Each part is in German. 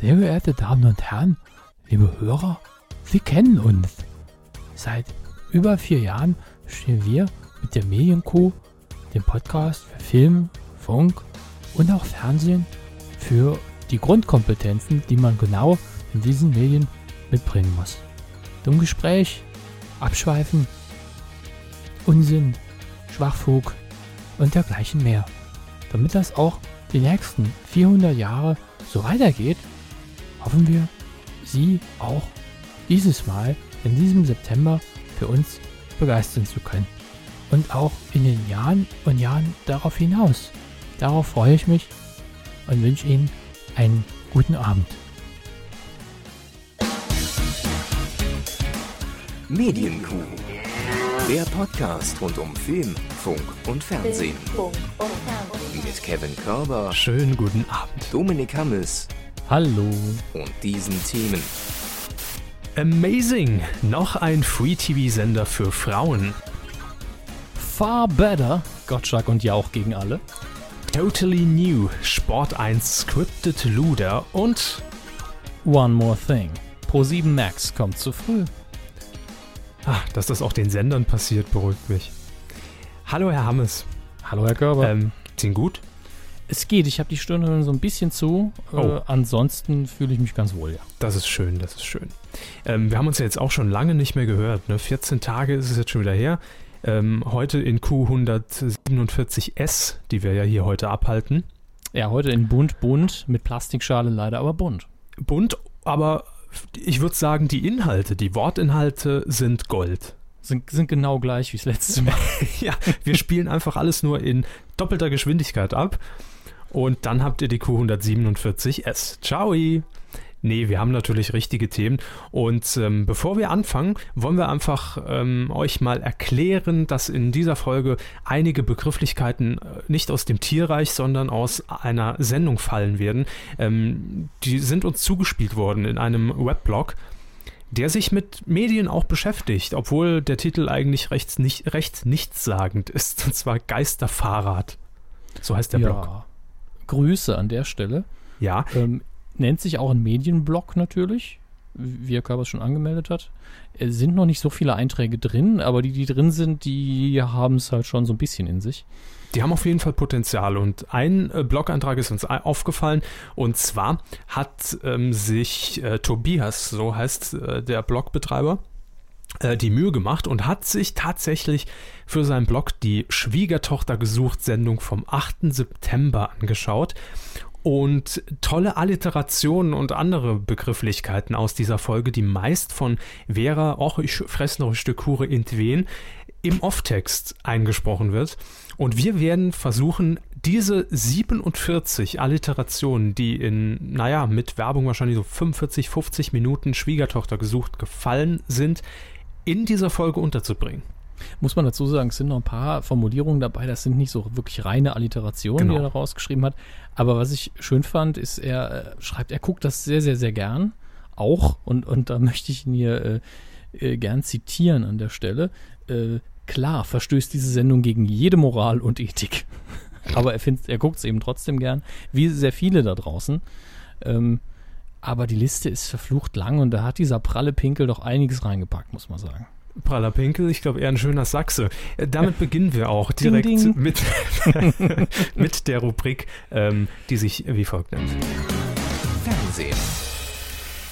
Sehr geehrte Damen und Herren, liebe Hörer, Sie kennen uns. Seit über vier Jahren stehen wir mit der Medienkuh, dem Podcast für Film, Funk und auch Fernsehen, für die Grundkompetenzen, die man genau in diesen Medien mitbringen muss. Dumm Gespräch, Abschweifen, Unsinn, Schwachfug und dergleichen mehr. Damit das auch die nächsten 400 Jahre so weitergeht, hoffen wir, Sie auch dieses Mal in diesem September für uns begeistern zu können. Und auch in den Jahren und Jahren darauf hinaus. Darauf freue ich mich und wünsche Ihnen einen guten Abend. Medienkuh. Der Podcast rund um Film, Funk und Fernsehen. Mit Kevin Körber, Schönen guten Abend. Dominik Hammes Hallo. und diesen Themen. Amazing! Noch ein Free-TV-Sender für Frauen. Far better. Gottschalk und Jauch gegen alle. Totally New, Sport 1 Scripted Luder und One more thing. Pro7 Max kommt zu früh. ah, dass das auch den Sendern passiert, beruhigt mich. Hallo Herr Hammes. Hallo Herr Körber. Ähm, geht's Ihnen gut? Es geht, ich habe die Stirn so ein bisschen zu. Äh, Oh. ansonsten fühle ich mich ganz wohl, ja. Das ist schön, das ist schön. Ähm, wir haben uns ja jetzt auch schon lange nicht mehr gehört. Ne? 14 Tage ist es jetzt schon wieder her. Ähm, heute in Q147S, die wir ja hier heute abhalten. Ja, heute in bunt, bunt, mit Plastikschale leider, aber bunt. Bunt, aber ich würde sagen, die Inhalte, die Wortinhalte sind Gold. Sind, sind genau gleich wie das letzte Mal. Ja, wir spielen einfach alles nur in doppelter Geschwindigkeit ab. Und dann habt ihr die Q147S. Ciao! Nee, wir haben natürlich richtige Themen. Und ähm, bevor wir anfangen, wollen wir einfach ähm, euch mal erklären, dass in dieser Folge einige Begrifflichkeiten äh, nicht aus dem Tierreich, sondern aus einer Sendung fallen werden. Ähm, die sind uns zugespielt worden in einem Weblog der sich mit Medien auch beschäftigt, obwohl der Titel eigentlich recht, nicht, recht nichtssagend ist, und zwar Geisterfahrrad. So heißt der Blog. Grüße an der Stelle. Ja, Ähm, nennt sich auch ein Medienblog natürlich, wie Herr Körber es schon angemeldet hat. Es sind noch nicht so viele Einträge drin, aber die, die drin sind, die haben es halt schon so ein bisschen in sich. die haben auf jeden Fall Potenzial. Und ein äh, Blog-Eintrag ist uns aufgefallen. Und zwar hat ähm, sich äh, Tobias, so heißt äh, der Blogbetreiber, äh, die Mühe gemacht und hat sich tatsächlich für seinen Blog die Schwiegertochter gesucht Sendung vom 8. September angeschaut und tolle Alliterationen und andere Begrifflichkeiten aus dieser Folge, die meist von Vera, och, ich fress noch ein Stück Hure in wen, im Off-Text eingesprochen wird. Und wir werden versuchen, diese 47 Alliterationen, die in, naja, mit Werbung wahrscheinlich so 45, 50 Minuten Schwiegertochter gesucht gefallen sind, in dieser Folge unterzubringen. Muss man dazu sagen, es sind noch ein paar Formulierungen dabei, das sind nicht so wirklich reine Alliterationen, die Genau. er da rausgeschrieben hat. Aber was ich schön fand, ist, er äh, schreibt, er guckt das sehr, sehr, sehr gern. Auch, und, und da möchte ich ihn hier äh, äh, gern zitieren an der Stelle. Äh, klar verstößt diese Sendung gegen jede Moral und Ethik. Aber er, findet, er guckt es eben trotzdem gern, wie sehr viele da draußen. Ähm, aber die Liste ist verflucht lang und da hat dieser pralle Pinkel doch einiges reingepackt, muss man sagen. Praller Pinkel, ich glaube eher ein schöner Sachse. Äh, Damit beginnen wir auch Ding, direkt ding. Mit, mit der Rubrik, ähm, die sich wie folgt nennt. Fernsehen.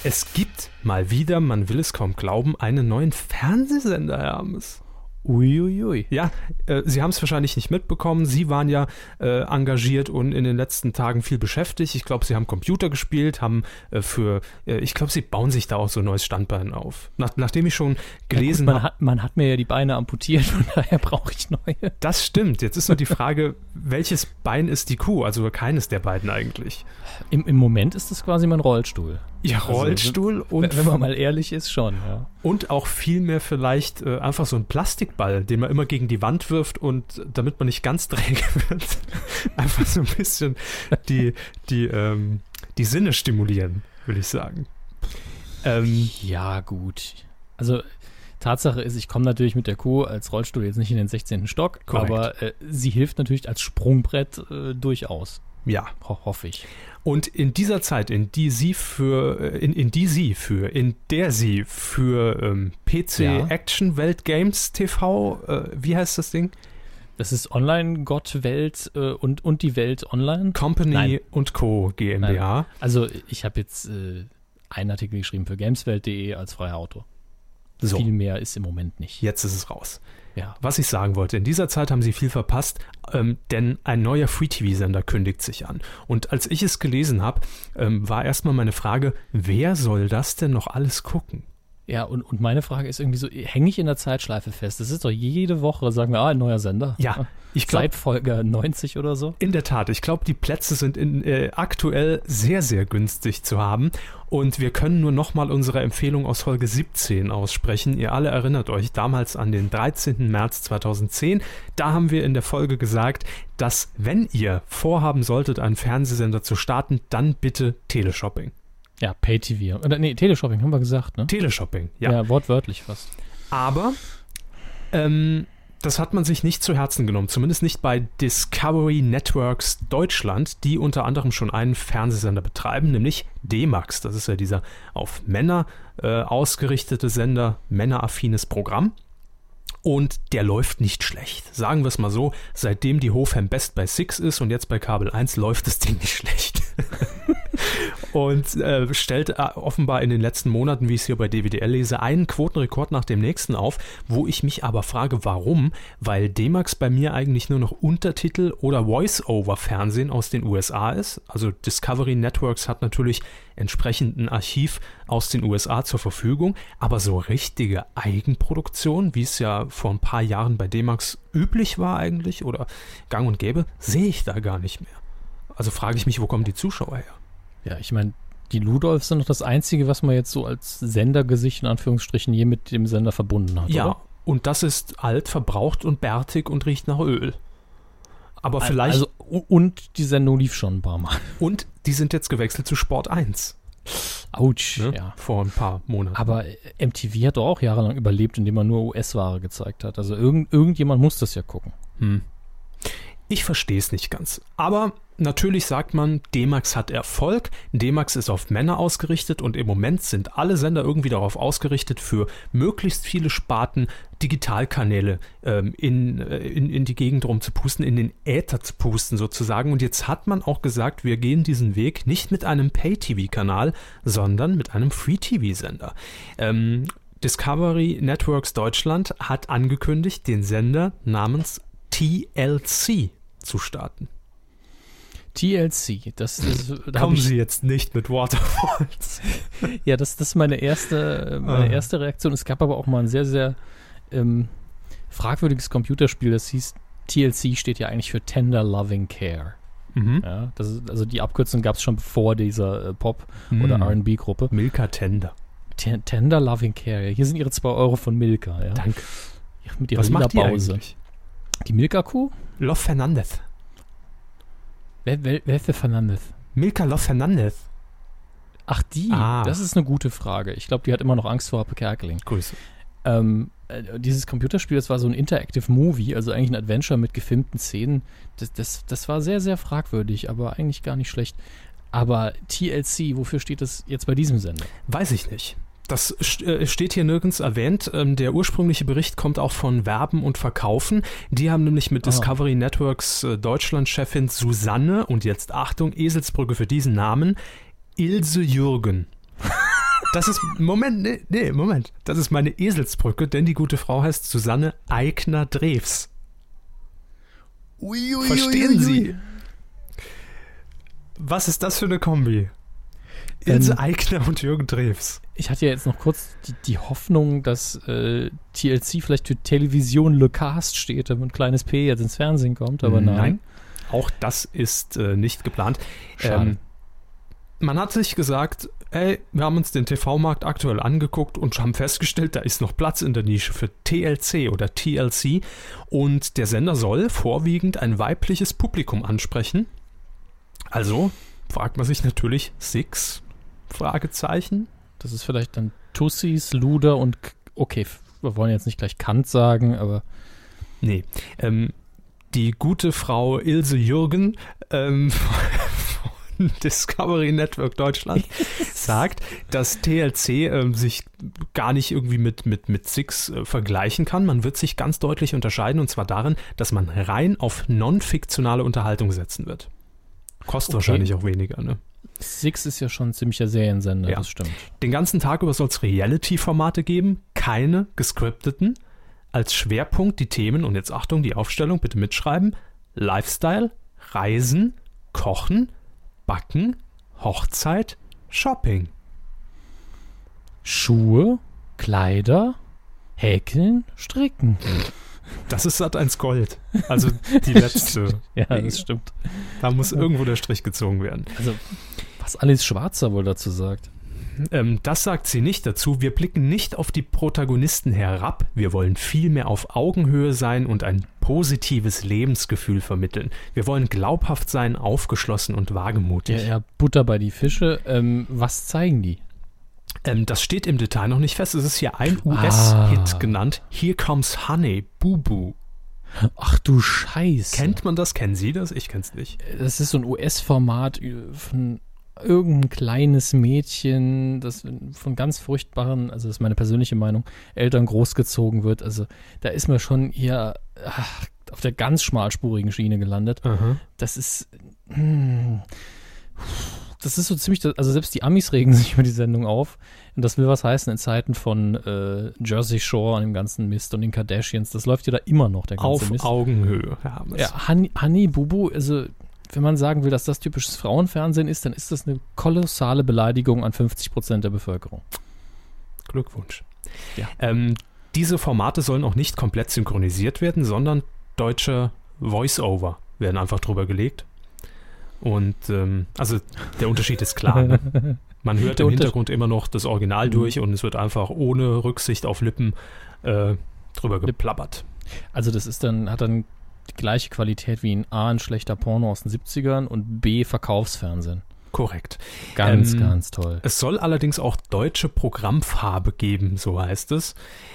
Es gibt mal wieder, man will es kaum glauben, einen neuen Fernsehsender, Herr Hermes. Uiuiui. Ja, äh, Sie haben es wahrscheinlich nicht mitbekommen. Sie waren ja äh, engagiert und in den letzten Tagen viel beschäftigt. Ich glaube, Sie haben Computer gespielt, haben äh, für, äh, ich glaube, Sie bauen sich da auch so ein neues Standbein auf. Nach, nachdem ich schon gelesen ja, gut, man, habe, hat, man hat mir ja die Beine amputiert, von daher brauche ich neue. das stimmt. Jetzt ist nur die Frage, welches Bein ist die Kuh? Also keines der beiden eigentlich. Im, Im Moment ist es quasi mein Rollstuhl. Ja, Also, Rollstuhl und, Wenn, man mal ehrlich ist, schon, ja. und auch vielmehr vielleicht äh, einfach so ein Plastikball, den man immer gegen die Wand wirft und damit man nicht ganz träge wird, einfach so ein bisschen die, die, ähm, die Sinne stimulieren, würde ich sagen. Ähm, Ja, gut. Also, Tatsache ist, ich komme natürlich mit der Kuh als Rollstuhl jetzt nicht in den 16. Stock, Korrekt. aber äh, sie hilft natürlich als Sprungbrett äh, durchaus. Ja. Ho hoffe ich. Und in dieser Zeit, in die sie für, äh, in, in die sie für, in der sie für ähm, PC Ja. Action Welt Games TV, äh, wie heißt das Ding? Das ist Online, Gott, Welt äh, und, und die Welt online. Company Nein. und Co. GmbH. Also ich habe jetzt äh, einen Artikel geschrieben für gameswelt.de als freier Autor. So, Viel mehr ist im Moment nicht. jetzt ist es raus. Ja. Was ich sagen wollte, in dieser Zeit haben sie viel verpasst, ähm, denn ein neuer Free-TV-Sender kündigt sich an. Und als ich es gelesen habe, ähm, war erstmal meine Frage, wer soll das denn noch alles gucken? Ja, und, und meine Frage ist irgendwie so, hänge ich in der Zeitschleife fest? Das ist doch jede Woche, sagen wir, ah, ein neuer Sender. Ja, ich glaube, Seit Folge 90 oder so. In der Tat, ich glaube, die Plätze sind in, äh, aktuell sehr, sehr günstig zu haben. Und wir können nur nochmal unsere Empfehlung aus Folge 17 aussprechen. Ihr alle erinnert euch damals an den 13. März 2010. Da haben wir in der Folge gesagt, dass wenn ihr vorhaben solltet, einen Fernsehsender zu starten, dann bitte Teleshopping. Ja, Pay-TV. Oder nee, Teleshopping haben wir gesagt, ne? Teleshopping, Ja, ja. wortwörtlich fast. Aber ähm, das hat man sich nicht zu Herzen genommen, zumindest nicht bei Discovery Networks Deutschland, die unter anderem schon einen Fernsehsender betreiben, nämlich D-Max. Das ist ja dieser auf Männer äh, ausgerichtete Sender, männeraffines Programm. Und der läuft nicht schlecht. Sagen wir es mal so, seitdem die Hofhem Best bei Six ist und jetzt bei Kabel 1 läuft das Ding nicht schlecht. und äh, stellt äh, offenbar in den letzten Monaten, wie ich es hier bei DWDL lese, einen Quotenrekord nach dem nächsten auf, wo ich mich aber frage, warum? Weil D-Max bei mir eigentlich nur noch Untertitel oder Voice-Over-Fernsehen aus den USA ist. Also Discovery Networks hat natürlich entsprechend ein Archiv aus den USA zur Verfügung, aber so richtige Eigenproduktion, wie es ja vor ein paar Jahren bei D-Max üblich war eigentlich oder gang und gäbe, sehe ich da gar nicht mehr. Also frage ich mich, wo kommen die Zuschauer her? Ja, ich meine, die Ludolfs sind noch das Einzige, was man jetzt so als Sendergesicht in Anführungsstrichen je mit dem Sender verbunden hat. Ja, Oder? und das ist alt, verbraucht und bärtig und riecht nach Öl. Aber vielleicht. Also, und die Sendung lief schon ein paar Mal. und die sind jetzt gewechselt zu Sport 1. Autsch. Ne? Ja. Vor ein paar Monaten. Aber äh, MTV hat doch auch jahrelang überlebt, indem man nur US-Ware gezeigt hat. Also irgend, irgendjemand muss das ja gucken. Hm. Ich verstehe es nicht ganz. Aber natürlich sagt man, D-Max hat Erfolg. D-Max ist auf Männer ausgerichtet und im Moment sind alle Sender irgendwie darauf ausgerichtet, für möglichst viele Sparten Digitalkanäle ähm, in, äh, in, in die Gegend rum zu pusten, in den Äther zu pusten sozusagen. Und jetzt hat man auch gesagt, wir gehen diesen Weg nicht mit einem Pay-TV-Kanal, sondern mit einem Free-TV-Sender. Ähm, Discovery Networks Deutschland hat angekündigt, den Sender namens TLC zu starten. TLC, das ist. Da Kommen ich, Sie jetzt nicht mit Waterfalls. Ja, das, das ist meine erste, meine Ah. erste Reaktion. Es gab aber auch mal ein sehr, sehr ähm, fragwürdiges Computerspiel, das hieß TLC steht ja eigentlich für Tender Loving Care. Mhm. Ja, das ist, also die Abkürzung gab es schon bevor dieser äh, Pop- oder Mhm. RB-Gruppe. Milka Tender. T- Tender Loving Care. Hier sind ihre 2 Euro von Milka. Ja? Danke. Mit ihrer Was macht die eigentlich? Die Milka-Kuh? Love Fernandez. Wer, wer, wer ist der Fernandez? Milka Love Fernandez. Ach, die? Ah. Das ist eine gute Frage. Ich glaube, die hat immer noch Angst vor Happe Kerkeling. Grüße. Ähm, äh, dieses Computerspiel, das war so ein Interactive Movie, also eigentlich ein Adventure mit gefilmten Szenen. Das, das, das war sehr, sehr fragwürdig, aber eigentlich gar nicht schlecht. Aber TLC, wofür steht das jetzt bei diesem Sender? Weiß ich nicht. Das äh, steht hier nirgends erwähnt. Ähm, der ursprüngliche Bericht kommt auch von Werben und Verkaufen. Die haben nämlich mit. Discovery Networks äh, Deutschland-Chefin Susanne und jetzt Achtung, Eselsbrücke für diesen Namen, Ilse Jürgen. Das ist, Moment, nee, nee, Moment. Das ist meine Eselsbrücke, denn die gute Frau heißt Susanne Eigner-Drews. Verstehen Sie? Was ist das für eine Kombi? Ilse Ähm, Eigner und Jürgen Drews. Ich hatte ja jetzt noch kurz die, die Hoffnung, dass äh, TLC vielleicht für Television Le Cast steht, damit ein kleines P jetzt ins Fernsehen kommt, aber nein. Nein. Auch das ist äh, nicht geplant. Schade. Ähm, man hat sich gesagt, ey, wir haben uns den TV-Markt aktuell angeguckt und haben festgestellt, da ist noch Platz in der Nische für TLC oder TLC und der Sender soll vorwiegend ein weibliches Publikum ansprechen. Also fragt man sich natürlich Six? Fragezeichen. Das ist vielleicht dann Tussis, Luder und okay, wir wollen jetzt nicht gleich Kant sagen, aber Nee. Ähm, die gute Frau Ilse Jürgen ähm, von Discovery Network Deutschland sagt, dass TLC äh, sich gar nicht irgendwie mit, mit, mit Six äh, vergleichen kann. Man wird sich ganz deutlich unterscheiden und zwar darin, dass man rein auf non-fiktionale Unterhaltung setzen wird. Kostet okay. wahrscheinlich auch weniger, ne? Six ist ja schon ein ziemlicher Seriensender, ja. das stimmt. Den ganzen Tag über soll es Reality-Formate geben, keine gescripteten. Als Schwerpunkt die Themen, und jetzt Achtung, die Aufstellung, bitte mitschreiben: Lifestyle, Reisen, Kochen, Backen, Hochzeit, Shopping. Schuhe, Kleider, Häkeln, Stricken. Das ist Sat 1 Gold. Also die letzte. ja, das stimmt. Da muss irgendwo der Strich gezogen werden. Also, was Alice Schwarzer wohl dazu sagt. Ähm, das sagt sie nicht dazu. Wir blicken nicht auf die Protagonisten herab. Wir wollen vielmehr auf Augenhöhe sein und ein positives Lebensgefühl vermitteln. Wir wollen glaubhaft sein, aufgeschlossen und wagemutig. Ja, ja Butter bei die Fische. Ähm, was zeigen die? Ähm, das steht im Detail noch nicht fest. Es ist hier ein US-Hit ah. genannt. Here Comes Honey, Boo Boo. Ach du Scheiße. Kennt man das? Kennen Sie das? Ich kenn's nicht. Das ist so ein US-Format von irgendein kleines Mädchen, das von ganz furchtbaren, also das ist meine persönliche Meinung, Eltern großgezogen wird. Also da ist man schon hier ach, auf der ganz schmalspurigen Schiene gelandet. Mhm. Das ist. Hm, das ist so ziemlich, also selbst die Amis regen sich über die Sendung auf. Und das will was heißen in Zeiten von äh, Jersey Shore und dem ganzen Mist und den Kardashians. Das läuft ja da immer noch, der ganze auf Mist. Auf Augenhöhe. Ja, ja Honey, Honey Bubu, also wenn man sagen will, dass das typisches Frauenfernsehen ist, dann ist das eine kolossale Beleidigung an 50 Prozent der Bevölkerung. Glückwunsch. Ja. Ähm, diese Formate sollen auch nicht komplett synchronisiert werden, sondern deutsche Voice-Over werden einfach drüber gelegt. Und ähm, also der Unterschied ist klar. Ne? Man hört im Hintergrund immer noch das Original mhm. durch und es wird einfach ohne Rücksicht auf Lippen äh, drüber geplappert. Also das ist dann, hat dann die gleiche Qualität wie ein A, ein schlechter Porno aus den 70ern und B, Verkaufsfernsehen. Korrekt. Ganz, ähm, ganz toll. Es soll allerdings auch deutsche Programmfarbe geben, so heißt es.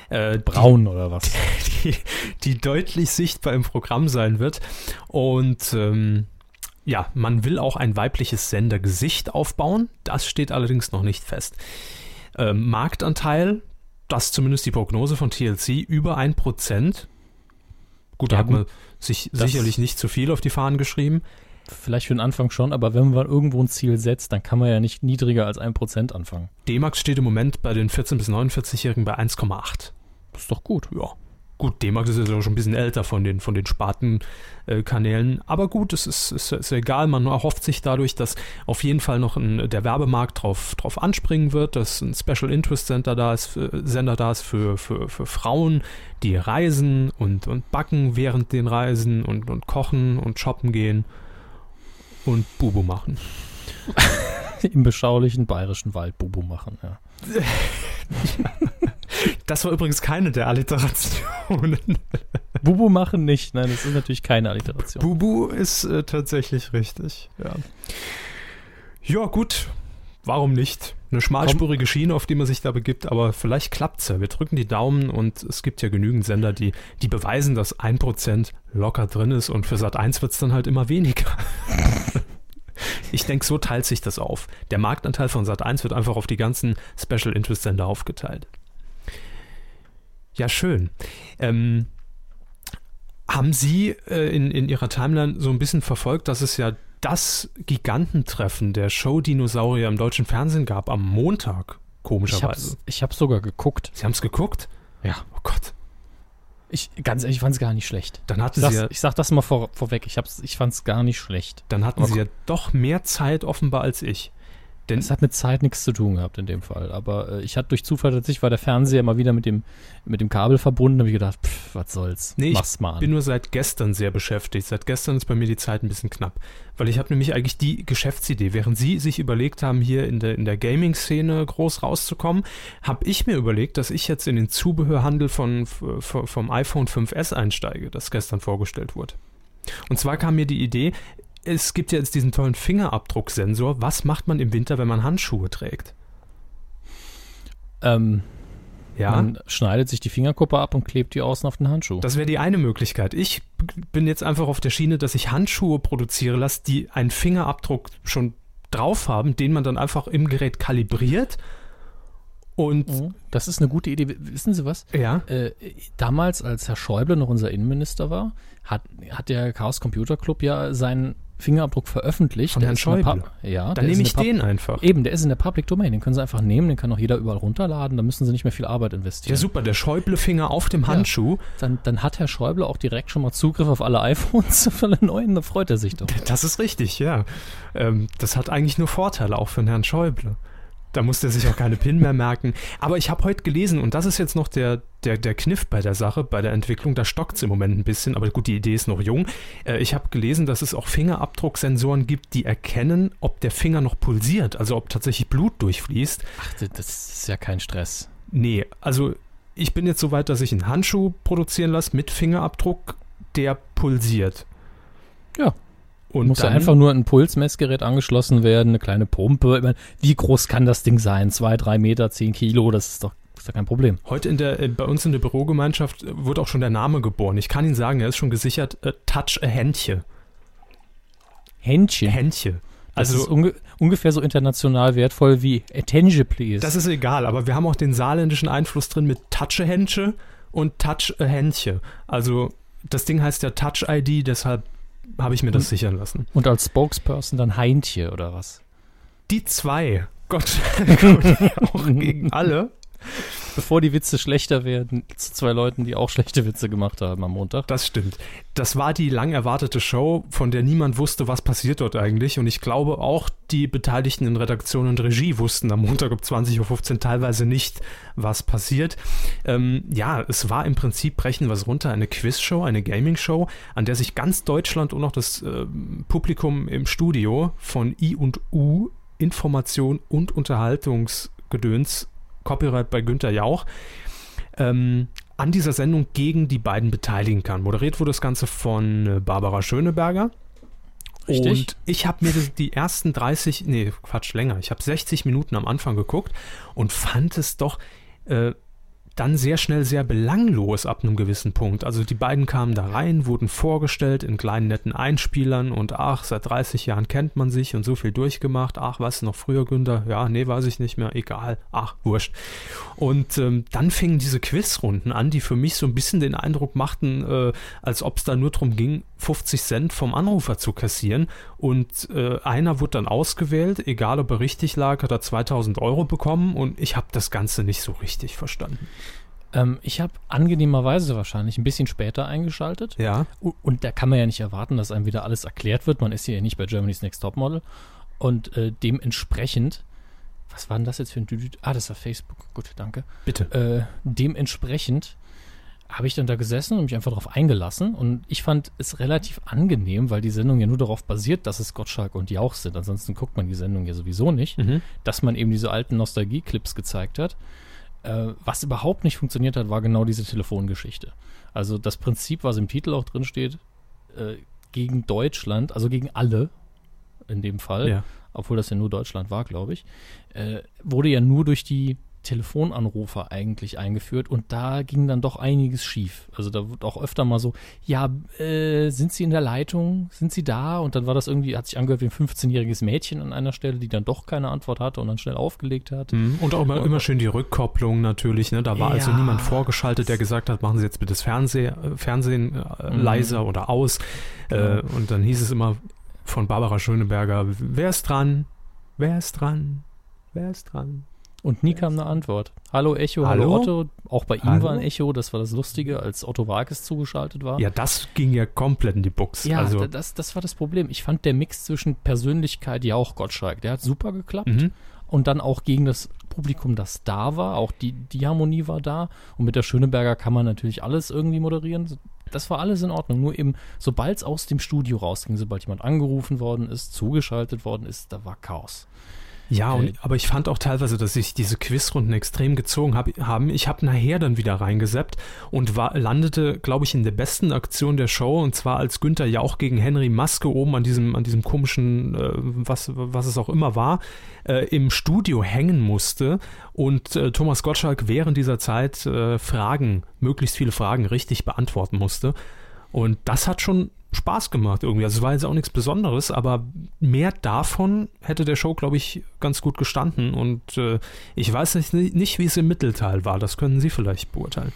Äh, Braun die, oder was? Die, die, deutlich sichtbar im Programm sein wird. Und ähm, ja, man will auch ein weibliches Sendergesicht aufbauen. Das steht allerdings noch nicht fest. Ähm, Marktanteil, das ist zumindest die Prognose von TLC, über 1%. Gut, ja, da hat man sich sicherlich nicht zu viel auf die Fahnen geschrieben. Vielleicht für den Anfang schon, aber wenn man irgendwo ein Ziel setzt, dann kann man ja nicht niedriger als 1% anfangen. D-Max steht im Moment bei den 14- bis 49-Jährigen bei 1,8. Das ist doch gut. Ja. Gut, D-Max ist ja schon ein bisschen älter von den, von den Spartenkanälen. Äh, aber gut, es ist, ist, ist, egal. Man erhofft sich dadurch, dass auf jeden Fall noch ein, der Werbemarkt drauf, drauf anspringen wird, dass ein Special Interest Center da ist, für, Sender da ist für, für, für Frauen, die reisen und, und backen während den Reisen und, und kochen und shoppen gehen und Bubu machen. Im beschaulichen bayerischen Wald Bubu machen, ja. Das war übrigens keine der Alliterationen. Bubu machen nicht. Nein, das ist natürlich keine Alliteration. Bubu ist äh, tatsächlich richtig. Ja. ja, gut. Warum nicht? Eine schmalspurige Schiene, auf die man sich da begibt, aber vielleicht klappt's ja. Wir drücken die Daumen und es gibt ja genügend Sender, die, die beweisen, dass ein Prozent locker drin ist und für Sat 1 wird's dann halt immer weniger. Ich denke, so teilt sich das auf. Der Marktanteil von Sat1 wird einfach auf die ganzen Special Interest Sender aufgeteilt. Ja, schön. Ähm, haben Sie äh, in, in Ihrer Timeline so ein bisschen verfolgt, dass es ja das Gigantentreffen der Show-Dinosaurier im deutschen Fernsehen gab am Montag, komischerweise? Ich habe sogar geguckt. Sie haben es geguckt? Ja. Oh Gott. Ich, ganz ehrlich, ich fand es gar nicht schlecht. Dann hatten ich Sie ja, ich sag das mal vor, vorweg, ich, ich fand es gar nicht schlecht. Dann hatten Aber Sie ja doch mehr Zeit offenbar als ich. Denn es hat mit Zeit nichts zu tun gehabt in dem Fall. Aber äh, ich hatte durch Zufall tatsächlich war der Fernseher mal wieder mit dem, mit dem Kabel verbunden. Da habe ich gedacht, pff, was soll's. Nee, Mach's mal an. bin nur seit gestern sehr beschäftigt. Seit gestern ist bei mir die Zeit ein bisschen knapp. Weil ich habe nämlich eigentlich die Geschäftsidee. Während Sie sich überlegt haben, hier in der, in der Gaming-Szene groß rauszukommen, habe ich mir überlegt, dass ich jetzt in den Zubehörhandel von, von, vom iPhone 5S einsteige, das gestern vorgestellt wurde. Und zwar kam mir die Idee, es gibt ja jetzt diesen tollen Fingerabdrucksensor. Was macht man im Winter, wenn man Handschuhe trägt? Ähm. Ja. Man schneidet sich die Fingerkuppe ab und klebt die außen auf den Handschuh. Das wäre die eine Möglichkeit. Ich bin jetzt einfach auf der Schiene, dass ich Handschuhe produziere lasse, die einen Fingerabdruck schon drauf haben, den man dann einfach im Gerät kalibriert. Und Mhm. Das ist eine gute Idee. Wissen Sie was? ja, Äh, damals, als Herr Schäuble noch unser Innenminister war, hat, hat der Chaos Computer Club ja seinen Fingerabdruck veröffentlicht. Von Der Herrn Schäuble? Ja, dann nehme ich den einfach. Eben, der ist in der Public Domain. Den können Sie einfach nehmen, den kann auch jeder überall runterladen. Da müssen Sie nicht mehr viel Arbeit investieren. Ja, super, der Schäuble-Finger auf dem Ja. Handschuh. Dann, dann hat Herr Schäuble auch direkt schon mal Zugriff auf alle iPhones von den neuen. Da freut er sich doch. Das ist richtig, ja. Ähm, das hat eigentlich nur Vorteile, auch für den Herrn Schäuble. Da muss der sich auch keine PIN mehr merken. Aber ich habe heute gelesen, und das ist jetzt noch der, der, der Kniff bei der Sache, bei der Entwicklung, da stockt es im Moment ein bisschen, aber gut, die Idee ist noch jung. Äh, ich habe gelesen, dass es auch Fingerabdrucksensoren gibt, die erkennen, ob der Finger noch pulsiert, also ob tatsächlich Blut durchfließt. Ach, das- das ist ja kein Stress. Nee, also ich bin jetzt so weit, dass ich einen Handschuh produzieren lasse mit Fingerabdruck, der pulsiert. Ja. Und Muss ja dann, einfach nur ein Pulsmessgerät angeschlossen werden, eine kleine Pumpe. Ich meine, wie groß kann das Ding sein? Zwei, drei Meter, zehn Kilo, das ist doch, ist doch kein Problem. Heute in der, äh, bei uns in der Bürogemeinschaft äh, wurde auch schon der Name geboren. Ich kann Ihnen sagen, er ist schon gesichert. Äh, Touch a Händchen. Händchen. Händchen. Das Also ist unge ungefähr so international wertvoll wie Attention, please. das ist egal, aber wir haben auch den saarländischen Einfluss drin mit Touch a Händchen und Touch a Händchen. Also das Ding heißt ja Touch ID, deshalb habe ich mir das Und- sichern lassen. Und als Spokesperson dann Heintje oder was? Die zwei, Gott, Gott auch gegen alle. Bevor die Witze schlechter werden, zu zwei Leuten, die auch schlechte Witze gemacht haben am Montag. Das stimmt. Das war die lang erwartete Show, von der niemand wusste, was passiert dort eigentlich. Und ich glaube, auch die Beteiligten in Redaktion und Regie wussten am Montag um 20.15 Uhr teilweise nicht, was passiert. Ähm, ja, es war im Prinzip, brechen es runter, eine Quizshow, eine Gaming-Show, an der sich ganz Deutschland und auch das ähm, Publikum im Studio von I und U, Information und Unterhaltungsgedöns, Copyright bei Günther Jauch, ähm, an dieser Sendung gegen die beiden beteiligen kann. Moderiert wurde das Ganze von äh, Barbara Schöneberger. Richtig. Und ich habe mir die ersten 30, nee, Quatsch, länger. Ich habe 60 Minuten am Anfang geguckt und fand es doch äh, dann sehr schnell sehr belanglos ab einem gewissen Punkt. Also die beiden kamen da rein, wurden vorgestellt in kleinen netten Einspielern und ach, seit 30 Jahren kennt man sich und so viel durchgemacht. Ach, was noch früher, Günther? Ja, nee, weiß ich nicht mehr. Egal. Ach, wurscht. Und ähm, dann fingen diese Quizrunden an, die für mich so ein bisschen den Eindruck machten, äh, als ob es da nur darum ging, 50 Cent vom Anrufer zu kassieren. Und äh, einer wurde dann ausgewählt, egal ob er richtig lag, hat er 2000 Euro bekommen und ich habe das Ganze nicht so richtig verstanden. Ähm, ich habe angenehmerweise wahrscheinlich ein bisschen später eingeschaltet. Ja. Und da kann man ja nicht erwarten, dass einem wieder alles erklärt wird. Man ist hier ja nicht bei Germany's Next Topmodel. Und äh, dementsprechend, was war denn das jetzt für ein Düdüt? Ah, das war Facebook. Gut, danke. Bitte. Äh, dementsprechend habe ich dann da gesessen und mich einfach darauf eingelassen. Und ich fand es relativ angenehm, weil die Sendung ja nur darauf basiert, dass es Gottschalk und Jauch sind. Ansonsten guckt man die Sendung ja sowieso nicht. Mhm. Dass man eben diese alten Nostalgie-Clips gezeigt hat. Äh, was überhaupt nicht funktioniert hat, war genau diese Telefongeschichte. Also das Prinzip, was im Titel auch drin steht, äh, gegen Deutschland, also gegen alle in dem Fall, Ja. obwohl das ja nur Deutschland war, glaube ich, äh, wurde ja nur durch die Telefonanrufer eigentlich eingeführt und da ging dann doch einiges schief. Also da wird auch öfter mal so, ja, äh, sind Sie in der Leitung? Sind Sie da? Und dann war das irgendwie, hat sich angehört wie ein 15-jähriges Mädchen an einer Stelle, die dann doch keine Antwort hatte und dann schnell aufgelegt hat. Mhm. Und auch immer, immer schön die Rückkopplung natürlich. Ne? Da war also Ja. niemand vorgeschaltet, der gesagt hat, machen Sie jetzt bitte das Fernseh, äh, Fernsehen äh, Mhm. leiser oder aus. Äh, Genau. und dann hieß es immer von Barbara Schöneberger, wer ist dran? Wer ist dran? Wer ist dran? Und nie kam eine Antwort. Hallo Echo, hallo, Hallo? Otto. Auch bei ihm Hallo? war ein Echo, das war das Lustige, als Otto Walkes zugeschaltet war. Ja, das ging ja komplett in die Buchs. Ja, also, da- das, das war das Problem. Ich fand der Mix zwischen Persönlichkeit, ja auch Gottschalk, der hat super geklappt. mhm. Und dann auch gegen das Publikum, das da war, auch die, die Harmonie war da. Und mit der Schöneberger kann man natürlich alles irgendwie moderieren. Das war alles in Ordnung. Nur eben, sobald es aus dem Studio rausging, sobald jemand angerufen worden ist, zugeschaltet worden ist, da war Chaos. Ja, und, äh, aber ich fand auch teilweise, dass sich diese Quizrunden extrem gezogen hab, haben. Ich habe nachher dann wieder reingeseppt und war, landete, glaube ich, in der besten Aktion der Show und zwar als Günther Jauch gegen Henry Maske oben an diesem, an diesem komischen, äh, was, was es auch immer war, äh, im Studio hängen musste und äh, Thomas Gottschalk während dieser Zeit äh, Fragen, möglichst viele Fragen richtig beantworten musste. Und das hat schon Spaß gemacht irgendwie. Also es war jetzt auch nichts Besonderes, aber mehr davon hätte der Show, glaube ich, ganz gut gestanden. Und äh, ich weiß nicht, nicht, wie es im Mittelteil war. Das können Sie vielleicht beurteilen.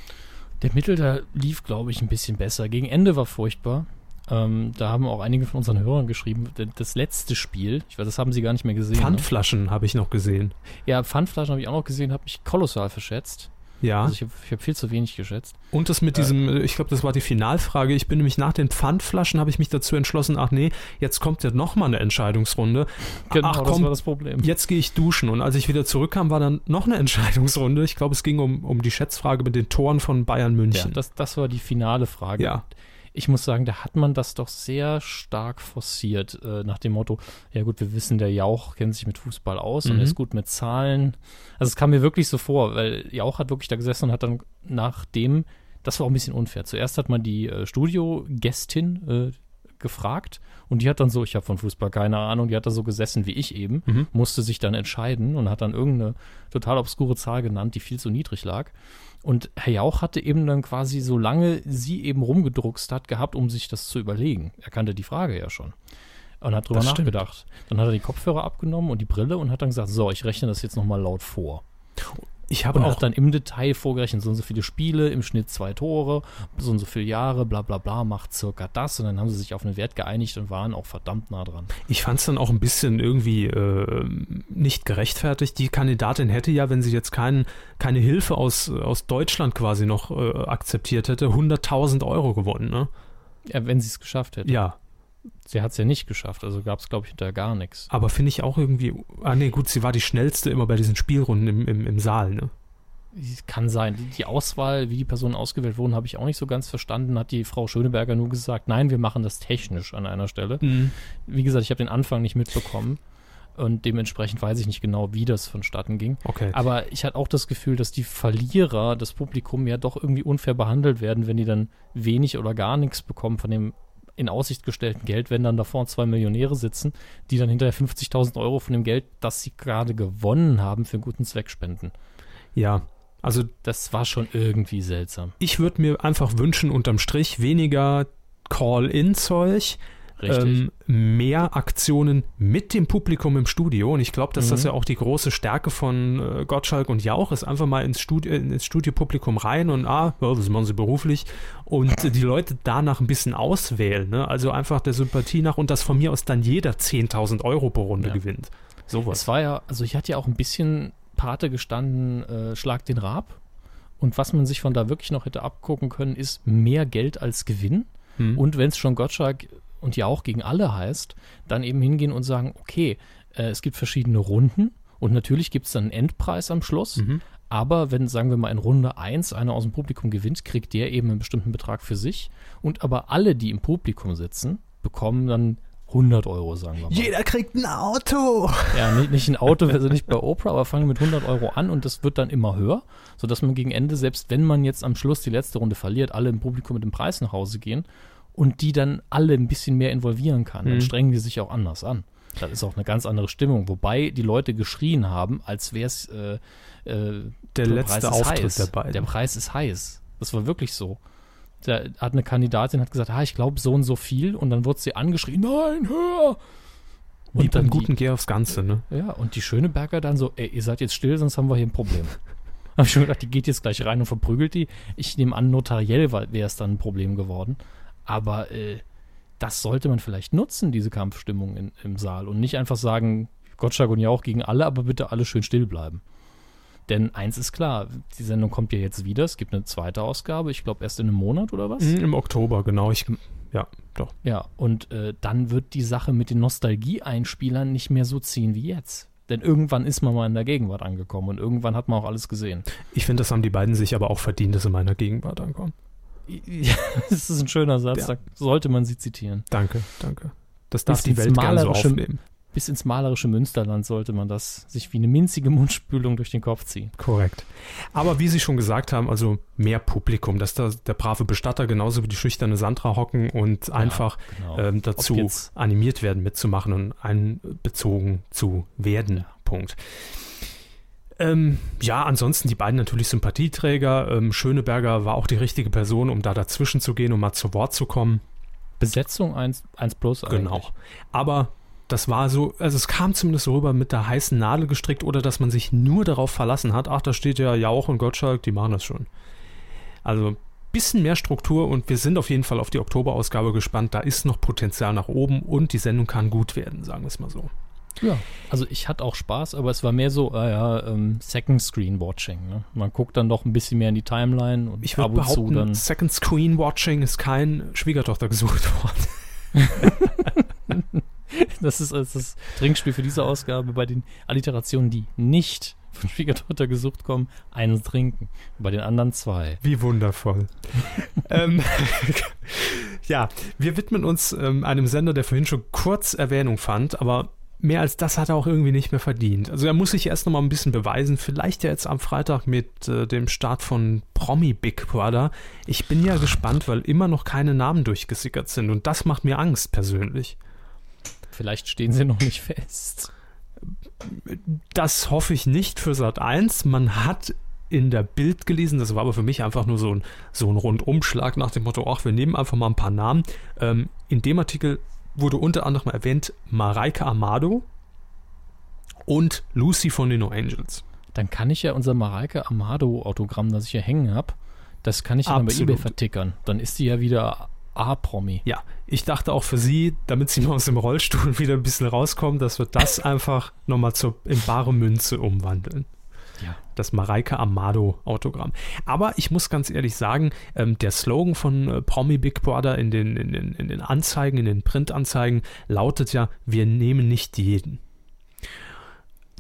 Der Mittelteil lief, glaube ich, ein bisschen besser. Gegen Ende war furchtbar. Ähm, da haben auch einige von unseren Hörern geschrieben, das letzte Spiel, ich weiß, das haben sie gar nicht mehr gesehen. Ne? Pfandflaschen ne? habe ich noch gesehen. Ja, Pfandflaschen habe ich auch noch gesehen, habe mich kolossal verschätzt. Ja. Also ich habe hab viel zu wenig geschätzt. Und das mit diesem, äh, ich glaube, das war die Finalfrage. Ich bin nämlich nach den Pfandflaschen, habe ich mich dazu entschlossen, ach nee, jetzt kommt ja nochmal eine Entscheidungsrunde. Genau, ach, komm, das war das Problem. Jetzt gehe ich duschen. Und als ich wieder zurückkam, war dann noch eine Entscheidungsrunde. Ich glaube, es ging um, um die Schätzfrage mit den Toren von Bayern München. Ja, das, das war die finale Frage. Ja ich muss sagen, da hat man das doch sehr stark forciert, äh, nach dem Motto, ja gut, wir wissen, der Jauch kennt sich mit Fußball aus mhm. und ist gut mit Zahlen. Also es kam mir wirklich so vor, weil Jauch hat wirklich da gesessen und hat dann nach dem, das war auch ein bisschen unfair. Zuerst hat man die äh, Studiogästin äh, gefragt und die hat dann so, ich habe von Fußball keine Ahnung, die hat da so gesessen wie ich eben, mhm. musste sich dann entscheiden und hat dann irgendeine total obskure Zahl genannt, die viel zu niedrig lag. Und Herr Jauch hatte eben dann quasi, solange sie eben rumgedruckst hat, gehabt, um sich das zu überlegen. Er kannte die Frage ja schon. Und hat drüber das nachgedacht. Stimmt. Dann hat er die Kopfhörer abgenommen und die Brille und hat dann gesagt, so, ich rechne das jetzt nochmal laut vor. Ich habe auch dann im Detail vorgerechnet, so und so viele Spiele, im Schnitt zwei Tore, so und so viele Jahre, bla bla bla, macht circa das. Und dann haben sie sich auf einen Wert geeinigt und waren auch verdammt nah dran. Ich fand es dann auch ein bisschen irgendwie äh, nicht gerechtfertigt. Die Kandidatin hätte ja, wenn sie jetzt kein, keine Hilfe aus, aus Deutschland quasi noch äh, akzeptiert hätte, 100.000 Euro gewonnen, ne? Ja, wenn sie es geschafft hätte. Ja, Sie hat es ja nicht geschafft, also gab es, glaube ich, hinterher gar nichts. Aber finde ich auch irgendwie. Ah, nee, gut, sie war die schnellste immer bei diesen Spielrunden im, im, im Saal, ne? Kann sein. Die Auswahl, wie die Personen ausgewählt wurden, habe ich auch nicht so ganz verstanden. Hat die Frau Schöneberger nur gesagt, nein, wir machen das technisch an einer Stelle. Mhm. Wie gesagt, ich habe den Anfang nicht mitbekommen und dementsprechend weiß ich nicht genau, wie das vonstatten ging. Okay. Aber ich hatte auch das Gefühl, dass die Verlierer, das Publikum, ja doch irgendwie unfair behandelt werden, wenn die dann wenig oder gar nichts bekommen von dem in Aussicht gestellten Geld, wenn dann davor zwei Millionäre sitzen, die dann hinterher 50.000 Euro von dem Geld, das sie gerade gewonnen haben, für einen guten Zweck spenden. Ja, also das war schon irgendwie seltsam. Ich würde mir einfach wünschen, unterm Strich weniger Call-in-Zeug, ähm, mehr Aktionen mit dem Publikum im Studio. Und ich glaube, dass mhm. das ja auch die große Stärke von äh, Gottschalk und Jauch ist. Einfach mal ins, Studi ins Studiopublikum rein und, ah, ja, das machen sie beruflich. Und äh, die Leute danach ein bisschen auswählen. Ne? Also einfach der Sympathie nach und dass von mir aus dann jeder 10.000 Euro pro Runde ja. gewinnt. Sowas. Es war ja, also ich hatte ja auch ein bisschen Pate gestanden, äh, Schlag den Rab. Und was man sich von da wirklich noch hätte abgucken können, ist mehr Geld als Gewinn. Hm. Und wenn es schon Gottschalk und ja auch gegen alle heißt, dann eben hingehen und sagen, okay, äh, es gibt verschiedene Runden und natürlich gibt es dann einen Endpreis am Schluss. Mhm. Aber wenn, sagen wir mal, in Runde 1 einer aus dem Publikum gewinnt, kriegt der eben einen bestimmten Betrag für sich. Und aber alle, die im Publikum sitzen, bekommen dann 100 Euro, sagen wir mal. Jeder kriegt ein Auto. Ja, nicht, nicht ein Auto, also nicht bei Oprah, aber fangen mit 100 Euro an und das wird dann immer höher, sodass man gegen Ende, selbst wenn man jetzt am Schluss die letzte Runde verliert, alle im Publikum mit dem Preis nach Hause gehen und die dann alle ein bisschen mehr involvieren kann. Dann mhm. strengen die sich auch anders an. Das ist auch eine ganz andere Stimmung, wobei die Leute geschrien haben, als wäre es äh, äh, der letzte Auftritt heiß. der beiden. Der Preis ist heiß. Das war wirklich so. Da hat eine Kandidatin hat gesagt, ah, ich glaube so und so viel und dann wurde sie angeschrien, nein, hör! Und Wie beim guten Geh aufs Ganze, ne? Ja, und die Schöneberger dann so, ey, ihr seid jetzt still, sonst haben wir hier ein Problem. Hab ich schon gedacht, die geht jetzt gleich rein und verprügelt die. Ich nehme an, notariell wäre es dann ein Problem geworden. Aber äh, das sollte man vielleicht nutzen, diese Kampfstimmung in, im Saal. Und nicht einfach sagen, Gottschalk und ja auch gegen alle, aber bitte alle schön still bleiben. Denn eins ist klar, die Sendung kommt ja jetzt wieder. Es gibt eine zweite Ausgabe, ich glaube erst in einem Monat oder was? Mhm, Im Oktober, genau. Ich, ja, doch. Ja, und äh, dann wird die Sache mit den Nostalgie-Einspielern nicht mehr so ziehen wie jetzt. Denn irgendwann ist man mal in der Gegenwart angekommen und irgendwann hat man auch alles gesehen. Ich finde, das haben die beiden sich aber auch verdient, dass sie in meiner Gegenwart ankommen. Ja, das ist ein schöner Satz, ja. da sollte man sie zitieren. Danke, danke. Das darf die Welt gerne so aufnehmen. bis ins malerische Münsterland sollte man das sich wie eine minzige Mundspülung durch den Kopf ziehen. Korrekt. Aber wie Sie schon gesagt haben, also mehr Publikum, dass da der brave Bestatter genauso wie die schüchterne Sandra hocken und ja, einfach genau. ähm, dazu animiert werden, mitzumachen und einbezogen zu werden. Ja. Punkt. Ähm, ja, ansonsten die beiden natürlich Sympathieträger. Ähm, Schöneberger war auch die richtige Person, um da dazwischen zu gehen, um mal zu Wort zu kommen. Besetzung 1, 1 plus eigentlich. Genau. Aber das war so, also es kam zumindest so rüber mit der heißen Nadel gestrickt oder dass man sich nur darauf verlassen hat, ach, da steht ja Jauch und Gottschalk, die machen das schon. Also bisschen mehr Struktur und wir sind auf jeden Fall auf die Oktoberausgabe gespannt. Da ist noch Potenzial nach oben und die Sendung kann gut werden, sagen wir es mal so. Ja, also ich hatte auch Spaß, aber es war mehr so, äh, ja, ähm, Second Screen Watching. Ne? Man guckt dann doch ein bisschen mehr in die Timeline und ich würde behaupten, dann Second Screen Watching ist kein Schwiegertochter gesucht worden. Das ist, das ist das Trinkspiel für diese Ausgabe bei den Alliterationen, die nicht von Schwiegertochter gesucht kommen, einen trinken. Bei den anderen zwei. Wie wundervoll. ähm, ja, wir widmen uns ähm, einem Sender, der vorhin schon kurz Erwähnung fand, aber mehr als das hat er auch irgendwie nicht mehr verdient. Also er muss sich erst noch mal ein bisschen beweisen. Vielleicht ja jetzt am Freitag mit äh, dem Start von Promi Big Brother. Ich bin ja gespannt, weil immer noch keine Namen durchgesickert sind und das macht mir Angst persönlich. Vielleicht stehen sie noch nicht fest. Das hoffe ich nicht für Sat 1. Man hat in der Bild gelesen, das war aber für mich einfach nur so ein, so ein Rundumschlag nach dem Motto, ach, wir nehmen einfach mal ein paar Namen. Ähm, in dem Artikel wurde unter anderem erwähnt Mareike Amado und Lucy von den No Angels. Dann kann ich ja unser Mareike Amado Autogramm, das ich hier hängen habe, das kann ich dann Absolut. bei eBay vertickern. Dann ist sie ja wieder A-Promi. Ja, ich dachte auch für sie, damit sie noch aus dem Rollstuhl wieder ein bisschen rauskommt, dass wir das einfach nochmal in bare Münze umwandeln. Ja. Das Mareike Amado Autogramm. Aber ich muss ganz ehrlich sagen, ähm, der Slogan von äh, Promi Big Brother in den, in, den, in den Anzeigen, in den Printanzeigen lautet ja, wir nehmen nicht jeden.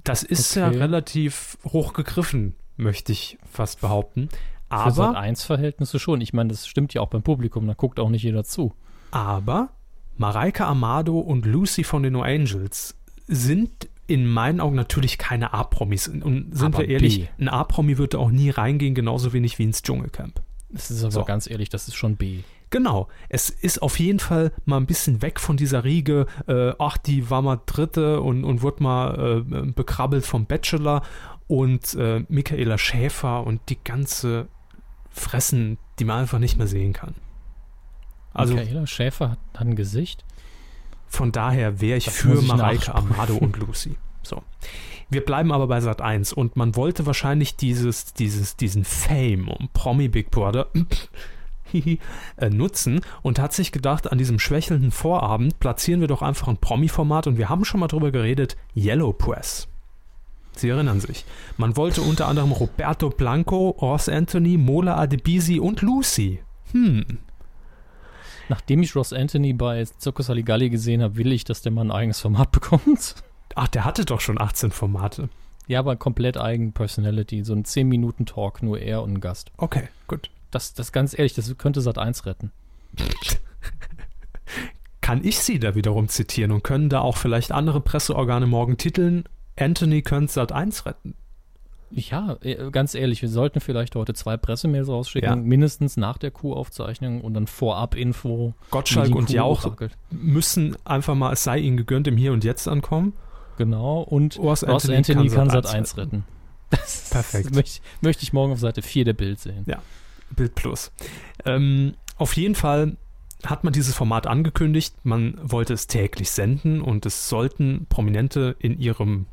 Das ist okay. ja relativ hoch gegriffen, möchte ich fast behaupten. Aber Für Sat 1 Verhältnisse schon. Ich meine, das stimmt ja auch beim Publikum, da guckt auch nicht jeder zu. Aber Mareike Amado und Lucy von den No Angels sind in meinen Augen natürlich keine A-Promis. Und sind aber wir ehrlich, B. ein A-Promi würde auch nie reingehen, genauso wenig wie ins Dschungelcamp. Das ist aber so. ganz ehrlich, das ist schon B. Genau. Es ist auf jeden Fall mal ein bisschen weg von dieser Riege, äh, ach, die war mal Dritte und, und wurde mal äh, bekrabbelt vom Bachelor und äh, Michaela Schäfer und die ganze fressen, die man einfach nicht mehr sehen kann. Also, Michaela Schäfer hat, ein Gesicht. Von daher wäre ich das für ich Mareike Amado und Lucy. So. Wir bleiben aber bei Sat 1 und man wollte wahrscheinlich dieses, dieses, diesen Fame um Promi Big Brother äh, nutzen und hat sich gedacht, an diesem schwächelnden Vorabend platzieren wir doch einfach ein Promi-Format und wir haben schon mal drüber geredet, Yellow Press. Sie erinnern sich. Man wollte unter anderem Roberto Blanco, Ross Anthony, Mola Adebisi und Lucy. Hm. Nachdem ich Ross Anthony bei Circus Aligalli gesehen habe, will ich, dass der Mann ein eigenes Format bekommt. Ach, der hatte doch schon 18 Formate. Ja, aber komplett eigen Personality. So ein 10-Minuten-Talk, nur er und ein Gast. Okay, gut. Das, das ganz ehrlich, das könnte Sat 1 retten. Kann ich sie da wiederum zitieren und können da auch vielleicht andere Presseorgane morgen titeln, Anthony könnte Sat 1 retten. Ja, äh, ganz ehrlich, wir sollten vielleicht heute zwei Pressemails rausschicken, ja. mindestens nach der Q-Aufzeichnung und dann vorab Info. Gottschalk und Jauch müssen einfach mal, es sei ihnen gegönnt, im Hier und Jetzt ankommen. Genau, und Ross Anthony, Anthony kann, Sat 1 retten. retten. Das Perfekt. Möchte, möchte, ich morgen auf Seite 4 der Bild sehen. Ja, Bild Plus. Ähm, auf jeden Fall hat man dieses Format angekündigt, man wollte es täglich senden und es sollten Prominente in ihrem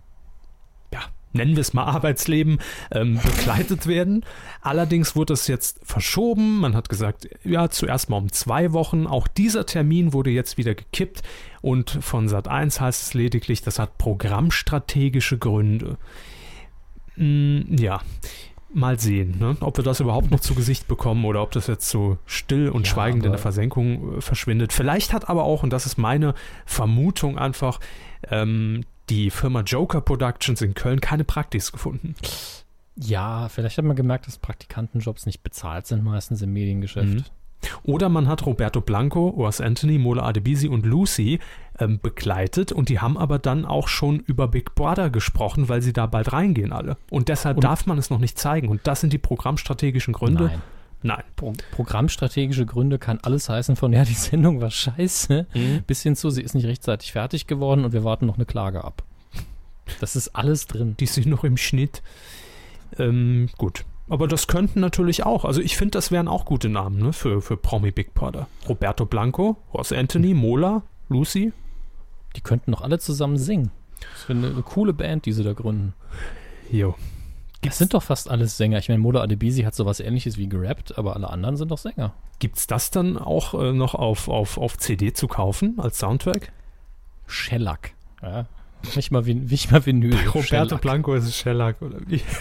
nennen wir es mal Arbeitsleben, ähm, begleitet werden. Allerdings wurde es jetzt verschoben. Man hat gesagt, ja, zuerst mal um zwei Wochen. Auch dieser Termin wurde jetzt wieder gekippt. Und von Sat 1 heißt es lediglich, das hat programmstrategische Gründe. Mm, ja, mal sehen, ne? ob wir das überhaupt noch zu Gesicht bekommen oder ob das jetzt so still und ja, schweigend in der Versenkung äh, verschwindet. Vielleicht hat aber auch, und das ist meine Vermutung einfach, ähm, die Firma Joker Productions in Köln keine Praktis gefunden. Ja, vielleicht hat man gemerkt, dass Praktikantenjobs nicht bezahlt sind, meistens im Mediengeschäft. Mhm. Oder man hat Roberto Blanco, Urs Anthony, Mola Adebisi und Lucy ähm, begleitet und die haben aber dann auch schon über Big Brother gesprochen, weil sie da bald reingehen alle. Und deshalb Und- darf man es noch nicht zeigen. Und das sind die programmstrategischen Gründe. Nein. Nein. Pro programmstrategische Gründe kann alles heißen von, ja, die Sendung war scheiße, Mhm. bis hin zu, sie ist nicht rechtzeitig fertig geworden und wir warten noch eine Klage ab. Das ist alles drin. Die sind noch im Schnitt. Ähm, gut. Aber das könnten natürlich auch. Also ich finde, das wären auch gute Namen ne, für, für Promi Big Brother. Roberto Blanco, Ross Anthony, Mola, Lucy. Die könnten noch alle zusammen singen. Das wäre eine, eine coole Band, die sie da gründen. Jo. Das sind doch fast alles Sänger. Ich meine, Mola Adebisi hat sowas ähnliches wie gerappt, aber alle anderen sind doch Sänger. Gibt's das dann auch äh, noch auf, auf, auf CD zu kaufen als Soundtrack? Shellac. Ja. Nicht mal, nicht mal Vinyl. Shellac. Blanco ist Shellac oder wie?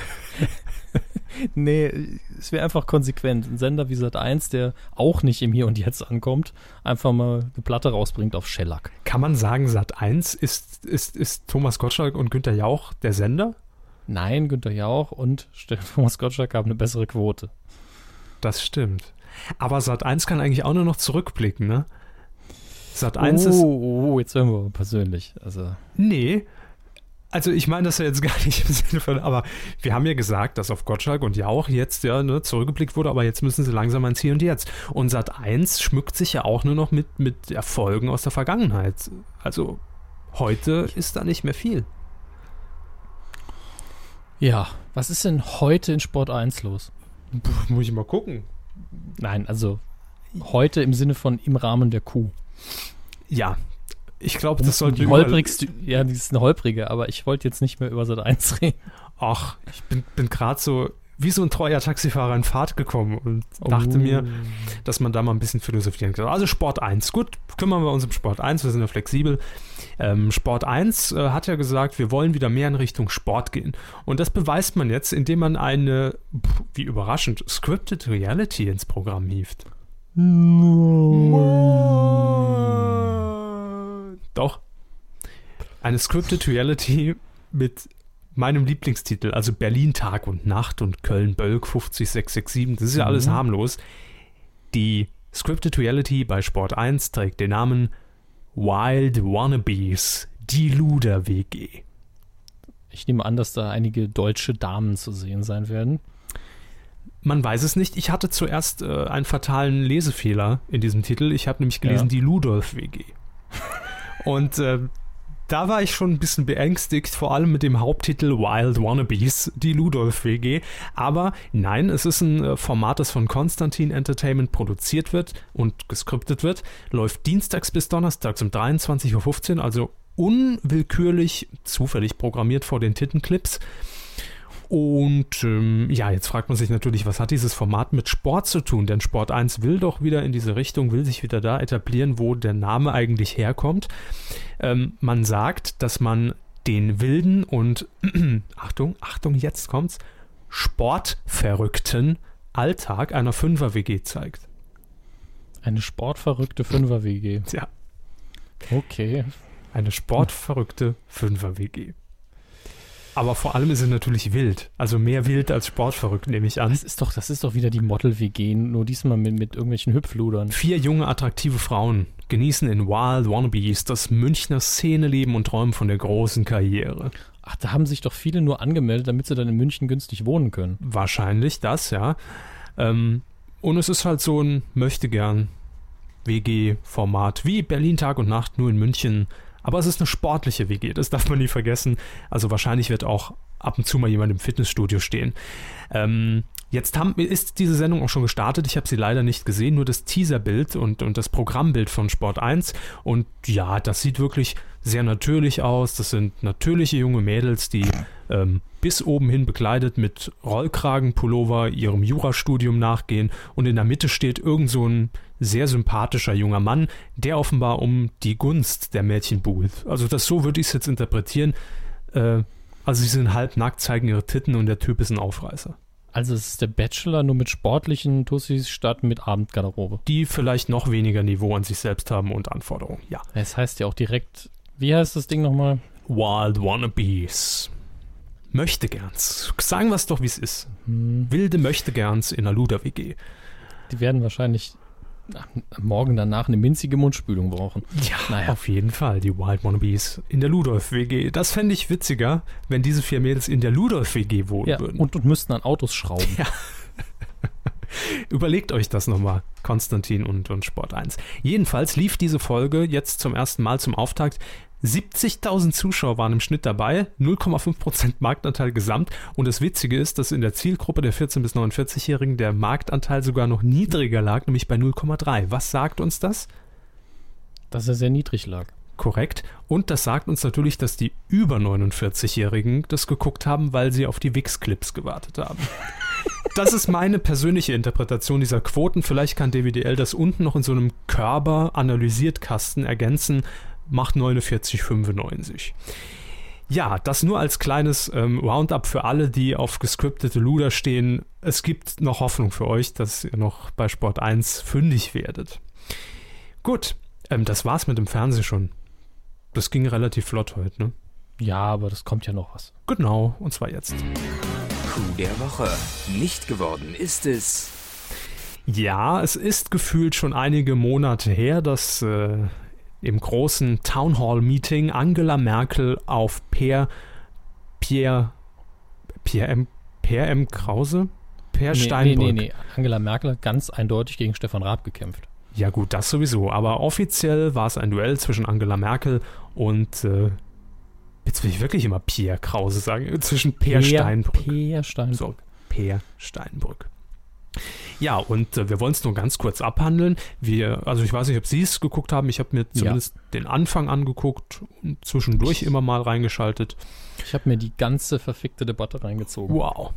Nee, es wäre einfach konsequent. Ein Sender wie Sat1, der auch nicht im Hier und Jetzt ankommt, einfach mal eine Platte rausbringt auf Shellac. Kann man sagen, Sat 1 ist, ist, ist Thomas Gottschalk und Günter Jauch der Sender? Nein, Günther Jauch und Thomas Gottschalk haben eine bessere Quote. Das stimmt. Aber Sat 1 kann eigentlich auch nur noch zurückblicken, ne? Sat 1 oh, ist. oh, jetzt werden wir persönlich. Also, Nee. Also ich meine das ja jetzt gar nicht im Sinne von, aber wir haben ja gesagt, dass auf Gottschalk und Jauch jetzt ja ne, zurückgeblickt wurde, aber jetzt müssen sie langsam ans Hier und Jetzt. Und Sat 1 schmückt sich ja auch nur noch mit, mit Erfolgen aus der Vergangenheit. Also heute ist da nicht mehr viel. Ja, was ist denn heute in Sport 1 los? Puh, muss ich mal gucken. Nein, also heute im Sinne von im Rahmen der Kuh. Ja, ich glaube, das sollte die holprigste, ja, die ist eine holprige, aber ich wollte jetzt nicht mehr über Sat 1 reden. Ach, ich bin, bin gerade so wie so ein treuer Taxifahrer in Fahrt gekommen und dachte Oh. mir, dass man da mal ein bisschen philosophieren kann. Also Sport 1, gut, kümmern wir uns um Sport 1, wir sind ja flexibel. Ähm, Sport 1 äh, hat ja gesagt, wir wollen wieder mehr in Richtung Sport gehen. Und das beweist man jetzt, indem man eine, pff, wie überraschend, Scripted Reality ins Programm hieft. Doch. Eine Scripted Reality mit meinem Lieblingstitel, also Berlin Tag und Nacht und Köln Bölk 50667, das ist ja alles Mhm. harmlos. Die Scripted Reality bei Sport 1 trägt den Namen Wild Wannabes, die Luder WG. Ich nehme an, dass da einige deutsche Damen zu sehen sein werden. Man weiß es nicht. Ich hatte zuerst äh, einen fatalen Lesefehler in diesem Titel. Ich habe nämlich gelesen Ja. die Ludolf WG. Und äh, da war ich schon ein bisschen beängstigt, vor allem mit dem Haupttitel Wild Wannabes, die Ludolf WG. Aber nein, es ist ein äh, Format, das von Konstantin Entertainment produziert wird und geskriptet wird. Läuft dienstags bis donnerstags um 23.15 Uhr, also unwillkürlich, zufällig programmiert vor den Tittenclips. Und ähm, ja, jetzt fragt man sich natürlich, was hat dieses Format mit Sport zu tun? Denn Sport 1 will doch wieder in diese Richtung, will sich wieder da etablieren, wo der Name eigentlich herkommt. Ähm, man sagt, dass man den wilden und Achtung, Achtung, jetzt kommt's, sportverrückten Alltag einer Fünfer-WG zeigt. Eine sportverrückte Fünfer-WG. Tja, Okay. eine sportverrückte Fünfer-WG. Aber vor allem ist sie natürlich wild. Also mehr wild als sportverrückt, nehme ich an. Das ist doch, das ist doch wieder die Model-WG, nur diesmal mit, mit irgendwelchen Hüpfludern. Vier junge, attraktive Frauen genießen in Wild Wannabes das Münchner Szeneleben und träumen von der großen Karriere. Ach, da haben sich doch viele nur angemeldet, damit sie dann in München günstig wohnen können. Wahrscheinlich das, ja. Ähm, und es ist halt so ein möchtegern WG-Format, wie Berlin Tag und Nacht, nur in München. Aber es ist eine sportliche WG, das darf man nie vergessen. Also wahrscheinlich wird auch ab und zu mal jemand im Fitnessstudio stehen. Ähm, jetzt haben, ist diese Sendung auch schon gestartet. Ich habe sie leider nicht gesehen, nur das Teaserbild und, und das Programmbild von Sport 1. Und ja, das sieht wirklich sehr natürlich aus. Das sind natürliche junge Mädels, die ähm, bis oben hin bekleidet mit Rollkragenpullover ihrem Jurastudium nachgehen. Und in der Mitte steht irgend so ein sehr sympathischer junger Mann, der offenbar um die Gunst der Mädchen buhlt. Also das so würde ich es jetzt interpretieren. Äh, also sie sind halb nackt, zeigen ihre Titten und der Typ ist ein Aufreißer. Also es ist der Bachelor nur mit sportlichen Tussis statt mit Abendgarderobe. Die vielleicht noch weniger Niveau an sich selbst haben und Anforderungen. Ja. Es heißt ja auch direkt, wie heißt das Ding nochmal? Wild Wannabes. Möchtegerns. Sagen wir es doch, wie es ist. Hm, Wilde Möchtegerns in der Luder-WG. die werden wahrscheinlich morgen danach eine minzige Mundspülung brauchen. Ja, naja. auf jeden Fall, die Wild Wannabes in der Ludolf-WG. Das fände ich witziger, wenn diese vier Mädels in der Ludolf-WG wohnen ja, würden. Und, und müssten an Autos schrauben. Ja. Überlegt euch das nochmal, Konstantin und, und Sport 1. Jedenfalls lief diese Folge jetzt zum ersten Mal zum Auftakt 70.000 Zuschauer waren im Schnitt dabei, 0,5% Marktanteil gesamt. Und das Witzige ist, dass in der Zielgruppe der 14- bis 49-Jährigen der Marktanteil sogar noch niedriger lag, nämlich bei 0,3. Was sagt uns das? Dass er sehr niedrig lag. Korrekt. Und das sagt uns natürlich, dass die über 49-Jährigen das geguckt haben, weil sie auf die Wix-Clips gewartet haben. Das ist meine persönliche Interpretation dieser Quoten. Vielleicht kann DWDL das unten noch in so einem Körper analysiert Kasten ergänzen macht 49,95. Ja, das nur als kleines ähm, Roundup für alle, die auf gescriptete Luder stehen. Es gibt noch Hoffnung für euch, dass ihr noch bei Sport 1 fündig werdet. Gut, ähm, das war's mit dem Fernsehen schon. Das ging relativ flott heute, ne? Ja, aber das kommt ja noch was. Genau, und zwar jetzt. Coup der Woche. Nicht geworden ist es. Ja, es ist gefühlt schon einige Monate her, dass äh, im großen Town Hall Meeting Angela Merkel auf Per Pierre Pierre M. Pierre M. Krause? Per nee, Steinbrück. Nee, nee, nee. Angela Merkel hat ganz eindeutig gegen Stefan Raab gekämpft. Ja, gut, das sowieso. Aber offiziell war es ein Duell zwischen Angela Merkel und äh, jetzt will ich wirklich immer Pierre Krause sagen, zwischen Per Steinbrück. Per Steinbrück. So, Per Steinbrück. Ja, und äh, wir wollen es nur ganz kurz abhandeln. Wir, also ich weiß nicht, ob Sie es geguckt haben. Ich habe mir zumindest ja. den Anfang angeguckt und zwischendurch immer mal reingeschaltet. Ich habe mir die ganze verfickte Debatte reingezogen. Wow.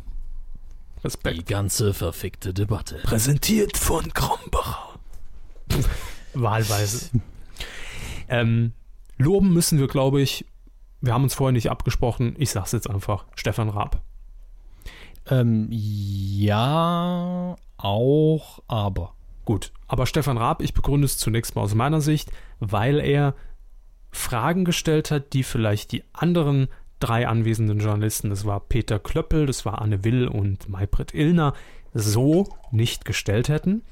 Respekt. Die ganze verfickte Debatte. Präsentiert von Krombacher. Wahlweise. ähm, loben müssen wir, glaube ich, wir haben uns vorher nicht abgesprochen, ich sag's jetzt einfach, Stefan Raab. Ähm, ja, auch, aber. Gut, aber Stefan Raab, ich begründe es zunächst mal aus meiner Sicht, weil er Fragen gestellt hat, die vielleicht die anderen drei anwesenden Journalisten, das war Peter Klöppel, das war Anne Will und Maybrit Illner, so nicht gestellt hätten.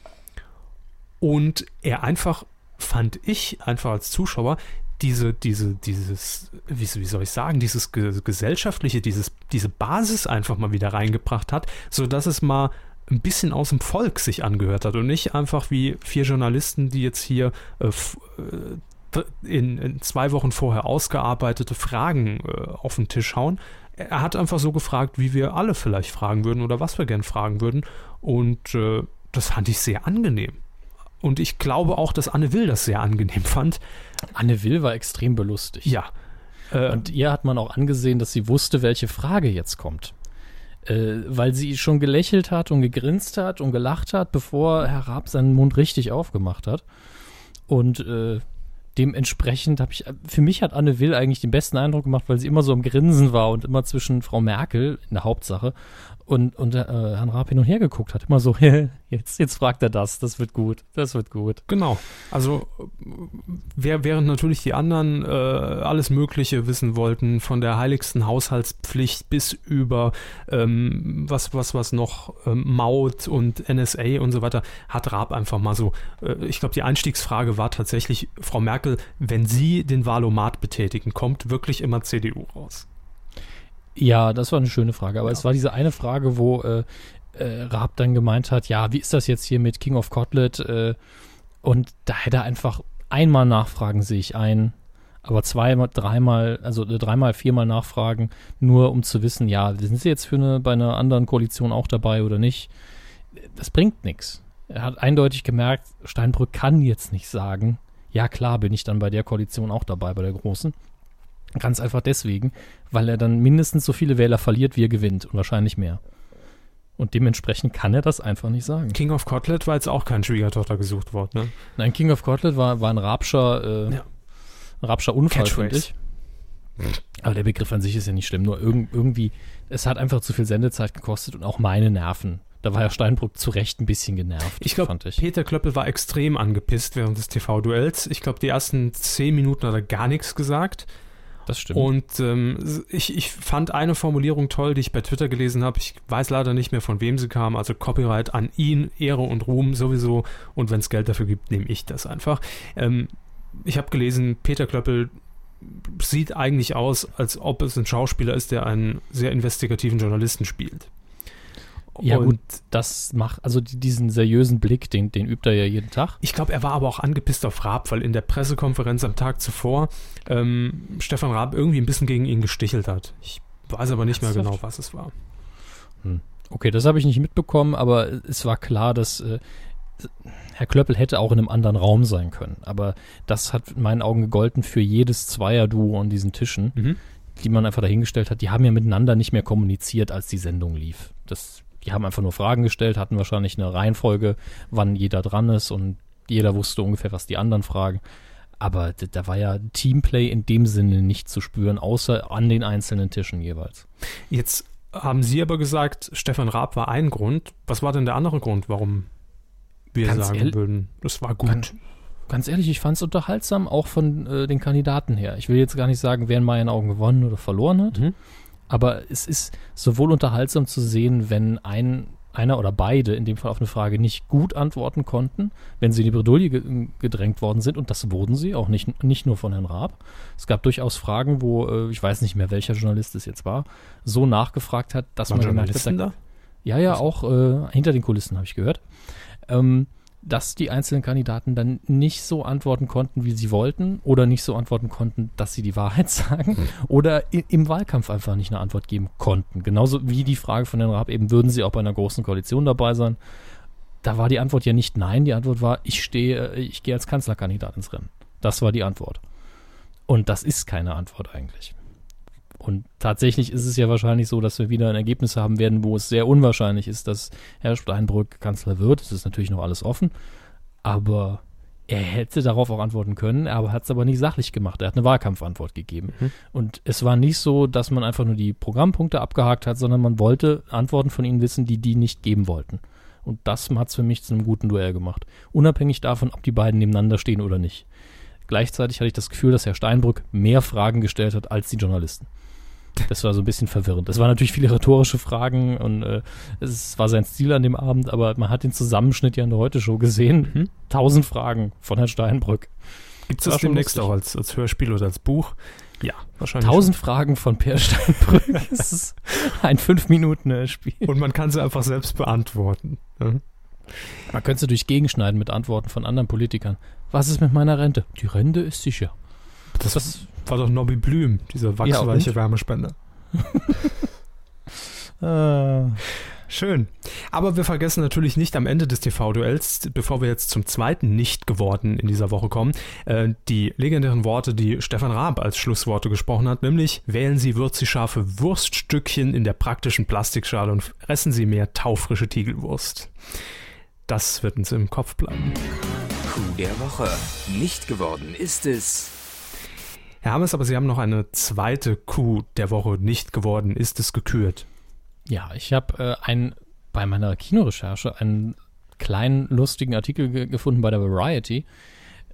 Und er einfach, fand ich, einfach als Zuschauer, diese, diese, dieses, wie, wie soll ich sagen, dieses ge gesellschaftliche, dieses, diese Basis einfach mal wieder reingebracht hat, sodass es mal ein bisschen aus dem Volk sich angehört hat und nicht einfach wie vier Journalisten, die jetzt hier äh, äh, in, in, zwei Wochen vorher ausgearbeitete Fragen äh, auf den Tisch hauen. Er hat einfach so gefragt, wie wir alle vielleicht fragen würden oder was wir gern fragen würden. Und äh, das fand ich sehr angenehm. Und ich glaube auch, dass Anne Will das sehr angenehm fand. Anne Will war extrem belustigt. Ja. Äh, und ihr hat man auch angesehen, dass sie wusste, welche Frage jetzt kommt. Äh, weil sie schon gelächelt hat und gegrinst hat und gelacht hat, bevor Herr Raab seinen Mund richtig aufgemacht hat. Und äh, dementsprechend habe ich, für mich hat Anne Will eigentlich den besten Eindruck gemacht, weil sie immer so am Grinsen war und immer zwischen Frau Merkel in der Hauptsache und, und äh, Herrn Raab hin und her geguckt hat. Immer so, jetzt, jetzt fragt er das, das wird gut, das wird gut. Genau. Also wer, während natürlich die anderen äh, alles Mögliche wissen wollten, von der heiligsten Haushaltspflicht bis über ähm, was, was, was noch, ähm, Maut und NSA und so weiter, hat Raab einfach mal so, äh, ich glaube, die Einstiegsfrage war tatsächlich, Frau Merkel, wenn Sie den Wahlomat betätigen, kommt wirklich immer CDU raus. Ja, das war eine schöne Frage. Aber ja. es war diese eine Frage, wo äh, äh, Raab dann gemeint hat, ja, wie ist das jetzt hier mit King of Cotlet? Äh, und da hätte er einfach einmal nachfragen, sehe ich ein. Aber zweimal, dreimal, also äh, dreimal, viermal nachfragen, nur um zu wissen, ja, sind sie jetzt für eine, bei einer anderen Koalition auch dabei oder nicht? Das bringt nichts. Er hat eindeutig gemerkt, Steinbrück kann jetzt nicht sagen, ja klar bin ich dann bei der Koalition auch dabei, bei der großen. Ganz einfach deswegen, weil er dann mindestens so viele Wähler verliert, wie er gewinnt und wahrscheinlich mehr. Und dementsprechend kann er das einfach nicht sagen. King of Cotlet war jetzt auch kein Schwiegertochter gesucht worden, ne? Nein, King of Cotlet war, war ein Rapscher, äh, ja. Rapscher Unfall, finde ich. Aber der Begriff an sich ist ja nicht schlimm, nur irg irgendwie, es hat einfach zu viel Sendezeit gekostet und auch meine Nerven. Da war ja Steinbrück zu Recht ein bisschen genervt. Ich glaube, Peter Klöppel war extrem angepisst während des TV-Duells. Ich glaube, die ersten zehn Minuten hat er gar nichts gesagt. Das stimmt. Und ähm, ich, ich fand eine Formulierung toll, die ich bei Twitter gelesen habe. Ich weiß leider nicht mehr, von wem sie kam. Also Copyright an ihn, Ehre und Ruhm sowieso. Und wenn es Geld dafür gibt, nehme ich das einfach. Ähm, ich habe gelesen, Peter Klöppel sieht eigentlich aus, als ob es ein Schauspieler ist, der einen sehr investigativen Journalisten spielt. Ja, und gut, das macht, also diesen seriösen Blick, den, den übt er ja jeden Tag. Ich glaube, er war aber auch angepisst auf Raab, weil in der Pressekonferenz am Tag zuvor ähm, Stefan Raab irgendwie ein bisschen gegen ihn gestichelt hat. Ich weiß aber nicht mehr genau, was es war. Hm. Okay, das habe ich nicht mitbekommen, aber es war klar, dass äh, Herr Klöppel hätte auch in einem anderen Raum sein können. Aber das hat in meinen Augen gegolten für jedes Zweier-Duo an diesen Tischen, mhm. die man einfach dahingestellt hat. Die haben ja miteinander nicht mehr kommuniziert, als die Sendung lief. Das die haben einfach nur Fragen gestellt, hatten wahrscheinlich eine Reihenfolge, wann jeder dran ist und jeder wusste ungefähr, was die anderen fragen. Aber da war ja Teamplay in dem Sinne nicht zu spüren, außer an den einzelnen Tischen jeweils. Jetzt haben Sie aber gesagt, Stefan Raab war ein Grund. Was war denn der andere Grund, warum wir ganz sagen würden, das war gut? Ganz, ganz ehrlich, ich fand es unterhaltsam, auch von äh, den Kandidaten her. Ich will jetzt gar nicht sagen, wer in meinen Augen gewonnen oder verloren hat. Mhm. Aber es ist sowohl unterhaltsam zu sehen, wenn ein, einer oder beide in dem Fall auf eine Frage nicht gut antworten konnten, wenn sie in die Bredouille gedrängt worden sind, und das wurden sie, auch nicht, nicht nur von Herrn Raab. Es gab durchaus Fragen, wo, äh, ich weiß nicht mehr, welcher Journalist es jetzt war, so nachgefragt hat, dass War man gemerkt hat, da, ja, ja, auch äh, hinter den Kulissen habe ich gehört. Ähm, dass die einzelnen Kandidaten dann nicht so antworten konnten, wie sie wollten, oder nicht so antworten konnten, dass sie die Wahrheit sagen, mhm. oder im Wahlkampf einfach nicht eine Antwort geben konnten. Genauso wie die Frage von Herrn Raab eben, würden sie auch bei einer großen Koalition dabei sein? Da war die Antwort ja nicht nein, die Antwort war, ich stehe, ich gehe als Kanzlerkandidat ins Rennen. Das war die Antwort. Und das ist keine Antwort eigentlich. Und tatsächlich ist es ja wahrscheinlich so, dass wir wieder ein Ergebnis haben werden, wo es sehr unwahrscheinlich ist, dass Herr Steinbrück Kanzler wird. Es ist natürlich noch alles offen. Aber er hätte darauf auch antworten können, er hat es aber nicht sachlich gemacht. Er hat eine Wahlkampfantwort gegeben. Mhm. Und es war nicht so, dass man einfach nur die Programmpunkte abgehakt hat, sondern man wollte Antworten von ihnen wissen, die die nicht geben wollten. Und das hat es für mich zu einem guten Duell gemacht. Unabhängig davon, ob die beiden nebeneinander stehen oder nicht. Gleichzeitig hatte ich das Gefühl, dass Herr Steinbrück mehr Fragen gestellt hat als die Journalisten. Das war so ein bisschen verwirrend. Das waren natürlich viele rhetorische Fragen und äh, es war sein Stil an dem Abend, aber man hat den Zusammenschnitt ja in der Heute-Show gesehen. Mhm. Tausend Fragen von Herrn Steinbrück. Gibt es das, das demnächst auch als, als Hörspiel oder als Buch? Ja, wahrscheinlich. Tausend schon. Fragen von Per Steinbrück. das ist ein fünf Minuten Spiel. Und man kann sie einfach selbst beantworten. Mhm. Man könnte sie durch gegenschneiden mit Antworten von anderen Politikern. Was ist mit meiner Rente? Die Rente ist sicher. Das, das war doch Nobby Blüm, dieser wachsweiche ja, Wärmespender. äh. Schön. Aber wir vergessen natürlich nicht am Ende des TV-Duells, bevor wir jetzt zum zweiten Nicht geworden in dieser Woche kommen, äh, die legendären Worte, die Stefan Raab als Schlussworte gesprochen hat, nämlich wählen Sie würzig scharfe Wurststückchen in der praktischen Plastikschale und fressen Sie mehr taufrische Tiegelwurst. Das wird uns im Kopf bleiben. Coup der Woche. Nicht geworden ist es Herr Hammes, aber Sie haben noch eine zweite Kuh der Woche nicht geworden. Ist es gekürt? Ja, ich habe äh, ein, bei meiner Kinorecherche einen kleinen lustigen Artikel ge gefunden bei der Variety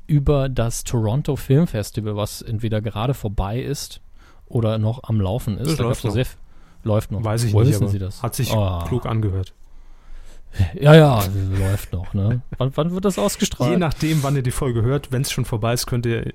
über das Toronto Film Festival, was entweder gerade vorbei ist oder noch am Laufen ist. Das läuft noch. Sehr, läuft noch. Weiß ich Woher nicht, wissen Sie das? Hat sich oh. klug angehört. Ja, ja, läuft noch. Ne? wann, wann, wird das ausgestrahlt? Je nachdem, wann ihr die Folge hört. Wenn es schon vorbei ist, könnt ihr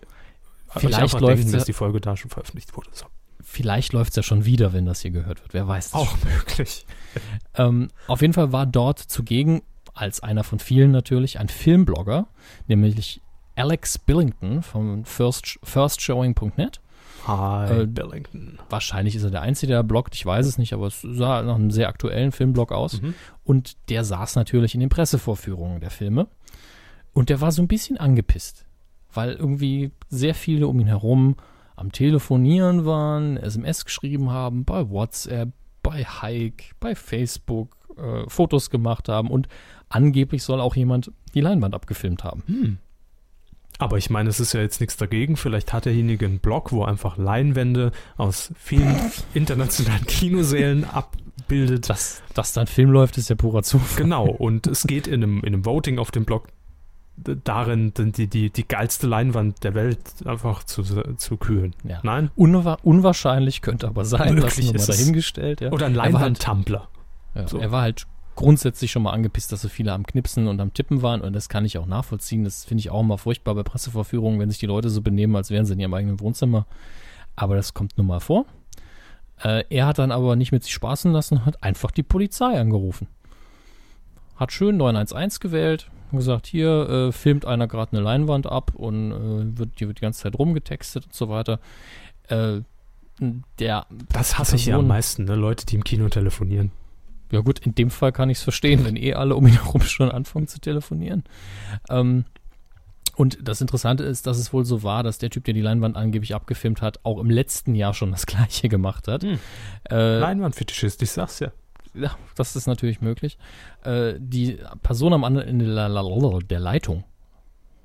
Vielleicht läuft denken, dass die Folge da schon veröffentlicht wurde. So. Vielleicht läuft es ja schon wieder, wenn das hier gehört wird. Wer weiß. Auch schon. möglich. ähm, auf jeden Fall war dort zugegen, als einer von vielen natürlich, ein Filmblogger, nämlich Alex Billington von first, firstshowing.net. Hi, äh, Billington. Wahrscheinlich ist er der Einzige, der bloggt, ich weiß es nicht, aber es sah nach einem sehr aktuellen Filmblog aus. Mhm. Und der saß natürlich in den Pressevorführungen der Filme. Und der war so ein bisschen angepisst weil irgendwie sehr viele um ihn herum am Telefonieren waren, SMS geschrieben haben, bei WhatsApp, bei Hike, bei Facebook, äh, Fotos gemacht haben und angeblich soll auch jemand die Leinwand abgefilmt haben. Hm. Aber ich meine, es ist ja jetzt nichts dagegen. Vielleicht hat derjenige einen Blog, wo einfach Leinwände aus vielen internationalen Kinosälen abbildet. Dass, dass da ein Film läuft, ist ja purer Zufall. Genau, und es geht in einem, in einem Voting auf dem Blog darin, die, die, die geilste Leinwand der Welt einfach zu, zu kühlen. Ja. Nein? Unwa unwahrscheinlich könnte aber sein, lassen wir ist mal es. dahingestellt. Ja. Oder ein halt- Leinwandtumbler. Ja, So. Er war halt grundsätzlich schon mal angepisst, dass so viele am Knipsen und am Tippen waren und das kann ich auch nachvollziehen. Das finde ich auch immer furchtbar bei Presseverführungen, wenn sich die Leute so benehmen, als wären sie in ihrem eigenen Wohnzimmer. Aber das kommt nun mal vor. Äh, er hat dann aber nicht mit sich spaßen lassen, hat einfach die Polizei angerufen. Hat schön 911 gewählt, und gesagt, hier äh, filmt einer gerade eine Leinwand ab und äh, wird, die wird die ganze Zeit rumgetextet und so weiter. Äh, der Das hasse ich ja am Person- meisten, ne? Leute, die im Kino telefonieren. ja gut, in dem Fall kann ich es verstehen, wenn eh alle um ihn herum schon anfangen zu telefonieren. Ähm, und das Interessante ist, dass es wohl so war, dass der Typ, der die Leinwand angeblich abgefilmt hat, auch im letzten Jahr schon das gleiche gemacht hat. Hm. Äh, Leinwandfetischist, ich sag's ja. Ja, das ist natürlich möglich. Äh, die Person am anderen Ende der, der Leitung,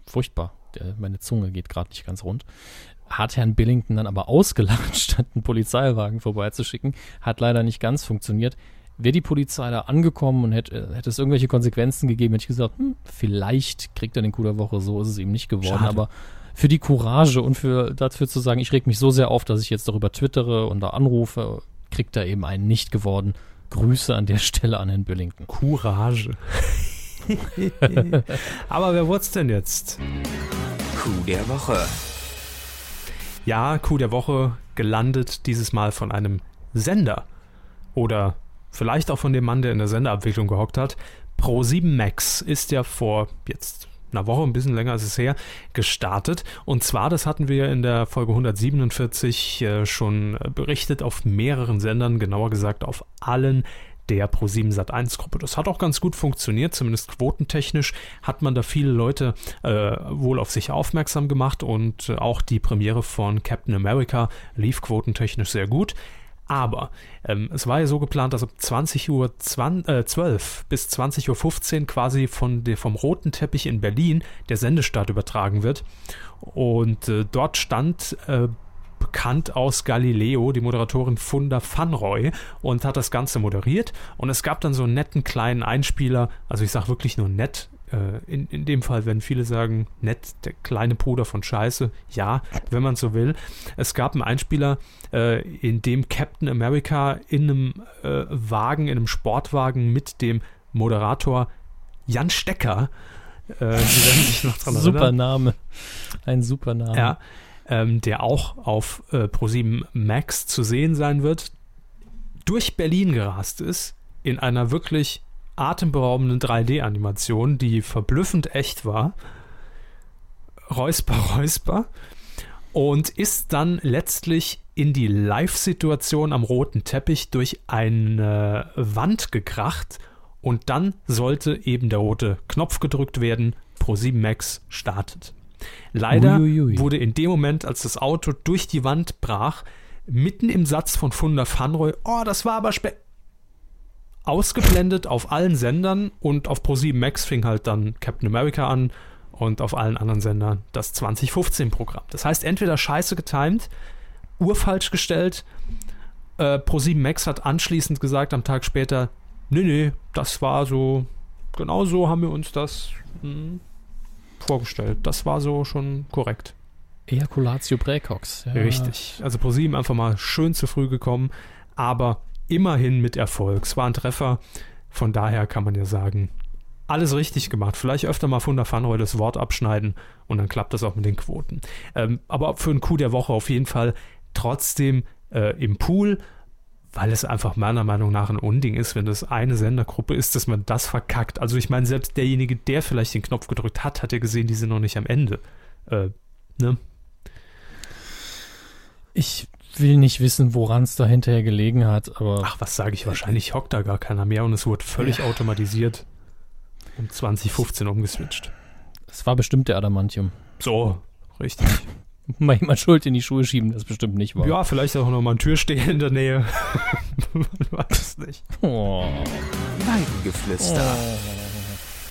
furchtbar, der, meine Zunge geht gerade nicht ganz rund, hat Herrn Billington dann aber ausgelacht, statt einen Polizeiwagen vorbeizuschicken. Hat leider nicht ganz funktioniert. Wäre die Polizei da angekommen und hätte, hätte es irgendwelche Konsequenzen gegeben, hätte ich gesagt, hm, vielleicht kriegt er den Coup der Woche, so ist es ihm nicht geworden. Schade. Aber für die Courage und für dafür zu sagen, ich reg mich so sehr auf, dass ich jetzt darüber twittere und da anrufe, kriegt er eben einen nicht geworden. Grüße an der Stelle an Herrn Billington. Courage. Aber wer wurd's denn jetzt? Coup der Woche. Ja, Coup der Woche gelandet dieses Mal von einem Sender. Oder vielleicht auch von dem Mann, der in der Senderabwicklung gehockt hat. Pro7 Max ist ja vor jetzt einer Woche, ein bisschen länger ist es her, gestartet. Und zwar, das hatten wir in der Folge 147 äh, schon berichtet, auf mehreren Sendern, genauer gesagt auf allen der Pro7 Sat1 Gruppe. Das hat auch ganz gut funktioniert, zumindest quotentechnisch hat man da viele Leute äh, wohl auf sich aufmerksam gemacht und äh, auch die Premiere von Captain America lief quotentechnisch sehr gut. Aber ähm, es war ja so geplant, dass ab 20 Uhr 20, äh, 12 bis 20 Uhr 15 quasi von der, vom roten Teppich in Berlin der Sendestart übertragen wird. Und äh, dort stand äh, bekannt aus Galileo, die Moderatorin Funda Fanroy und hat das Ganze moderiert. Und es gab dann so einen netten kleinen Einspieler, also ich sage wirklich nur nett. Äh, In, in dem Fall, wenn viele sagen, nett, der kleine Bruder von Scheiße, ja, wenn man so will. Es gab einen Einspieler, äh, in dem Captain America in einem äh, Wagen, in einem Sportwagen mit dem Moderator Jan Stecker, äh, Sie werden sich noch dran Super erinnern. Name. Ein super Name. Ja, ähm, der auch auf äh, Pro7 Max zu sehen sein wird, durch Berlin gerast ist, in einer wirklich atemberaubenden 3D-Animation, die verblüffend echt war. Räusper, Räusper. Und ist dann letztlich in die Live-Situation am roten Teppich durch eine Wand gekracht. Und dann sollte eben der rote Knopf gedrückt werden. Pro7 Max startet. Leider Uiuiui. wurde in dem Moment, als das Auto durch die Wand brach, mitten im Satz von Funda Fanroy, oh, das war aber spä ausgeblendet auf allen Sendern und auf Pro7 Max fing halt dann Captain America an und auf allen anderen Sendern das 2015-Programm. Das heißt, entweder scheiße getimed, urfalsch gestellt, äh, Pro7 Max hat anschließend gesagt, am Tag später, nee, nee, das war so, genau so haben wir uns das hm, vorgestellt. Das war so schon korrekt. Ejaculatio Praecox. Ja. Richtig. Also ProSieben einfach mal schön zu früh gekommen, aber immerhin mit Erfolg. Es war ein Treffer. Von daher kann man ja sagen, alles richtig gemacht. Vielleicht öfter mal von der Fanroy das Wort abschneiden und dann klappt das auch mit den Quoten. Ähm, aber für einen Coup der Woche auf jeden Fall trotzdem äh, im Pool, weil es einfach meiner Meinung nach ein Unding ist, wenn das eine Sendergruppe ist, dass man das verkackt. Also ich meine, selbst derjenige, der vielleicht den Knopf gedrückt hat, hat ja gesehen, die sind noch nicht am Ende. Äh, ne? Ich will nicht wissen, woran es da hinterher gelegen hat, aber Ach, was sage ich? Wahrscheinlich hockt da gar keiner mehr und es wurde völlig automatisiert um 2015 umgeswitcht. es war bestimmt der Adamantium. So, richtig. Mal jemand Schuld in die Schuhe schieben, das bestimmt nicht war. Ja, vielleicht auch noch mal ein Türsteher in der Nähe. Man weiß es nicht. Oh. Weidengeflüster.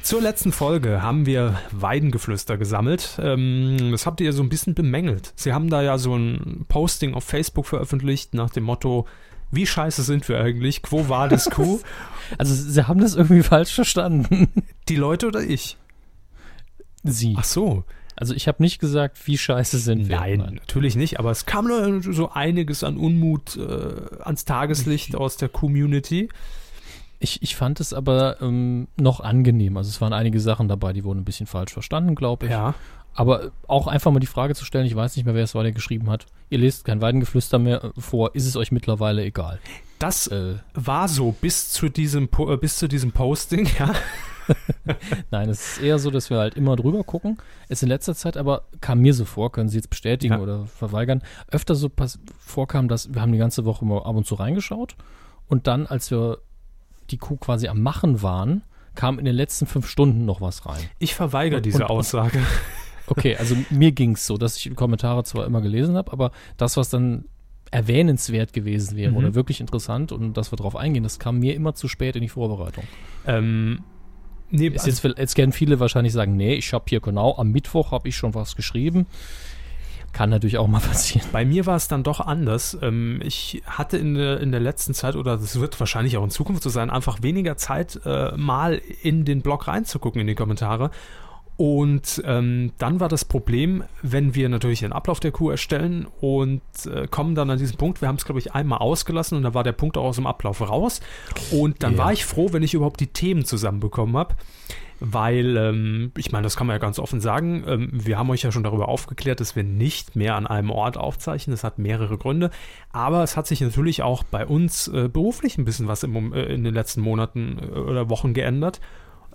Zur letzten Folge haben wir Weidengeflüster gesammelt. Ähm, das habt ihr so ein bisschen bemängelt. Sie haben da ja so ein Posting auf Facebook veröffentlicht nach dem Motto, wie scheiße sind wir eigentlich? Quo war das Kuh? Also sie haben das irgendwie falsch verstanden. Die Leute oder ich? Sie. Ach so. Also ich habe nicht gesagt, wie scheiße sind wir. Nein, Nein. natürlich nicht, aber es kam nur so einiges an Unmut äh, ans Tageslicht aus der Community. Ich, ich fand es aber ähm, noch angenehm. Also es waren einige Sachen dabei, die wurden ein bisschen falsch verstanden, glaube ich. Ja. Aber auch einfach mal die Frage zu stellen, ich weiß nicht mehr, wer es war, der geschrieben hat. Ihr lest kein Weidengeflüster mehr vor, ist es euch mittlerweile egal? Das äh, war so bis zu diesem, äh, bis zu diesem Posting, ja. Nein, es ist eher so, dass wir halt immer drüber gucken. Es in letzter Zeit aber kam mir so vor, können Sie jetzt bestätigen ja. oder verweigern, öfter so vorkam, dass wir haben die ganze Woche mal ab und zu reingeschaut und dann, als wir die Kuh quasi am Machen waren, kam in den letzten fünf Stunden noch was rein. Ich verweigere und, diese und, Aussage. Okay, also mir ging es so, dass ich die Kommentare zwar immer gelesen habe, aber das, was dann erwähnenswert gewesen wäre mhm. oder wirklich interessant und dass wir darauf eingehen, das kam mir immer zu spät in die Vorbereitung. Ähm, nee, also jetzt, jetzt werden viele wahrscheinlich sagen, nee, ich habe hier genau am Mittwoch habe ich schon was geschrieben. Kann natürlich auch mal passieren. Bei mir war es dann doch anders. Ähm, ich hatte in der, in der letzten Zeit, oder das wird wahrscheinlich auch in Zukunft so sein, einfach weniger Zeit, äh, mal in den Blog reinzugucken, in die Kommentare. Und ähm, dann war das Problem, wenn wir natürlich den Ablauf der Kuh erstellen und äh, kommen dann an diesen Punkt, wir haben es, glaube ich, einmal ausgelassen und da war der Punkt auch aus dem Ablauf raus. Und dann ja. war ich froh, wenn ich überhaupt die Themen zusammenbekommen habe. Weil, ähm, ich meine, das kann man ja ganz offen sagen, ähm, wir haben euch ja schon darüber aufgeklärt, dass wir nicht mehr an einem Ort aufzeichnen. Das hat mehrere Gründe. Aber es hat sich natürlich auch bei uns äh, beruflich ein bisschen was im, äh, in den letzten Monaten äh, oder Wochen geändert.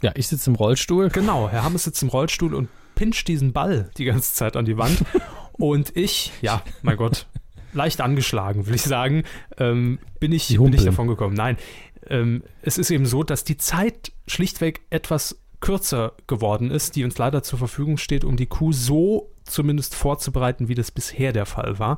Ja, ich sitze im Rollstuhl. Genau, Herr Hammes sitzt im Rollstuhl und pinscht diesen Ball die ganze Zeit an die Wand. und ich, ja, mein Gott, leicht angeschlagen, will ich sagen, ähm, bin, ich, bin ich davon gekommen. Nein, ähm, es ist eben so, dass die Zeit schlichtweg etwas kürzer geworden ist, die uns leider zur Verfügung steht, um die Kuh so zumindest vorzubereiten, wie das bisher der Fall war.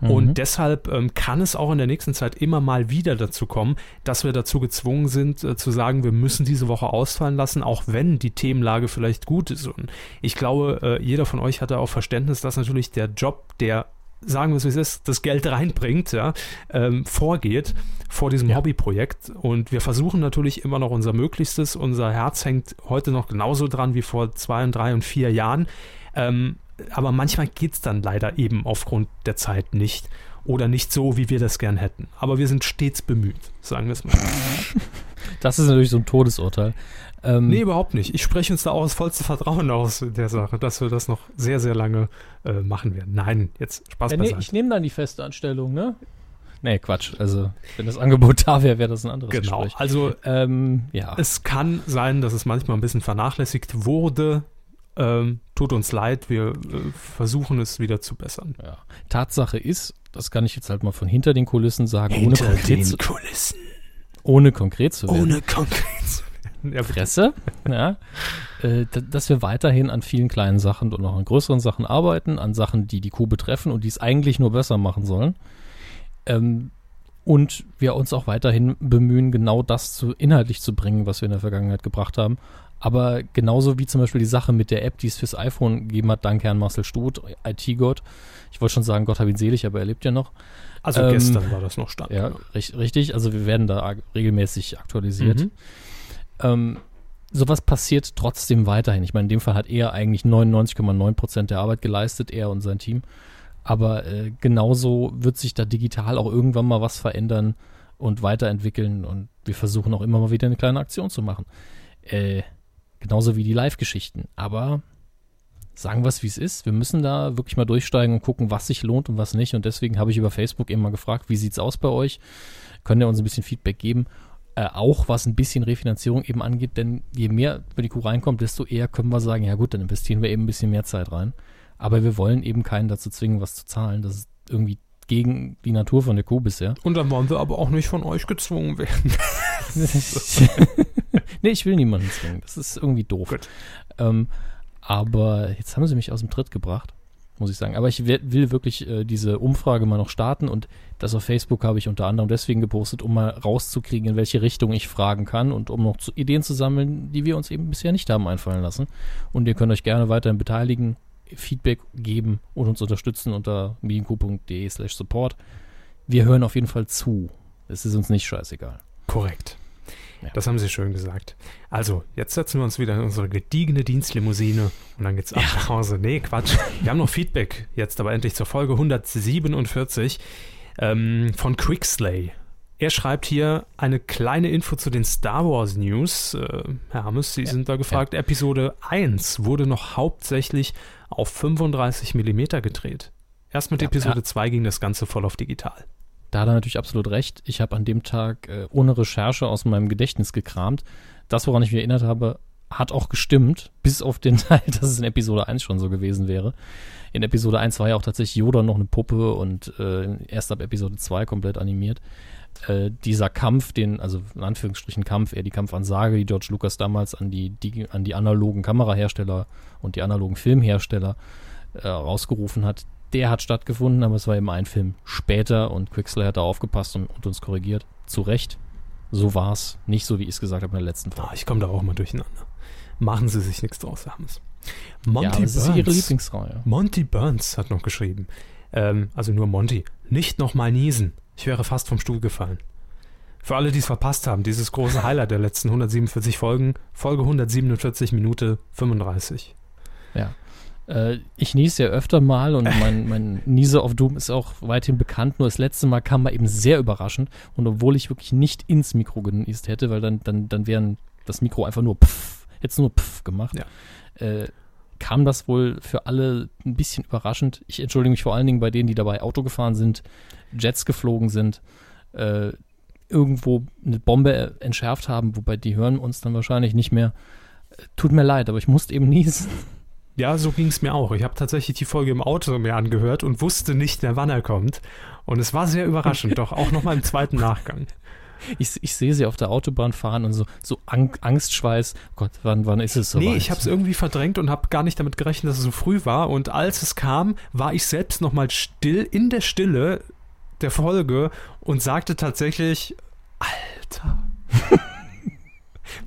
Mhm. Und deshalb ähm, kann es auch in der nächsten Zeit immer mal wieder dazu kommen, dass wir dazu gezwungen sind, äh, zu sagen, wir müssen diese Woche ausfallen lassen, auch wenn die Themenlage vielleicht gut ist. Und ich glaube, äh, jeder von euch hatte auch Verständnis, dass natürlich der Job, der sagen wir es wie es ist, das Geld reinbringt, ja, ähm, vorgeht vor diesem ja. Hobbyprojekt. Und wir versuchen natürlich immer noch unser Möglichstes. Unser Herz hängt heute noch genauso dran wie vor zwei und drei und vier Jahren. Ähm, aber manchmal geht es dann leider eben aufgrund der Zeit nicht oder nicht so, wie wir das gern hätten. Aber wir sind stets bemüht, sagen wir es mal. Das ist natürlich so ein Todesurteil. Ähm, nee, überhaupt nicht. Ich spreche uns da auch das vollste Vertrauen aus der Sache, dass wir das noch sehr, sehr lange äh, machen werden. Nein, jetzt Spaß ja, nee, Ich nehme dann die feste Anstellung, ne? Nee, Quatsch. Also, wenn das Angebot da wäre, wäre das ein anderes genau. Gespräch. Also, ähm, ja. es kann sein, dass es manchmal ein bisschen vernachlässigt wurde, ähm, tut uns leid, wir äh, versuchen es wieder zu bessern. Ja. Tatsache ist, das kann ich jetzt halt mal von hinter den Kulissen sagen, hinter ohne konkret den Kulissen. Ohne konkret zu werden. Ohne konkret zu werden. Ja, Fresse, ja, äh, dass wir weiterhin an vielen kleinen Sachen und auch an größeren Sachen arbeiten, an Sachen, die die Kuh betreffen und die es eigentlich nur besser machen sollen. Ähm, und wir uns auch weiterhin bemühen, genau das zu, inhaltlich zu bringen, was wir in der Vergangenheit gebracht haben. Aber genauso wie zum Beispiel die Sache mit der App, die es fürs iPhone gegeben hat, danke an Marcel Stut, IT-Gott. Ich wollte schon sagen, Gott hab ihn selig, aber er lebt ja noch. Also ähm, gestern war das noch Stand. Ja, richtig. Also wir werden da regelmäßig aktualisiert. Mhm. Ähm, sowas passiert trotzdem weiterhin. Ich meine, in dem Fall hat er eigentlich 99,9 Prozent der Arbeit geleistet, er und sein Team. Aber äh, genauso wird sich da digital auch irgendwann mal was verändern und weiterentwickeln. Und wir versuchen auch immer mal wieder eine kleine Aktion zu machen. Äh, Genauso wie die Live-Geschichten. Aber sagen wir es, wie es ist. Wir müssen da wirklich mal durchsteigen und gucken, was sich lohnt und was nicht. Und deswegen habe ich über Facebook eben mal gefragt, wie sieht es aus bei euch? Könnt ihr uns ein bisschen Feedback geben? Äh, auch was ein bisschen Refinanzierung eben angeht, denn je mehr über die Kuh reinkommt, desto eher können wir sagen, ja gut, dann investieren wir eben ein bisschen mehr Zeit rein. Aber wir wollen eben keinen dazu zwingen, was zu zahlen. Das ist irgendwie gegen die Natur von der Kuh bisher. Und dann wollen wir aber auch nicht von euch gezwungen werden. nee, ich will niemanden zwingen. Das ist irgendwie doof. Ähm, aber jetzt haben sie mich aus dem Tritt gebracht, muss ich sagen. Aber ich will wirklich äh, diese Umfrage mal noch starten und das auf Facebook habe ich unter anderem deswegen gepostet, um mal rauszukriegen, in welche Richtung ich fragen kann und um noch zu, Ideen zu sammeln, die wir uns eben bisher nicht haben einfallen lassen. Und ihr könnt euch gerne weiterhin beteiligen, Feedback geben und uns unterstützen unter medienku.de slash support. Wir hören auf jeden Fall zu. Es ist uns nicht scheißegal. Korrekt. Ja. Das haben sie schön gesagt. Also, jetzt setzen wir uns wieder in unsere gediegene Dienstlimousine und dann geht's ab ja. nach Hause. Nee, Quatsch. Wir haben noch Feedback jetzt aber endlich zur Folge 147 ähm, von Quickslay. Er schreibt hier eine kleine Info zu den Star Wars News. Äh, Herr Hammes, Sie ja, sind da gefragt. Ja. Episode 1 wurde noch hauptsächlich auf 35 mm gedreht. Erst mit ja, Episode 2 ging das Ganze voll auf digital. Da hat er natürlich absolut recht. Ich habe an dem Tag äh, ohne Recherche aus meinem Gedächtnis gekramt. Das, woran ich mich erinnert habe, hat auch gestimmt, bis auf den Teil, dass es in Episode 1 schon so gewesen wäre. In Episode 1 war ja auch tatsächlich Yoda noch eine Puppe und äh, erst ab Episode 2 komplett animiert äh, dieser Kampf, den, also in Anführungsstrichen Kampf, eher die Kampfansage, die George Lucas damals an die, die an die analogen Kamerahersteller und die analogen Filmhersteller äh, rausgerufen hat, der hat stattgefunden, aber es war eben ein Film später und Quixley hat da aufgepasst und, und uns korrigiert. Zu Recht. So war es. Nicht so, wie ich es gesagt habe in der letzten Folge. Oh, ich komme da auch mal durcheinander. Machen Sie sich nichts draus, Herr Hammes. Monty ja, das Burns. ist Ihre Lieblingsreihe. Monty Burns hat noch geschrieben. Ähm, also nur Monty. Nicht nochmal niesen. Ich wäre fast vom Stuhl gefallen. Für alle, die es verpasst haben, dieses große Highlight der letzten 147 Folgen, Folge 147, Minute 35. Ja. Äh, ich niese ja öfter mal und mein, mein Niese of Doom ist auch weithin bekannt. Nur das letzte Mal kam mal eben sehr überraschend. Und obwohl ich wirklich nicht ins Mikro genießt hätte, weil dann, dann, dann wären das Mikro einfach nur pff, jetzt nur pff gemacht. Ja. Äh, kam das wohl für alle ein bisschen überraschend. Ich entschuldige mich vor allen Dingen bei denen, die dabei Auto gefahren sind, Jets geflogen sind, äh, irgendwo eine Bombe entschärft haben, wobei die hören uns dann wahrscheinlich nicht mehr. Tut mir leid, aber ich musste eben niesen. Ja, so ging es mir auch. Ich habe tatsächlich die Folge im Auto mir angehört und wusste nicht mehr, wann er kommt. Und es war sehr überraschend, doch auch nochmal im zweiten Nachgang. Ich, ich sehe sie auf der Autobahn fahren und so, so Angstschweiß. Gott, wann, wann ist es so? Nee, ich habe es irgendwie verdrängt und habe gar nicht damit gerechnet, dass es so früh war. Und als es kam, war ich selbst nochmal still, in der Stille der Folge und sagte tatsächlich, Alter.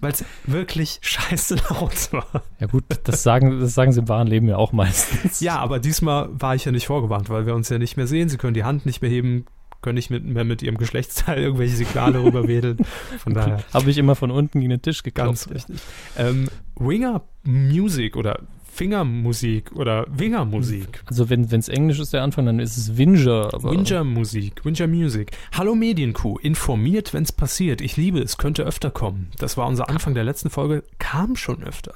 Weil es wirklich scheiße laut war. Ja gut, das sagen, das sagen sie im wahren Leben ja auch meistens. Ja, aber diesmal war ich ja nicht vorgewarnt, weil wir uns ja nicht mehr sehen. Sie können die Hand nicht mehr heben, können nicht mit, mehr mit ihrem Geschlechtsteil irgendwelche Signale rüberwedeln. Von daher. Habe ich immer von unten gegen den Tisch geklopft. Ganz richtig. Ähm, Winger Music oder Fingermusik oder Wingermusik. Also wenn es Englisch ist der Anfang, dann ist es Winger. Winger Musik, Winger Music. Hallo Medienkuh, informiert, wenn es passiert. Ich liebe es, könnte öfter kommen. Das war unser Anfang der letzten Folge, kam schon öfter.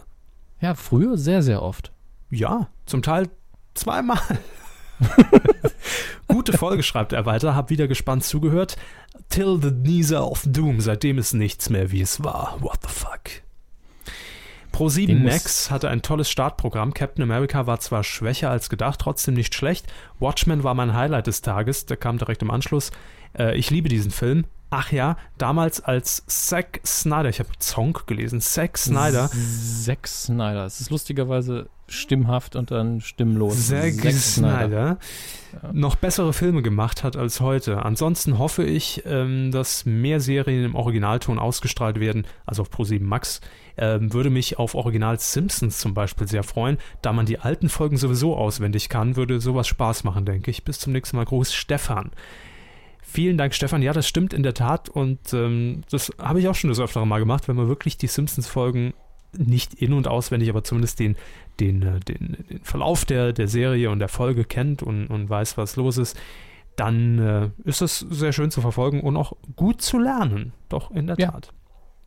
Ja, früher sehr, sehr oft. Ja, zum Teil zweimal. Gute Folge, schreibt er weiter. Hab wieder gespannt zugehört. Till the Neezer of Doom. Seitdem ist nichts mehr, wie es war. What the fuck? Pro7 Max hatte ein tolles Startprogramm. Captain America war zwar schwächer als gedacht, trotzdem nicht schlecht. Watchmen war mein Highlight des Tages. Der kam direkt im Anschluss. Äh, ich liebe diesen Film. Ach ja, damals als Zack Snyder, ich habe Zonk gelesen, Zack Snyder. Zack Snyder, es ist lustigerweise stimmhaft und dann stimmlos. Zack, Zack Snyder, ja. noch bessere Filme gemacht hat als heute. Ansonsten hoffe ich, ähm, dass mehr Serien im Originalton ausgestrahlt werden, also auf Pro7 Max. Ähm, würde mich auf Original Simpsons zum Beispiel sehr freuen. Da man die alten Folgen sowieso auswendig kann, würde sowas Spaß machen, denke ich. Bis zum nächsten Mal. Gruß, Stefan. Vielen Dank, Stefan. Ja, das stimmt in der Tat und ähm, das habe ich auch schon das öftere Mal gemacht, wenn man wirklich die Simpsons-Folgen nicht in- und auswendig, aber zumindest den, den, äh, den, den Verlauf der, der Serie und der Folge kennt und, und weiß, was los ist, dann äh, ist das sehr schön zu verfolgen und auch gut zu lernen. Doch, in der ja. Tat.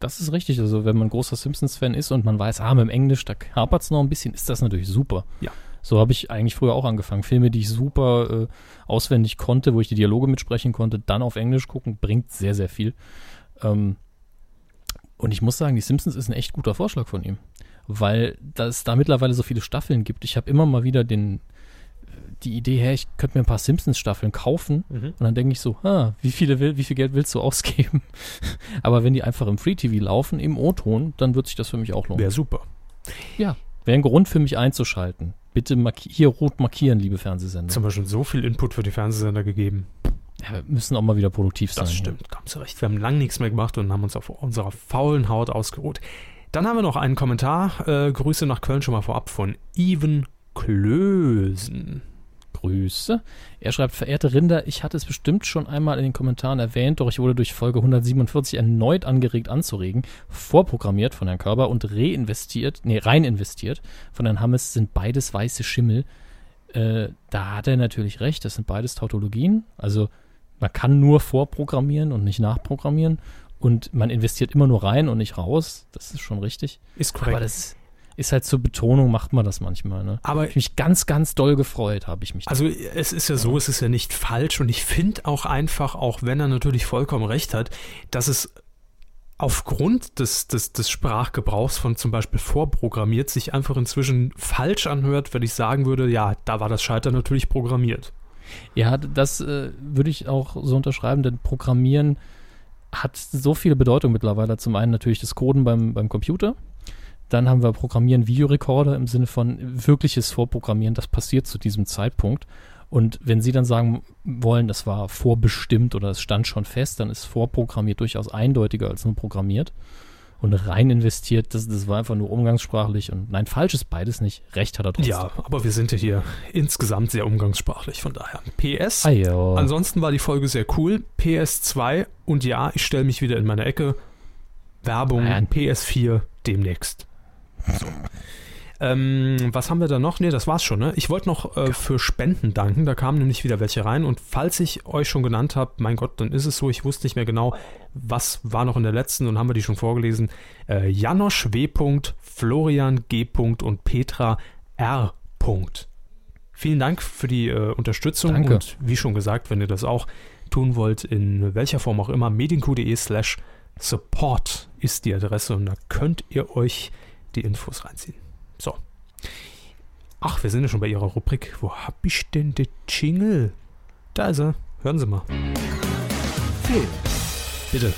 Das ist richtig. Also, wenn man großer Simpsons-Fan ist und man weiß, ah, mit dem Englisch, da hapert es noch ein bisschen, ist das natürlich super. Ja. So habe ich eigentlich früher auch angefangen. Filme, die ich super äh, auswendig konnte, wo ich die Dialoge mitsprechen konnte, dann auf Englisch gucken, bringt sehr, sehr viel. Ähm, und ich muss sagen, die Simpsons ist ein echt guter Vorschlag von ihm, weil es da mittlerweile so viele Staffeln gibt. Ich habe immer mal wieder den, die Idee her, ich könnte mir ein paar Simpsons-Staffeln kaufen mhm. und dann denke ich so, ah, wie, viele will, wie viel Geld willst du ausgeben? Aber wenn die einfach im Free-TV laufen, im O-Ton, dann wird sich das für mich auch lohnen. Wäre super. Ja, wäre ein Grund für mich einzuschalten bitte hier rot markieren, liebe Fernsehsender. Zum Beispiel so viel Input für die Fernsehsender gegeben. Ja, wir müssen auch mal wieder produktiv sein. Das stimmt, ja. kommst du recht. Wir haben lange nichts mehr gemacht und haben uns auf unserer faulen Haut ausgeruht. Dann haben wir noch einen Kommentar. Äh, Grüße nach Köln schon mal vorab von Even Klösen. Grüße. Er schreibt, verehrte Rinder, ich hatte es bestimmt schon einmal in den Kommentaren erwähnt, doch ich wurde durch Folge 147 erneut angeregt anzuregen, vorprogrammiert von Herrn Körber und reinvestiert, nee, rein investiert von Herrn Hammes sind beides weiße Schimmel. Äh, da hat er natürlich recht, das sind beides Tautologien. Also man kann nur vorprogrammieren und nicht nachprogrammieren und man investiert immer nur rein und nicht raus. Das ist schon richtig. Ist korrekt. Aber das ist halt zur Betonung, macht man das manchmal. Ne? Aber ich mich ganz, ganz doll gefreut, habe ich mich. Also es ist ja so, es ist ja nicht falsch und ich finde auch einfach, auch wenn er natürlich vollkommen recht hat, dass es aufgrund des, des, des Sprachgebrauchs von zum Beispiel vorprogrammiert sich einfach inzwischen falsch anhört, wenn ich sagen würde, ja, da war das Schalter natürlich programmiert. Ja, das äh, würde ich auch so unterschreiben, denn Programmieren hat so viele Bedeutung mittlerweile. Zum einen natürlich das Coden beim, beim Computer. Dann haben wir Programmieren Videorekorder im Sinne von wirkliches Vorprogrammieren. Das passiert zu diesem Zeitpunkt. Und wenn Sie dann sagen wollen, das war vorbestimmt oder es stand schon fest, dann ist vorprogrammiert durchaus eindeutiger als nur programmiert und rein investiert. Das, das war einfach nur umgangssprachlich und nein, falsch ist beides nicht. Recht hat er trotzdem. Ja, aber wir sind ja hier insgesamt sehr umgangssprachlich, von daher. PS. Ah, Ansonsten war die Folge sehr cool. PS2 und ja, ich stelle mich wieder in meine Ecke. Werbung, ah, PS4 demnächst. So. Ähm, was haben wir da noch? Ne, das war's schon, ne? Ich wollte noch äh, für Spenden danken. Da kamen nämlich wieder welche rein. Und falls ich euch schon genannt habe, mein Gott, dann ist es so. Ich wusste nicht mehr genau, was war noch in der letzten und haben wir die schon vorgelesen. Äh, Janosch W. Florian G. und Petra R. Vielen Dank für die äh, Unterstützung. Danke. Und wie schon gesagt, wenn ihr das auch tun wollt, in welcher Form auch immer, medienq.de slash support ist die Adresse und da könnt ihr euch die Infos reinziehen. So. Ach, wir sind ja schon bei Ihrer Rubrik. Wo hab ich denn den Jingle? Da ist er. Hören Sie mal. Film. Bitte.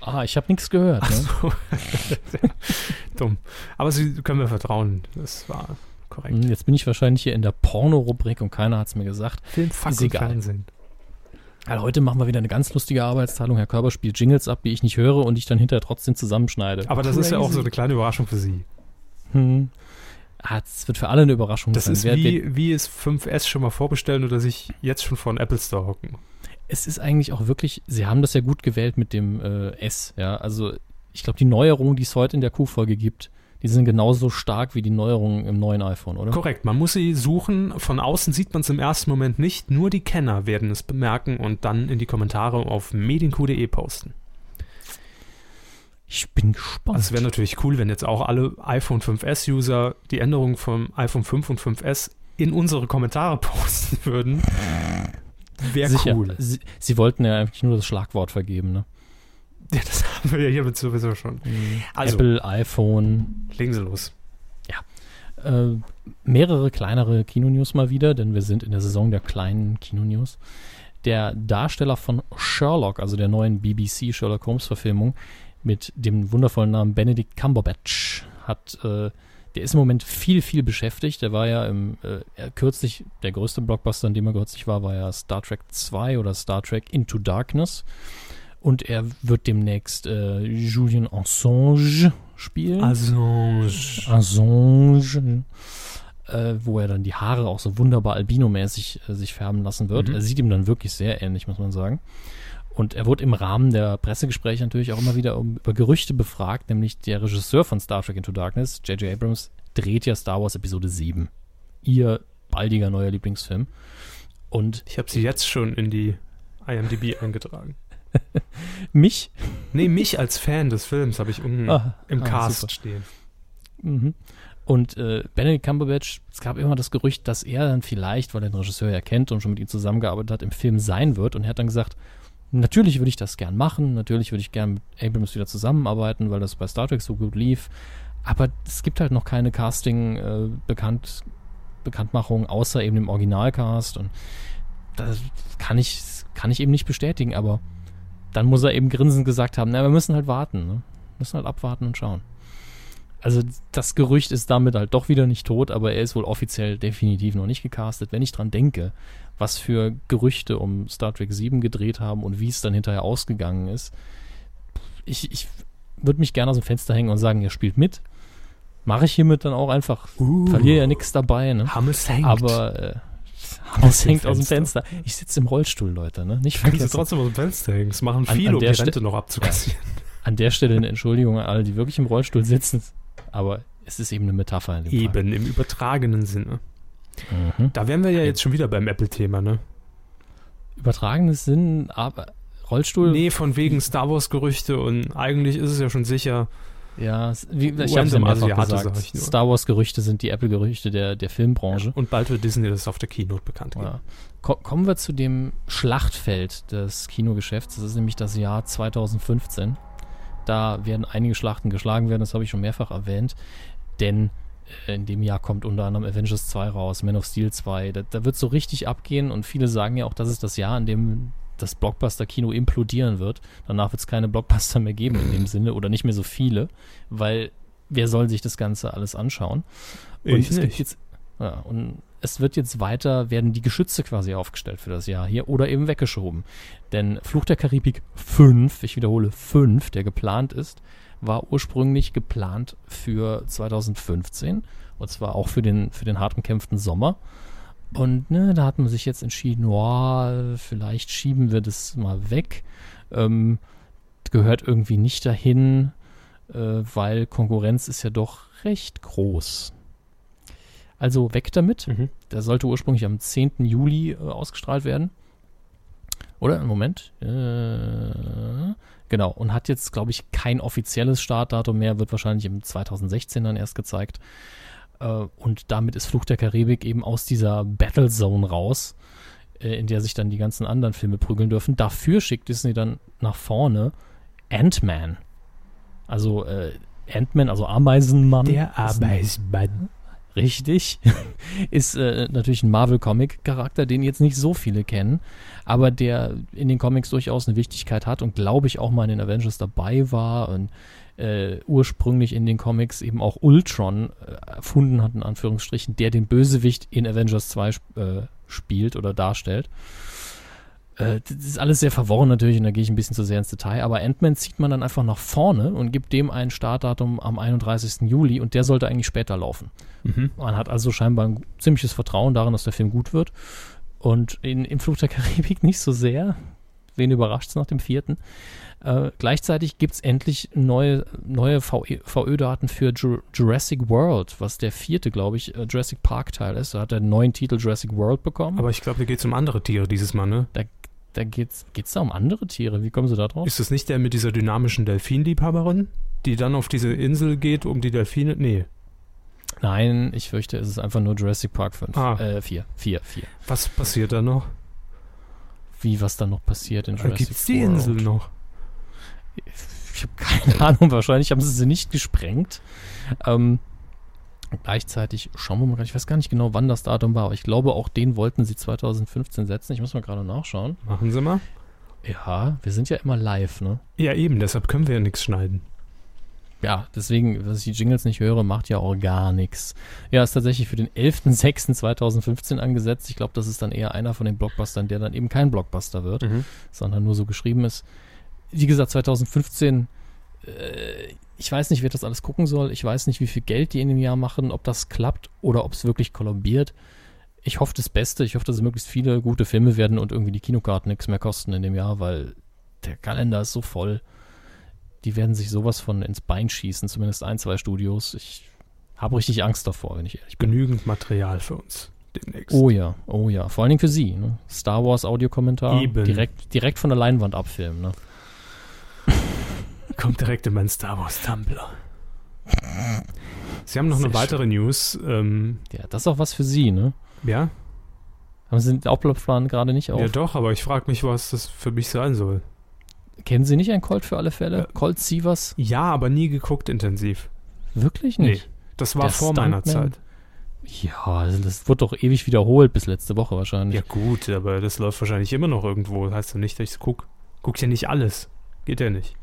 Ah, ich habe nichts gehört. Ne? So. Dumm. Aber Sie können mir vertrauen. Das war korrekt. Hm, jetzt bin ich wahrscheinlich hier in der Porno-Rubrik und keiner hat es mir gesagt. Film, Fuck ist egal. Fernsehen. Also heute machen wir wieder eine ganz lustige Arbeitsteilung. Herr Körber spielt Jingles ab, die ich nicht höre und ich dann hinterher trotzdem zusammenschneide. Aber das Crazy. ist ja auch so eine kleine Überraschung für Sie. Hm. Ah, das wird für alle eine Überraschung das sein. Das ist wer, wie, wie es 5S schon mal vorbestellen oder sich jetzt schon vor den Apple Store hocken. Es ist eigentlich auch wirklich, sie haben das ja gut gewählt mit dem äh, S, ja. Also ich glaube, die Neuerungen, die es heute in der Q-Folge gibt, die sind genauso stark wie die Neuerungen im neuen iPhone, oder? Korrekt, man muss sie suchen. Von außen sieht man es im ersten Moment nicht. Nur die Kenner werden es bemerken und dann in die Kommentare auf medienq.de posten. Ich bin gespannt. Also es wäre natürlich cool, wenn jetzt auch alle iPhone 5S-User die Änderungen vom iPhone 5 und 5S in unsere Kommentare posten würden. Wäre cool. Sie, sie, wollten ja eigentlich nur das Schlagwort vergeben, ne? Ja, das haben wir ja hiermit sowieso schon. Mhm. Also, Apple, iPhone. Legen Sie los. Ja. Äh, mehrere kleinere Kinonews mal wieder, denn wir sind in der Saison der kleinen Kinonews. Der Darsteller von Sherlock, also der neuen BBC Sherlock Holmes Verfilmung, mit dem wundervollen Namen Benedict Cumberbatch hat, äh, der ist im Moment viel, viel beschäftigt. Der war ja im, äh, kürzlich, der größte Blockbuster, in dem er kürzlich war, war ja Star Trek 2 oder Star Trek Into Darkness. Und er wird demnächst äh, Julien Assange spielen. Assange. Assange. Äh, wo er dann die Haare auch so wunderbar albinomäßig äh, sich färben lassen wird. Mhm. Er sieht ihm dann wirklich sehr ähnlich, muss man sagen. Und er wurde im Rahmen der Pressegespräche natürlich auch immer wieder um, über Gerüchte befragt, nämlich der Regisseur von Star Trek Into Darkness, J.J. Abrams, dreht ja Star Wars Episode 7. Ihr baldiger neuer Lieblingsfilm. Und ich habe sie jetzt schon in die IMDb eingetragen. mich? Nee, mich als Fan des Films habe ich unten ah, im ah, Cast super. stehen. Mhm. Und äh, Benedict Cumberbatch, es gab immer das Gerücht, dass er dann vielleicht, weil er den Regisseur ja kennt und schon mit ihm zusammengearbeitet hat, im Film sein wird. Und er hat dann gesagt, Natürlich würde ich das gern machen, natürlich würde ich gern mit Abrams wieder zusammenarbeiten, weil das bei Star Trek so gut lief. Aber es gibt halt noch keine Casting-Bekannt, äh, Bekanntmachung, außer eben dem Originalcast. Und das kann ich, kann ich eben nicht bestätigen, aber dann muss er eben grinsend gesagt haben, na, wir müssen halt warten, ne? müssen halt abwarten und schauen. Also das Gerücht ist damit halt doch wieder nicht tot, aber er ist wohl offiziell definitiv noch nicht gecastet. Wenn ich dran denke, was für Gerüchte um Star Trek 7 gedreht haben und wie es dann hinterher ausgegangen ist. Ich, ich würde mich gerne aus dem Fenster hängen und sagen, er spielt mit. Mache ich hiermit dann auch einfach. Uh, Verliere ja nichts dabei. Ne? Aber äh, Haus hängt aus dem Fenster. Ich sitze im Rollstuhl, Leute, ne? Nicht Kannst du vergessen. trotzdem aus dem Fenster hängen. Das machen An- viele, an um die Rente Ste- noch abzukassieren. An der Stelle eine Entschuldigung an alle, die wirklich im Rollstuhl sitzen. Aber es ist eben eine Metapher in dem Eben, im übertragenen Sinne. Fall. Mhm. Da wären wir ja jetzt schon wieder beim Apple-Thema, ne? Übertragenes Sinn, aber Rollstuhl, Nee, von wegen Star Wars-Gerüchte und eigentlich ist es ja schon sicher. Ja, wie, ich habe es ja mehrfach Asiate, gesagt. sag ich nur. Star Wars Gerüchte sind die Apple Gerüchte der, der Filmbranche. Und bald wird Disney das auf der Keynote bekannt geben. Ja. Ko kommen wir zu dem Schlachtfeld des Kinogeschäfts. Das ist nämlich das Jahr 2015. Da werden einige Schlachten geschlagen werden, das habe ich schon mehrfach erwähnt. Denn äh, in dem Jahr kommt unter anderem Avengers 2 raus, Man of Steel 2. Da, da wird so richtig abgehen und viele sagen ja auch, das ist das Jahr, in dem das Blockbuster-Kino implodieren wird. Danach wird es keine Blockbuster mehr geben in dem Sinne oder nicht mehr so viele, weil wer soll sich das Ganze alles anschauen? Und Ich es gibt nicht. jetzt ja, und es wird jetzt weiter, werden die Geschütze quasi aufgestellt für das Jahr hier oder eben weggeschoben. Denn Fluch der Karibik 5, ich wiederhole 5, der geplant ist, war ursprünglich geplant für 2015 und zwar auch für den, für den hart umkämpften Sommer. Und ne, da hat man sich jetzt entschieden, oh, vielleicht schieben wir das mal weg. Ähm, gehört irgendwie nicht dahin, äh, weil Konkurrenz ist ja doch recht groß. Also weg damit. Mhm. Der sollte ursprünglich am 10. Juli äh, ausgestrahlt werden. Oder? Moment. Äh, genau. Und hat jetzt, glaube ich, kein offizielles Startdatum mehr. Wird wahrscheinlich im 2016 dann erst gezeigt. Äh, und damit ist Fluch der Karibik eben aus dieser Battlezone raus, äh, in der sich dann die ganzen anderen Filme prügeln dürfen. Dafür schickt Disney dann nach vorne Ant-Man. Also äh, Ant-Man, also Ameisenmann. Der Arbeitsmann. Richtig. ist äh, natürlich ein Marvel-Comic-Charakter, den jetzt nicht so viele kennen, aber der in den Comics durchaus eine Wichtigkeit hat und glaube ich auch mal in den Avengers dabei war und äh, ursprünglich in den Comics eben auch Ultron äh, erfunden hat, in Anführungsstrichen, der den Bösewicht in Avengers 2 sp äh, spielt oder darstellt. Äh, das ist alles sehr verworren natürlich und da gehe ich ein bisschen zu sehr ins Detail, aber Ant-Man zieht man dann einfach nach vorne und gibt dem ein Startdatum am 31. Juli und der sollte eigentlich später laufen. Mhm. Man hat also scheinbar ein ziemliches Vertrauen darin, dass der Film gut wird. Und in, im Flug der Karibik nicht so sehr. Wen überrascht es nach dem vierten? Äh, gleichzeitig gibt es endlich neue, neue VÖ-Daten für Ju Jurassic World, was der vierte, glaube ich, äh, Jurassic Park-Teil ist. Da hat er einen neuen Titel Jurassic World bekommen. Aber ich glaube, da geht es um andere Tiere dieses Mal, ne? da geht's, geht's da um andere Tiere. Wie kommen sie da drauf? Ist das nicht der mit dieser dynamischen Delfinliebhaberin, die dann auf diese Insel geht, um die Delfine? Nee. Nein, ich fürchte, es ist einfach nur Jurassic Park 5. Ah. Äh, 4. 4, 4. Was passiert da noch? Wie, was da noch passiert in Da Jurassic gibt es die World. Insel noch. Ich habe keine Ahnung, wahrscheinlich haben sie sie nicht gesprengt. Ähm, gleichzeitig schauen wir mal, ich weiß gar nicht genau, wann das Datum war, aber ich glaube, auch den wollten sie 2015 setzen. Ich muss mal gerade nachschauen. Machen Sie mal. Ja, wir sind ja immer live, ne? Ja, eben, deshalb können wir ja nichts schneiden. Ja, deswegen, dass ich die Jingles nicht höre, macht ja auch gar nichts. Ja, ist tatsächlich für den 11.06.2015 angesetzt. Ich glaube, das ist dann eher einer von den Blockbustern, der dann eben kein Blockbuster wird. Mhm. sondern nur so geschrieben ist. Wie gesagt, 2015, äh, ich weiß nicht, wer das alles gucken soll. Ich weiß nicht, wie viel Geld die in dem Jahr machen, ob das klappt oder ob es wirklich kollabiert. Ich hoffe das Beste. Ich hoffe, dass es möglichst viele gute Filme werden und irgendwie die Kinokarten nichts mehr kosten in dem Jahr, weil der Kalender ist so voll. Die werden sich sowas von ins Bein schießen, zumindest ein, zwei Studios. Ich habe richtig Angst davor, wenn ich ehrlich bin. Genügend Material für uns demnächst. Oh ja, oh ja. Vor allen Dingen für Sie. Ne? Star Wars Audiokommentar. Eben. Direkt, direkt von der Leinwand abfilmen. Ne? Kommt direkt in meinen Star Wars Tumblr. Sie haben noch Sehr eine weitere News. Ähm, Ja, das ist auch was für Sie, ne? ja? Haben Sie den Auflaufplan gerade nicht auf? Ja, doch, aber ich frage mich, was das für mich sein soll. Kennen Sie nicht einen Colt für alle Fälle? Äh, Colt Sievers? Ja, aber nie geguckt intensiv. Wirklich Nee. nicht? Das war Der vor meiner Stuntman? Zeit. Ja, also das wurde doch ewig wiederholt bis letzte Woche wahrscheinlich. Ja, gut, aber das läuft wahrscheinlich immer noch irgendwo. Das heißt ja nicht, dass ich es gucke. Guckt ja nicht alles. Geht ja nicht.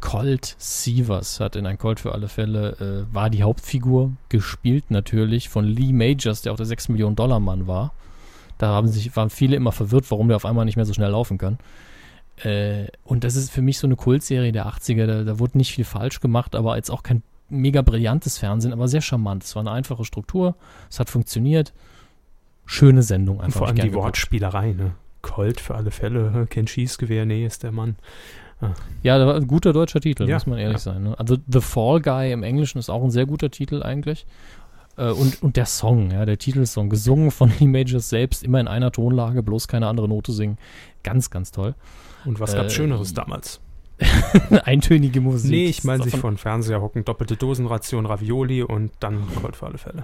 Colt Sievers hat in ein Colt für alle Fälle, äh, war die Hauptfigur, gespielt natürlich von Lee Majors, der auch der 6 Millionen Dollar Mann war. Da haben sich, waren viele immer verwirrt, warum der auf einmal nicht mehr so schnell laufen kann. Äh, und das ist für mich so eine Kultserie der 80er, da, da wurde nicht viel falsch gemacht, aber jetzt auch kein mega brillantes Fernsehen, aber sehr charmant. Es war eine einfache Struktur, es hat funktioniert. schöne Sendung einfach. Vor allem die Wortspielerei, ne? Colt für alle Fälle, kein Schießgewehr, nee, ist der Mann. Ah. Ja, ein guter deutscher Titel, ja, muss man ehrlich ja. sein. Ne? Also The Fall Guy im Englischen ist auch ein sehr guter Titel eigentlich. Äh, und, und der Song, ja, der Titelsong, gesungen von Lee Majors selbst, immer in einer Tonlage, bloß keine andere Note singen. Ganz, ganz toll. Und was gab äh, Schöneres damals? Eintönige Musik. Nee, ich meine sich von Fernseher hocken, doppelte Dosenration Ravioli und dann Colt für alle Fälle.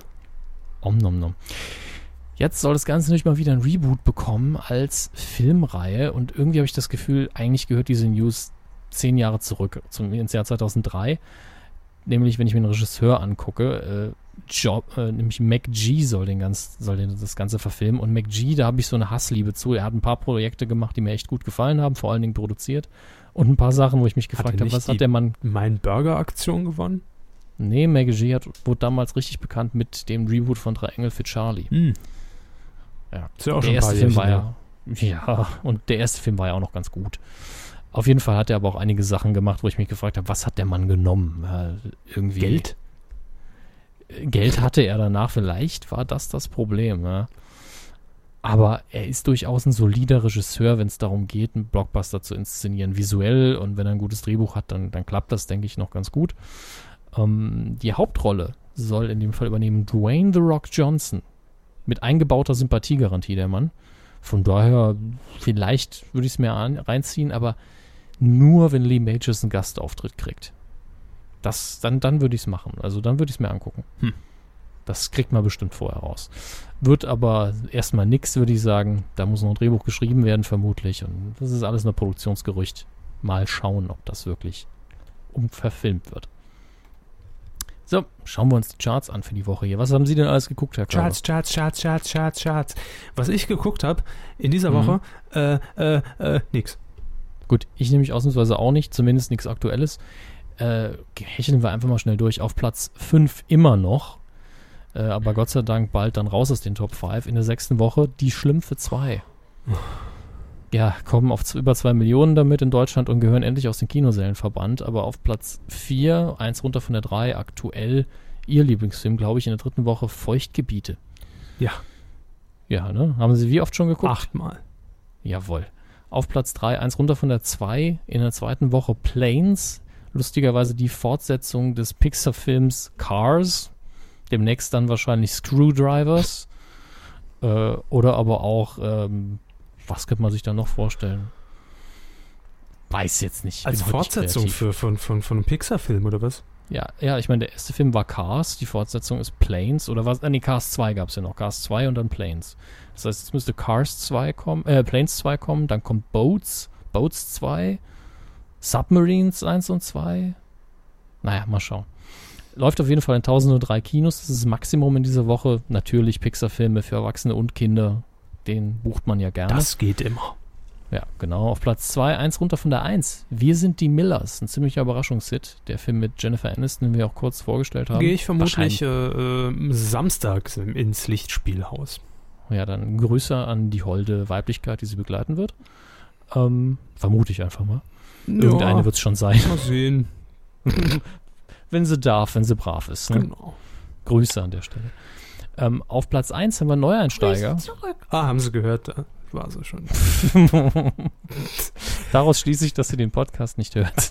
Om nom nom. Jetzt soll das Ganze nicht mal wieder ein Reboot bekommen als Filmreihe und irgendwie habe ich das Gefühl, eigentlich gehört diese News zehn Jahre zurück, zum, ins Jahr 2003. Nämlich, wenn ich mir den Regisseur angucke, äh, Job, äh, nämlich MacG soll, den ganz, soll den, das Ganze verfilmen. Und MacG, da habe ich so eine Hassliebe zu. Er hat ein paar Projekte gemacht, die mir echt gut gefallen haben, vor allen Dingen produziert. Und ein paar Sachen, wo ich mich gefragt habe, was hat der Mann. Mein Burger-Aktion gewonnen? Nee, MacG hat, wurde damals richtig bekannt mit dem Reboot von Drei Engel für Charlie. Hm. Ja, ist ja auch der schon erste Film war ja, ja, und der erste Film war ja auch noch ganz gut. Auf jeden Fall hat er aber auch einige Sachen gemacht, wo ich mich gefragt habe, was hat der Mann genommen? Ja, irgendwie Geld? Geld hatte er danach, vielleicht war das das Problem. Ja. Aber er ist durchaus ein solider Regisseur, wenn es darum geht, einen Blockbuster zu inszenieren, visuell. Und wenn er ein gutes Drehbuch hat, dann, dann klappt das, denke ich, noch ganz gut. Ähm, die Hauptrolle soll in dem Fall übernehmen Dwayne The Rock Johnson. Mit eingebauter Sympathiegarantie, der Mann. Von daher, vielleicht würde ich es mir reinziehen, aber nur, wenn Lee Majors einen Gastauftritt kriegt. Das, dann, dann würde ich es machen. Also dann würde ich es mir angucken. Hm. Das kriegt man bestimmt vorher raus. Wird aber erstmal nichts, würde ich sagen. Da muss noch ein Drehbuch geschrieben werden, vermutlich. Und das ist alles nur Produktionsgerücht. Mal schauen, ob das wirklich umverfilmt wird. So, schauen wir uns die Charts an für die Woche hier. Was haben Sie denn alles geguckt, Herr Charts, Charts, Charts, Charts, Charts, Charts. Was ich geguckt habe in dieser mhm. Woche, äh, äh, äh, nix. Gut, ich nehme mich ausnahmsweise auch nicht, zumindest nichts Aktuelles. Äh, hecheln wir einfach mal schnell durch. Auf Platz 5 immer noch, äh, aber Gott sei Dank bald dann raus aus den Top 5. In der sechsten Woche die Schlümpfe 2. ja, kommen auf über 2 Millionen damit in Deutschland und gehören endlich aus den Kinosälen verbannt. Aber auf Platz 4, eins runter von der 3, aktuell ihr Lieblingsfilm, glaube ich, in der dritten Woche Feuchtgebiete. Ja. Ja, ne? Haben Sie wie oft schon geguckt? Achtmal. Jawohl. Auf Platz 3, eins runter von der 2, in der zweiten Woche Planes. Lustigerweise die Fortsetzung des Pixar-Films Cars. Demnächst dann wahrscheinlich Screwdrivers. Äh, oder aber auch ähm, was könnte man sich da noch vorstellen? Weiß jetzt nicht. Als Fortsetzung für, von, von, von einem Pixar-Film oder was? Ja, ja, ich meine, der erste Film war Cars, die Fortsetzung ist Planes oder was? Äh, nee, Cars 2 gab es ja noch. Cars 2 und dann Planes. Das heißt, jetzt müsste Cars 2 kommen, äh, Planes 2 kommen, dann kommt Boats, Boats 2, Submarines 1 und 2. Naja, mal schauen. Läuft auf jeden Fall in 1003 Kinos, das ist das Maximum in dieser Woche. Natürlich Pixar-Filme für Erwachsene und Kinder den bucht man ja gerne. Das geht immer. Ja, genau. Auf Platz 2, eins runter von der 1. Wir sind die Millers. Ein ziemlicher Überraschungshit. Der Film mit Jennifer Aniston, den wir auch kurz vorgestellt haben. Gehe ich vermutlich äh, samstags ins Lichtspielhaus. Ja, dann Grüße an die holde Weiblichkeit, die sie begleiten wird. Ähm, vermute ich einfach mal. Ja, Irgendeine wird es schon sein. Mal sehen. wenn sie darf, wenn sie brav ist. Ne? Genau. Grüße an der Stelle. Ähm, auf Platz 1 haben wir Neueinsteiger. Ah, haben Sie gehört? Da war sie schon. Daraus schließe ich, dass sie den Podcast nicht hört.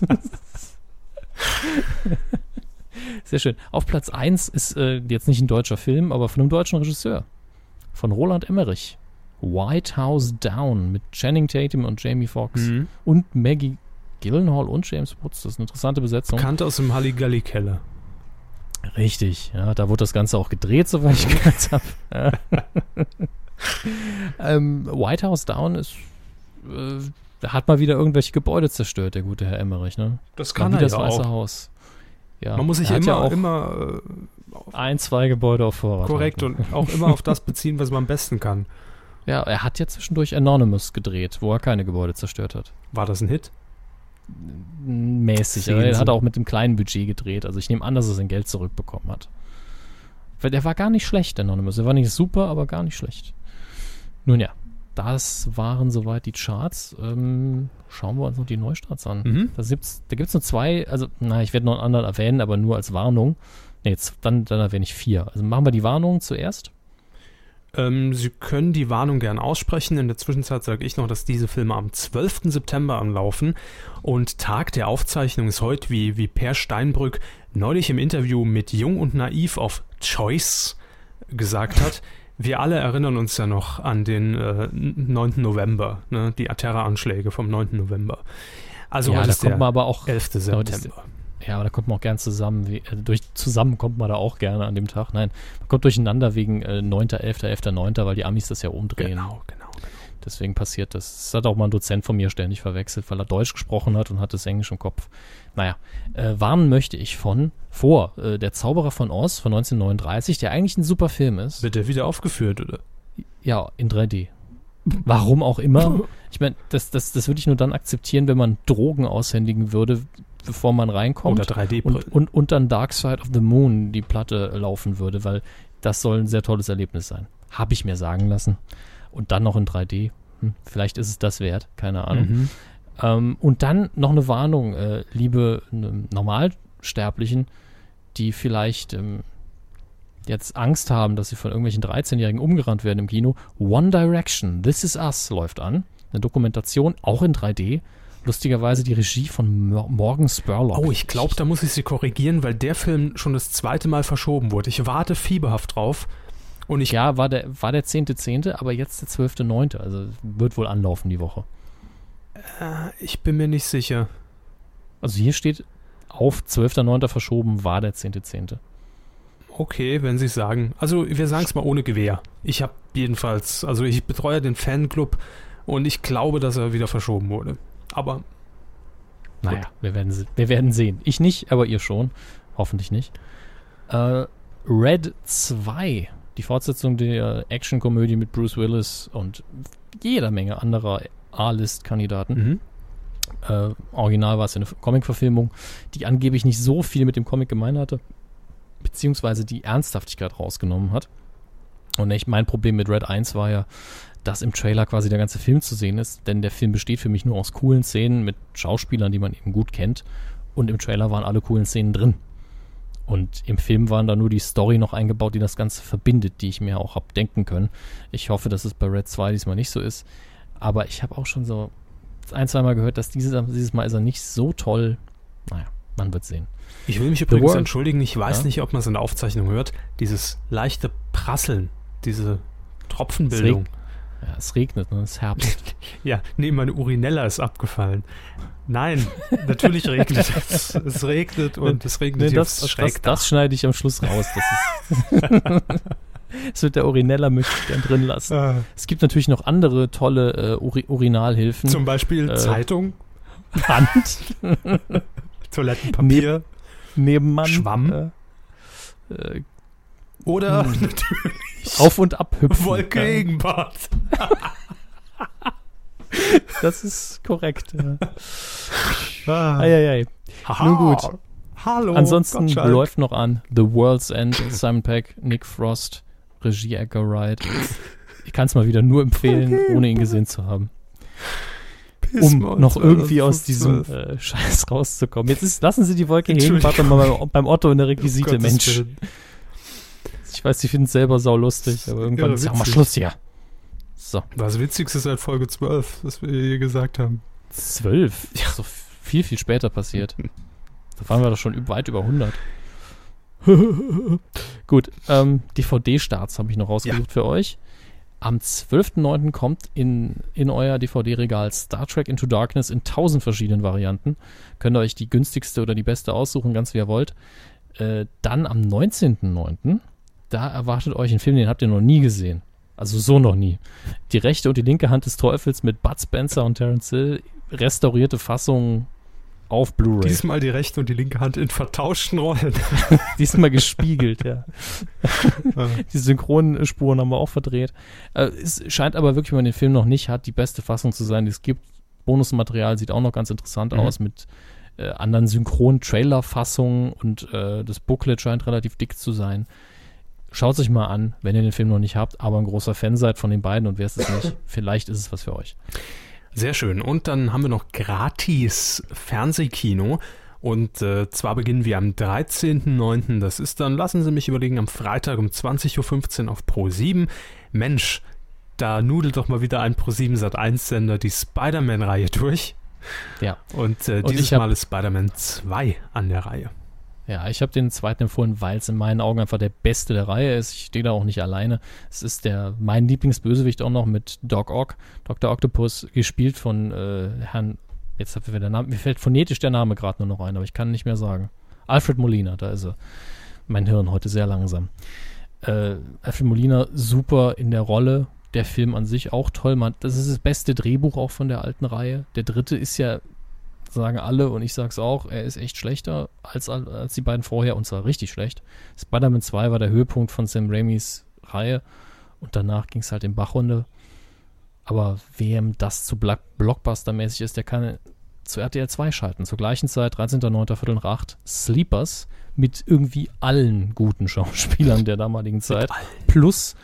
Sehr schön. Auf Platz 1 ist äh, jetzt nicht ein deutscher Film, aber von einem deutschen Regisseur. Von Roland Emmerich. White House Down mit Channing Tatum und Jamie Foxx mhm. und Maggie Gyllenhaal und James Woods. Das ist eine interessante Besetzung. Bekannt aus dem Halligalli-Keller. Richtig, ja, da wurde das Ganze auch gedreht, soweit ich gehört habe. Ähm, White House Down ist, äh, hat mal wieder irgendwelche Gebäude zerstört, der gute Herr Emmerich, ne? Das kann er das ja Weiße auch. Haus. Ja, Man muss sich immer, ja auch immer äh, ein, zwei Gebäude auf Vorrat. Korrekt halten. und auch immer auf das beziehen, was man am besten kann. Ja, er hat ja zwischendurch Anonymous gedreht, wo er keine Gebäude zerstört hat. War das ein Hit? Mäßig. Aber er hat auch mit dem kleinen Budget gedreht. Also ich nehme an, dass er sein Geld zurückbekommen hat. Weil der war gar nicht schlecht, der Anonymous. Er war nicht super, aber gar nicht schlecht. Nun ja, das waren soweit die Charts. Ähm, schauen wir uns noch die Neustarts an. Mhm. Da gibt es da gibt's nur zwei, also, na, ich werde noch einen anderen erwähnen, aber nur als Warnung. Ne, jetzt, dann, dann erwähne ich vier. Also machen wir die Warnung zuerst. Ähm, Sie können die Warnung gern aussprechen. In der Zwischenzeit sage ich noch, dass diese Filme am 12. September anlaufen. Und Tag der Aufzeichnung ist heute, wie, wie Per Steinbrück neulich im Interview mit Jung und Naiv auf Choice gesagt hat. Wir alle erinnern uns ja noch an den äh, 9. November, ne? die Terroranschläge vom 9. November. Also ja, heute da ist kommt der man aber auch 11. Heute ist- September. Ja, aber da kommt man auch gern zusammen. Wie, äh, durch zusammen kommt man da auch gerne an dem Tag. Nein, man kommt durcheinander wegen äh, 9., 11., 11., 9., weil die Amis das ja umdrehen. Genau, genau, genau. Deswegen passiert das. Das hat auch mal ein Dozent von mir ständig verwechselt, weil er Deutsch gesprochen hat und hat das Englisch im Kopf. Naja, äh, warnen möchte ich von vor äh, Der Zauberer von Oz von 1939, der eigentlich ein super Film ist. Wird der wieder aufgeführt, oder? Ja, in 3D. Warum auch immer. Ich meine, das, das, das würde ich nur dann akzeptieren, wenn man Drogen aushändigen würde, bevor man reinkommt. Oder 3D-Brillen. und, und, und dann Dark Side of the Moon die Platte laufen würde, weil das soll ein sehr tolles Erlebnis sein. Habe ich mir sagen lassen. Und dann noch in 3D. Hm, vielleicht ist es das wert, keine Ahnung. Mhm. Ähm, und dann noch eine Warnung, äh, liebe ähm, Normalsterblichen, die vielleicht ähm, jetzt Angst haben, dass sie von irgendwelchen 13-Jährigen umgerannt werden im Kino. One Direction, This Is Us läuft an. Eine Dokumentation, auch in 3D. Lustigerweise die Regie von Mor Morgan Spurlock. Oh, ich glaube, da muss ich Sie korrigieren, weil der Film schon das zweite Mal verschoben wurde. Ich warte fieberhaft drauf. Und ich Ja, war der, war der 10.10., aber jetzt der 12.9., also wird wohl anlaufen die Woche. Ich bin mir nicht sicher. Also hier steht auf 12.9. verschoben, war der 10.10. Okay, wenn Sie sagen. Also wir sagen es mal ohne Gewehr. Ich habe jedenfalls, also ich betreue den Fanclub und ich glaube, dass er wieder verschoben wurde. Aber Naja, wir werden, wir werden sehen. Ich nicht, aber ihr schon. Hoffentlich nicht. Äh, Red 2, die Fortsetzung der Actionkomödie mit Bruce Willis und jeder Menge anderer A-List-Kandidaten. mhm. Äh, original war es eine Comic-Verfilmung, die angeblich nicht so viel mit dem Comic gemein hatte, beziehungsweise die Ernsthaftigkeit rausgenommen hat. Und echt mein Problem mit Red 1 war ja, dass im Trailer quasi der ganze Film zu sehen ist, denn der Film besteht für mich nur aus coolen Szenen mit Schauspielern, die man eben gut kennt. Und im Trailer waren alle coolen Szenen drin. Und im Film waren da nur die Story noch eingebaut, die das Ganze verbindet, die ich mir auch hab denken können. Ich hoffe, dass es bei Red 2 diesmal nicht so ist. Aber ich habe auch schon so ein, zwei Mal gehört, dass dieses, dieses Mal ist er nicht so toll. Naja, man wird sehen. ich will mich übrigens entschuldigen. Ich weiß Ja? nicht, ob man es in der Aufzeichnung hört. Dieses leichte Prasseln, diese Tropfenbildung. Ja, es regnet, ne? Es ist Herbst. Ja, nee, meine Urinella ist abgefallen. Nein, natürlich regnet es. Es regnet und es regnet Nee, das, das, das, schneide ich am Schluss raus. Das. Das wird der Urinella möchte ich gern drin lassen. Ah, Es gibt natürlich noch andere tolle äh, Uri Urinalhilfen. Zum Beispiel Äh, Zeitung, Band, Toilettenpapier Nebenmann. Schwamm. Äh, äh, oder Hm. natürlich auf und ab hüpfen. Wolke Regenbad. das ist korrekt. Ja. Ah. Eieiei. Haha. Nun gut. Hallo. Ansonsten Gottschalk. läuft noch an The World's End, Simon Peck, Nick Frost, Regie Edgar Wright. Ich kann es mal wieder nur empfehlen, ohne ihn gesehen zu haben. Piss um noch irgendwie aus diesem 12. äh, Scheiß rauszukommen. Jetzt ist, lassen Sie die Wolke hängen, warte mal beim, beim Otto in der Requisite, Gottes Mensch. Willen. Ich weiß, Sie finden es selber saulustig, aber irgendwann Ja, ist ja auch mal. Schluss hier. So, Was Witzigste seit Folge 12, was wir hier gesagt haben. zwölf. Ja. So viel, viel später passiert. Da waren wir doch schon weit über 100. Gut, ähm, DVD-Starts habe ich noch rausgesucht für euch. Am 12.09. kommt in, in euer DVD-Regal Star Trek Into Darkness in tausend verschiedenen Varianten. Könnt ihr euch die günstigste oder die beste aussuchen, ganz wie ihr wollt. Äh, dann am 19.09. Da erwartet euch ein Film, den habt ihr noch nie gesehen. Also so noch nie. Die rechte und die linke Hand des Teufels mit Bud Spencer und Terence Hill. Restaurierte Fassung auf Blu-ray. Diesmal die rechte und die linke Hand in vertauschten Rollen. Diesmal gespiegelt, ja. Die Synchronspuren haben wir auch verdreht. Äh, es scheint aber wirklich, wenn man den Film noch nicht hat, die beste Fassung zu sein, die es gibt. Bonusmaterial sieht auch noch ganz interessant Mhm. aus mit äh, anderen Synchron-Trailer-Fassungen und äh, das Booklet scheint relativ dick zu sein. Schaut sich mal an, wenn ihr den Film noch nicht habt, aber ein großer Fan seid von den beiden und wer ist es nicht, vielleicht ist es was für euch. Sehr schön. Und dann haben wir noch gratis Fernsehkino. Und äh, zwar beginnen wir am 13.09. Das ist dann, lassen Sie mich überlegen, am Freitag um 20.15 Uhr auf Pro 7. Mensch, da nudelt doch mal wieder ein Pro 7 Sat 1 Sender die Spider-Man-Reihe durch. Ja. Und äh, dieses Und Mal ist Spider-Man 2 an der Reihe. Ja, ich habe den zweiten empfohlen, weil es in meinen Augen einfach der beste der Reihe ist. Ich stehe da auch nicht alleine. Es ist der mein Lieblingsbösewicht auch noch mit Doc Ock, Dr. Octopus, gespielt von äh, Herrn, jetzt hat mir der Name, mir fällt phonetisch der Name gerade nur noch ein, aber ich kann nicht mehr sagen. Alfred Molina, da ist er. Mein Hirn heute sehr langsam. Äh, Alfred Molina super in der Rolle. Der Film an sich auch toll. Man, das ist das beste Drehbuch auch von der alten Reihe. Der dritte ist ja sagen alle und ich sag's auch, er ist echt schlechter als, als die beiden vorher und zwar richtig schlecht. Spider-Man 2 war der Höhepunkt von Sam Raimis Reihe und danach ging es halt in Bachrunde. Aber wem das zu Blockbuster-mäßig ist, der kann zu RTL 2 schalten. Zur gleichen Zeit, 13.09. Viertel nach 8, Sleepers mit irgendwie allen guten Schauspielern der damaligen Zeit. Plus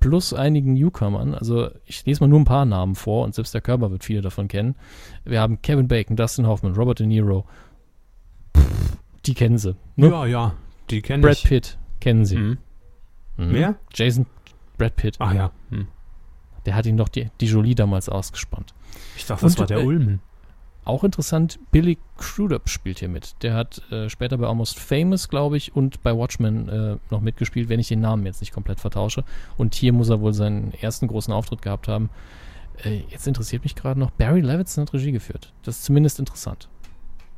plus einigen Newcomern. Also ich lese mal nur ein paar Namen vor und selbst der Körper wird viele davon kennen. Wir haben Kevin Bacon, Dustin Hoffman, Robert De Niro. die kennen sie. Ne? Ja, ja, die kennen Brad ich. Pitt kennen sie. Mhm. Mhm. Wer? Jason Brad Pitt. Ach ja. Mhm. Der hat ihn doch die, die Jolie damals ausgespannt. Ich dachte, das und, war der äh, Ulmen. Auch interessant, Billy Crudup spielt hier mit. Der hat äh, später bei Almost Famous, glaube ich, und bei Watchmen äh, noch mitgespielt, wenn ich den Namen jetzt nicht komplett vertausche. Und hier muss er wohl seinen ersten großen Auftritt gehabt haben. Äh, jetzt interessiert mich gerade noch, Barry Levinson hat Regie geführt. Das ist zumindest interessant.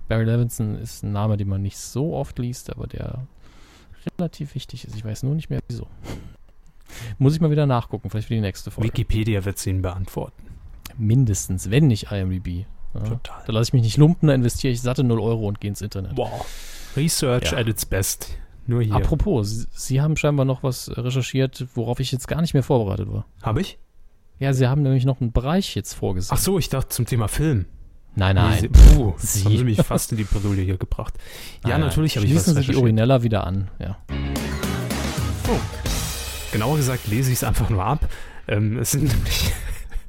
Barry Levinson ist ein Name, den man nicht so oft liest, aber der relativ wichtig ist. Ich weiß nur nicht mehr wieso. Muss ich mal wieder nachgucken, vielleicht für die nächste Folge. Wikipedia wird es Ihnen beantworten. Mindestens, wenn nicht IMDb. Ja, Total. Da lasse ich mich nicht lumpen, da investiere ich satte 0 Euro und gehe ins Internet. Wow. Research ja. at its best. Nur hier. Apropos, Sie, Sie haben scheinbar noch was recherchiert, worauf ich jetzt gar nicht mehr vorbereitet war. Habe ich? Ja, Sie haben nämlich noch einen Bereich jetzt vorgesehen. Ach so, ich dachte zum Thema Film. Nein, nein. Puh, Sie. haben Sie mich fast in die Bredouille hier gebracht. Ja, nein, natürlich habe ich was Sie die Urinella wieder an, ja. Oh. Genauer gesagt lese ich es einfach nur ab. Ähm, es sind nämlich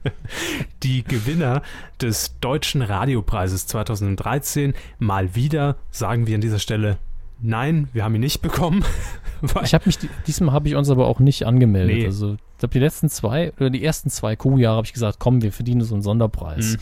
die Gewinner des Deutschen Radiopreises 2013 mal wieder, sagen wir an dieser Stelle, nein, wir haben ihn nicht bekommen. ich habe mich, diesmal habe ich uns aber auch nicht angemeldet. Nee. Also, ich glaube, die letzten zwei, oder die ersten zwei Kuhjahre habe ich gesagt, komm, wir verdienen so einen Sonderpreis. Mhm.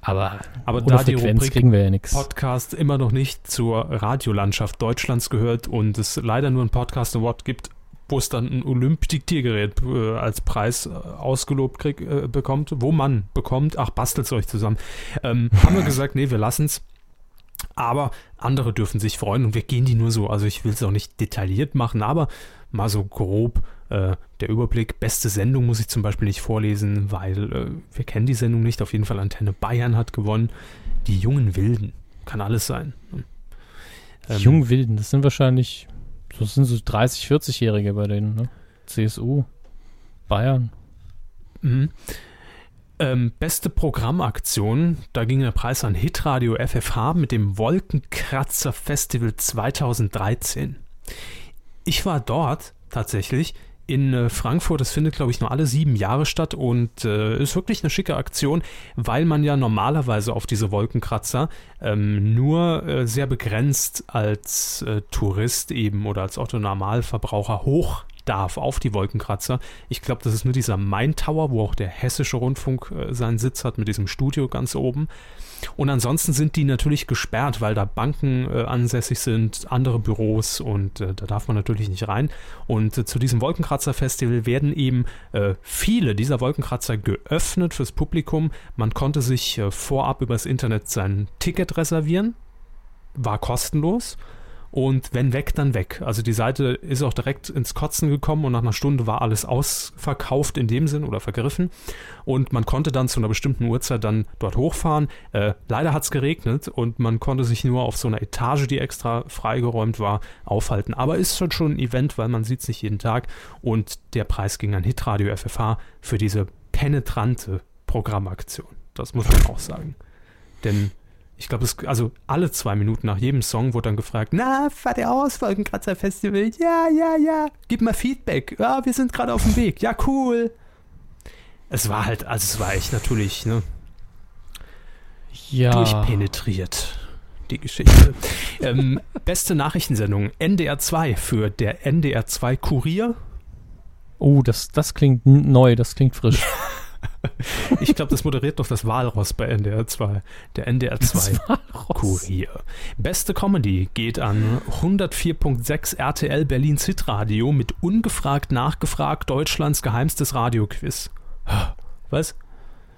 Aber, aber da Frequenz die Rubrik kriegen wir ja nichts. Podcast immer noch nicht zur Radiolandschaft Deutschlands gehört und es leider nur einen Podcast Award gibt, wo es dann ein Olymp-Diktiergerät äh, als Preis äh, ausgelobt krieg, äh, bekommt, wo man bekommt, ach, bastelt es euch zusammen. Ähm, haben wir gesagt, nee, wir lassen es. Aber andere dürfen sich freuen und wir gehen die nur so, also ich will es auch nicht detailliert machen, aber mal so grob äh, der Überblick. Beste Sendung muss ich zum Beispiel nicht vorlesen, weil äh, wir kennen die Sendung nicht. Auf jeden Fall Antenne Bayern hat gewonnen. Die jungen Wilden. Kann alles sein. Die ähm, jungen Wilden, das sind wahrscheinlich das sind so 30, 40-Jährige bei denen, ne? CSU, Bayern. Mhm. Ähm, beste Programmaktion, da ging der Preis an Hitradio FFH mit dem Wolkenkratzer Festival 2013. Ich war dort tatsächlich in äh, Frankfurt. Das findet, glaube ich, nur alle sieben Jahre statt und äh, ist wirklich eine schicke Aktion, weil man ja normalerweise auf diese Wolkenkratzer ähm, nur äh, sehr begrenzt als äh, Tourist eben oder als Otto-Normalverbraucher hoch darf auf die Wolkenkratzer. Ich glaube, das ist nur dieser Main Tower, wo auch der hessische Rundfunk äh, seinen Sitz hat mit diesem Studio ganz oben. Und ansonsten sind die natürlich gesperrt, weil da Banken äh, ansässig sind, andere Büros und äh, da darf man natürlich nicht rein. Und äh, zu diesem Wolkenkratzer-Festival werden eben äh, viele dieser Wolkenkratzer geöffnet fürs Publikum. Man konnte sich äh, vorab übers Internet sein Ticket reservieren, war kostenlos und wenn weg, dann weg. Also die Seite ist auch direkt ins Kotzen gekommen und nach einer Stunde war alles ausverkauft in dem Sinn oder vergriffen. Und man konnte dann zu einer bestimmten Uhrzeit dann dort hochfahren. Äh, leider hat es geregnet und man konnte sich nur auf so einer Etage, die extra freigeräumt war, aufhalten. Aber ist halt schon ein Event, weil man sieht es nicht jeden Tag. Und der Preis ging an Hitradio FFH für diese penetrante Programmaktion. Das muss man auch sagen. Denn ich glaube, also alle zwei Minuten nach jedem Song wurde dann gefragt, na, fahrt ihr aus, Wolkenkratzer Festival? Ja, ja, ja. Gib mal Feedback. Ja, wir sind gerade auf dem Weg. Ja, cool. Es war halt, also es war echt natürlich, ne? Ja. Durchpenetriert. die Geschichte. ähm, beste Nachrichtensendung NDR 2 für der NDR 2 Kurier. Oh, das, das klingt neu, das klingt frisch. ich glaube, das moderiert doch das Walross bei NDR 2. Der NDR 2 Kurier. Beste Comedy geht an 104.6 RTL Berlin Zitradio mit ungefragt nachgefragt Deutschlands geheimstes Radioquiz. Was?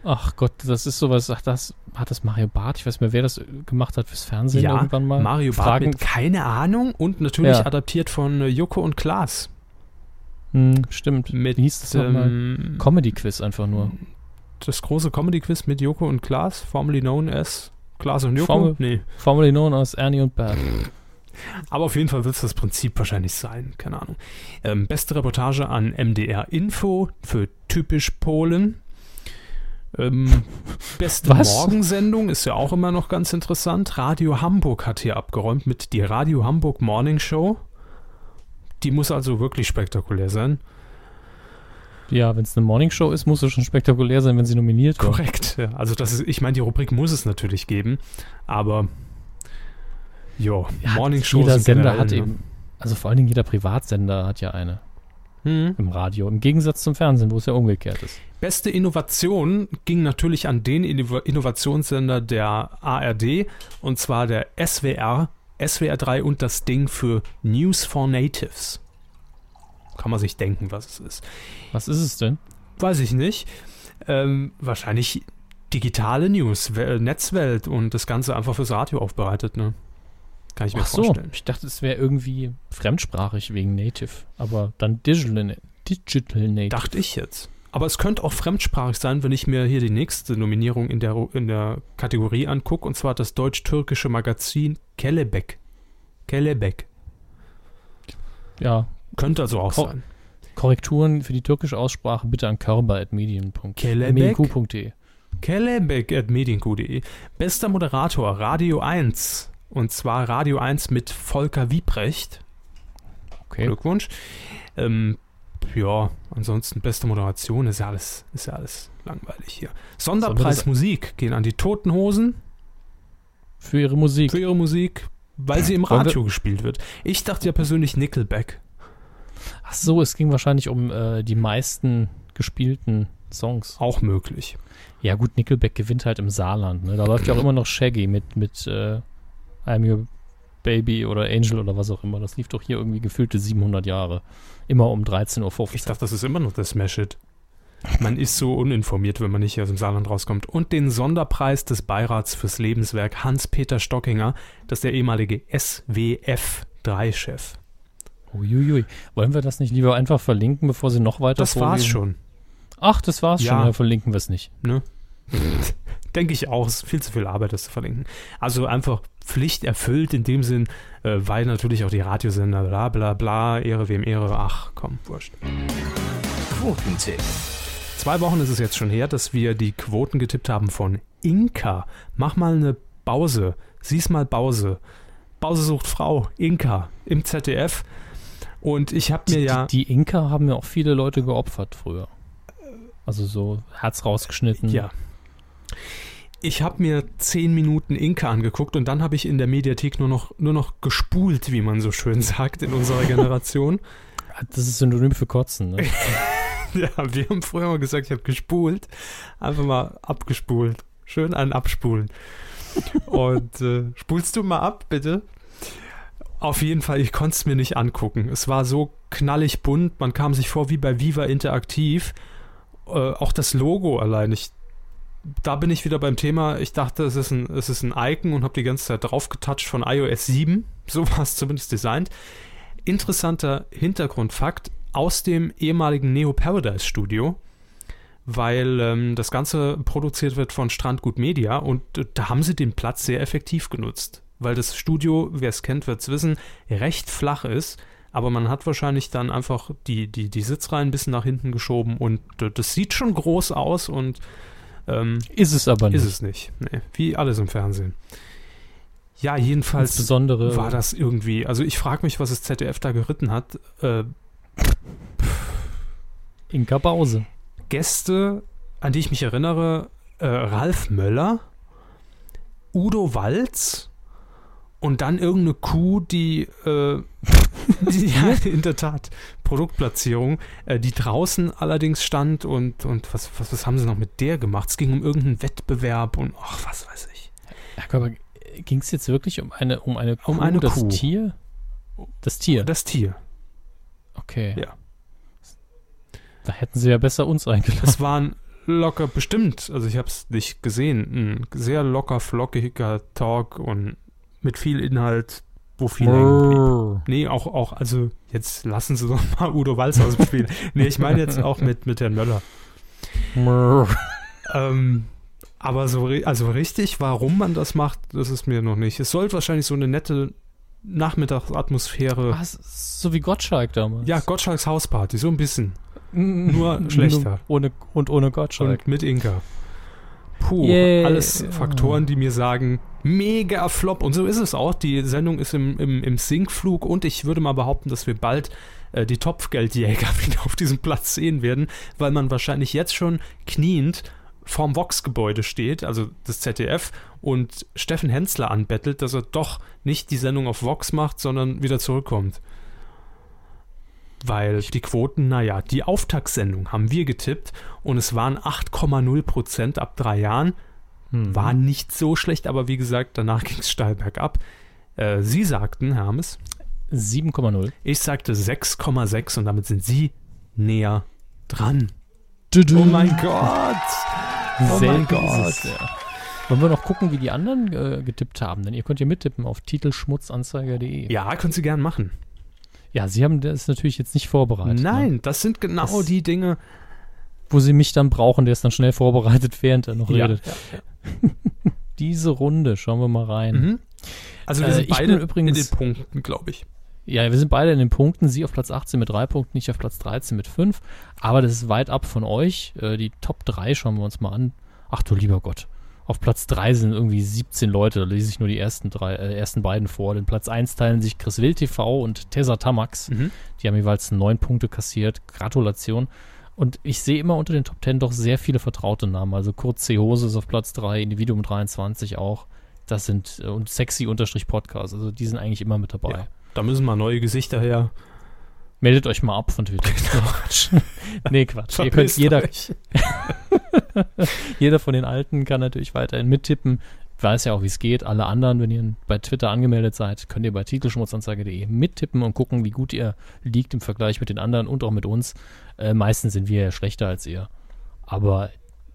Ach Gott, das ist sowas, ach, das hat das Mario Barth, ich weiß nicht mehr, wer das gemacht hat fürs Fernsehen ja, irgendwann mal. Mario Barth Fragen, mit keine Ahnung und natürlich ja. adaptiert von äh, Joko und Klaas. Hm, stimmt. Mit, Wie hieß das ähm, Comedy-Quiz einfach nur. Das große Comedy-Quiz mit Joko und Klaas, formerly known as Klaas und Joko? Formel, nee. Formerly known as Ernie und Bert. Aber auf jeden Fall wird es das Prinzip wahrscheinlich sein, keine Ahnung. Ähm, beste Reportage an MDR Info für typisch Polen. Ähm, beste Was? Morgensendung ist ja auch immer noch ganz interessant. Radio Hamburg hat hier abgeräumt mit die Radio Hamburg Morning Show. Die muss also wirklich spektakulär sein. Ja, wenn es eine Morning Show ist, muss es schon spektakulär sein, wenn sie nominiert wird. Korrekt, ja. Also das ist, ich meine, die Rubrik muss es natürlich geben, aber jo, ja, Morning Show. Jeder Sender hat ne? eben, also vor allen Dingen jeder Privatsender hat ja eine hm. im Radio, im Gegensatz zum Fernsehen, wo es ja umgekehrt ist. Beste Innovation ging natürlich an den Innovationssender der ARD und zwar der SWR, SWR 3 und das Ding für News for Natives. Kann man sich denken, was es ist. Was ist es denn? Weiß ich nicht. Ähm, wahrscheinlich digitale News, Netzwelt und das Ganze einfach fürs Radio aufbereitet, ne? Kann ich mir Ach vorstellen. So, ich dachte, es wäre irgendwie fremdsprachig wegen Native, aber dann Digital, Digital Native. Dachte ich jetzt. Aber es könnte auch fremdsprachig sein, wenn ich mir hier die nächste Nominierung in der, in der Kategorie angucke, und zwar das deutsch-türkische Magazin Kelebek. Kelebek. Ja. Könnte also auch Ko sein. Korrekturen für die türkische Aussprache bitte an körper.medien.de. Kelebek.medien.de. Bester Moderator, Radio 1. Und zwar Radio 1 mit Volker Wiebrecht. Okay. Glückwunsch. Ähm, ja, ansonsten beste Moderation ist ja alles, ist ja alles langweilig hier. Sonderpreis Musik gehen an die Toten Hosen. Für ihre Musik. Für ihre Musik, weil sie im Radio gespielt wird. Ich dachte ja persönlich Nickelback. Ach so, es ging wahrscheinlich um äh, die meisten gespielten Songs. Auch möglich. Ja gut, Nickelback gewinnt halt im Saarland. Ne? Da läuft ja auch immer noch Shaggy mit, mit äh, I'm Your Baby oder Angel oder was auch immer. Das lief doch hier irgendwie gefühlte 700 Jahre. Immer um 13.15 Uhr. Ich dachte, das ist immer noch das Smash It. Man ist so uninformiert, wenn man nicht aus dem Saarland rauskommt. Und den Sonderpreis des Beirats fürs Lebenswerk Hans-Peter Stockinger, das ist der ehemalige SWF-3-Chef. Uiuiui. Wollen wir das nicht lieber einfach verlinken, bevor sie noch weiter Das vorlesen? war's schon. Ach, das war's ja. schon. Ja, verlinken wir es nicht. Ne? Denke ich auch. Es ist viel zu viel Arbeit, das zu verlinken. Also einfach Pflicht erfüllt in dem Sinn, äh, weil natürlich auch die Radiosender bla bla bla, Ehre wem Ehre, ach komm, wurscht. Quotentipp. Zwei Wochen ist es jetzt schon her, dass wir die Quoten getippt haben von Inka. Mach mal eine Pause. Sieh's mal Pause. Pause sucht Frau, Inka, im ZDF. Und ich habe mir ja. Die, die Inka haben ja auch viele Leute geopfert früher. Also so Herz rausgeschnitten. Ja. Ich habe mir zehn Minuten Inka angeguckt und dann habe ich in der Mediathek nur noch, nur noch gespult, wie man so schön sagt in unserer Generation. Das ist Synonym für Kotzen, ne? ja, wir haben früher mal gesagt, ich habe gespult. Einfach mal abgespult. Schön einen abspulen. Und äh, spulst du mal ab, bitte? Auf jeden Fall, ich konnte es mir nicht angucken. Es war so knallig bunt, man kam sich vor wie bei Viva Interaktiv. Äh, auch das Logo allein, ich da bin ich wieder beim Thema. Ich dachte, es ist ein, es ist ein Icon und habe die ganze Zeit drauf getoucht von iOS 7. So war es zumindest designt. Interessanter Hintergrundfakt aus dem ehemaligen Neo Paradise Studio, weil ähm, das Ganze produziert wird von Strandgut Media und äh, da haben sie den Platz sehr effektiv genutzt, weil das Studio, wer es kennt, wird es wissen, recht flach ist. Aber man hat wahrscheinlich dann einfach die, die, die Sitzreihen ein bisschen nach hinten geschoben und das sieht schon groß aus und ähm, ist es aber nicht. Ist es nicht. Nee, wie alles im Fernsehen. Ja, jedenfalls Insbesondere war das irgendwie. Also ich frage mich, was das ZDF da geritten hat. Äh, Inka Bause. Gäste, an die ich mich erinnere, äh, Ralf Möller, Udo Walz und dann irgendeine Kuh, die, äh, die ja, in der Tat, Produktplatzierung, äh, die draußen allerdings stand und, und was, was, was haben sie noch mit der gemacht? Es ging um irgendeinen Wettbewerb und ach, was weiß ich. Ja, aber ging es jetzt wirklich um eine, um eine Kuh, um eine das Kuh. Tier? Das Tier? Das Tier. Okay. Ja. Da hätten sie ja besser uns eingeladen. Es waren locker bestimmt, also ich habe es nicht gesehen, ein sehr locker flockiger Talk und mit viel Inhalt, wo viel hängen blieb. Nee, auch, auch, also jetzt lassen Sie doch mal Udo Walz aus dem Spiel. nee, ich meine jetzt auch mit, mit Herrn Möller. ähm, aber so, also richtig, warum man das macht, das ist mir noch nicht. Es soll wahrscheinlich so eine nette Nachmittagsatmosphäre. Was? So wie Gottschalk damals. Ja, Gottschalks Hausparty, so ein bisschen. Nur schlechter. Ohne, und ohne Gottschalk. Und mit Inka. Puh, yeah. alles Faktoren, die mir sagen, mega Flop. Und so ist es auch. Die Sendung ist im, im, im Sinkflug und ich würde mal behaupten, dass wir bald äh, die Topfgeldjäger wieder auf diesem Platz sehen werden, weil man wahrscheinlich jetzt schon kniend vorm Vox-Gebäude steht, also das ZDF, und Steffen Hensler anbettelt, dass er doch nicht die Sendung auf Vox macht, sondern wieder zurückkommt. Weil die Quoten, naja, die Auftaktsendung haben wir getippt und es waren 8,0 Prozent ab drei Jahren. Mhm. War nicht so schlecht, aber wie gesagt, danach ging es steil bergab. Äh, Sie sagten, Hermes. 7,0. Ich sagte 6,6 und damit sind Sie näher dran. Du -du. Oh mein Gott! Oh Sehr mein Gott! Wollen wir noch gucken, wie die anderen äh, getippt haben? Denn ihr könnt ja mittippen auf titelschmutzanzeiger.de. Ja, können Sie gern machen. Ja, Sie haben das natürlich jetzt nicht vorbereitet. Ne? Nein, ne? das sind genau das, die Dinge, wo Sie mich dann brauchen, der ist dann schnell vorbereitet, während er noch ja, redet. Ja, ja. Diese Runde, schauen wir mal rein. Mhm. Also wir Äh, sind ich beide übrigens- in den Punkten, glaube ich. Ja, wir sind beide in den Punkten. Sie auf Platz 18 mit drei Punkten, ich auf Platz 13 mit fünf. Aber das ist weit ab von euch. Äh, die Top 3 schauen wir uns mal an. Ach du lieber Gott. Auf Platz 3 sind irgendwie 17 Leute. Da lese ich nur die ersten, drei, äh, ersten beiden vor. Den Platz 1 teilen sich Chris Will TV und Tessa Tamax. Mhm. Die haben jeweils neun Punkte kassiert. Gratulation. Und ich sehe immer unter den Top 10 doch sehr viele vertraute Namen. Also Kurt C. Hose ist auf Platz 3, Individuum 23 auch. Das sind, äh, und Sexy-Podcast. Also die sind eigentlich immer mit dabei. Ja. Da müssen mal neue Gesichter her. Meldet euch mal ab von Twitter. Quatsch. nee, Quatsch. Ihr könnt jeder. jeder von den Alten kann natürlich weiterhin mittippen. Weiß ja auch, wie es geht. Alle anderen, wenn ihr bei Twitter angemeldet seid, könnt ihr bei titelschmutzanzeige.de mittippen und gucken, wie gut ihr liegt im Vergleich mit den anderen und auch mit uns. Äh, meistens sind wir ja schlechter als ihr. Aber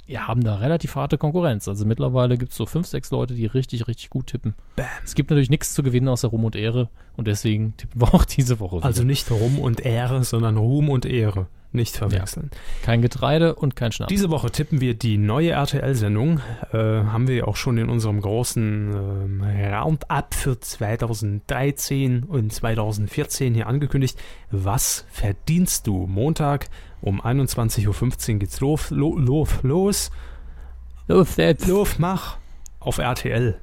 wir haben da relativ harte Konkurrenz. Also mittlerweile gibt es so fünf, sechs Leute, die richtig, richtig gut tippen. Bam. Es gibt natürlich nichts zu gewinnen außer Ruhm und Ehre und deswegen tippen wir auch diese Woche. Also wieder. nicht Ruhm und Ehre, sondern Ruhm und Ehre. Nicht verwechseln. kein Getreide und kein Schnaps. Diese Woche tippen wir die neue RTL-Sendung. Äh, haben wir auch schon in unserem großen ähm, Roundup für 2013 und 2014 hier angekündigt. Was verdienst du? Montag um 21.15 Uhr geht's los. Lo, lo, los. Los jetzt. Los, mach. Auf RTL.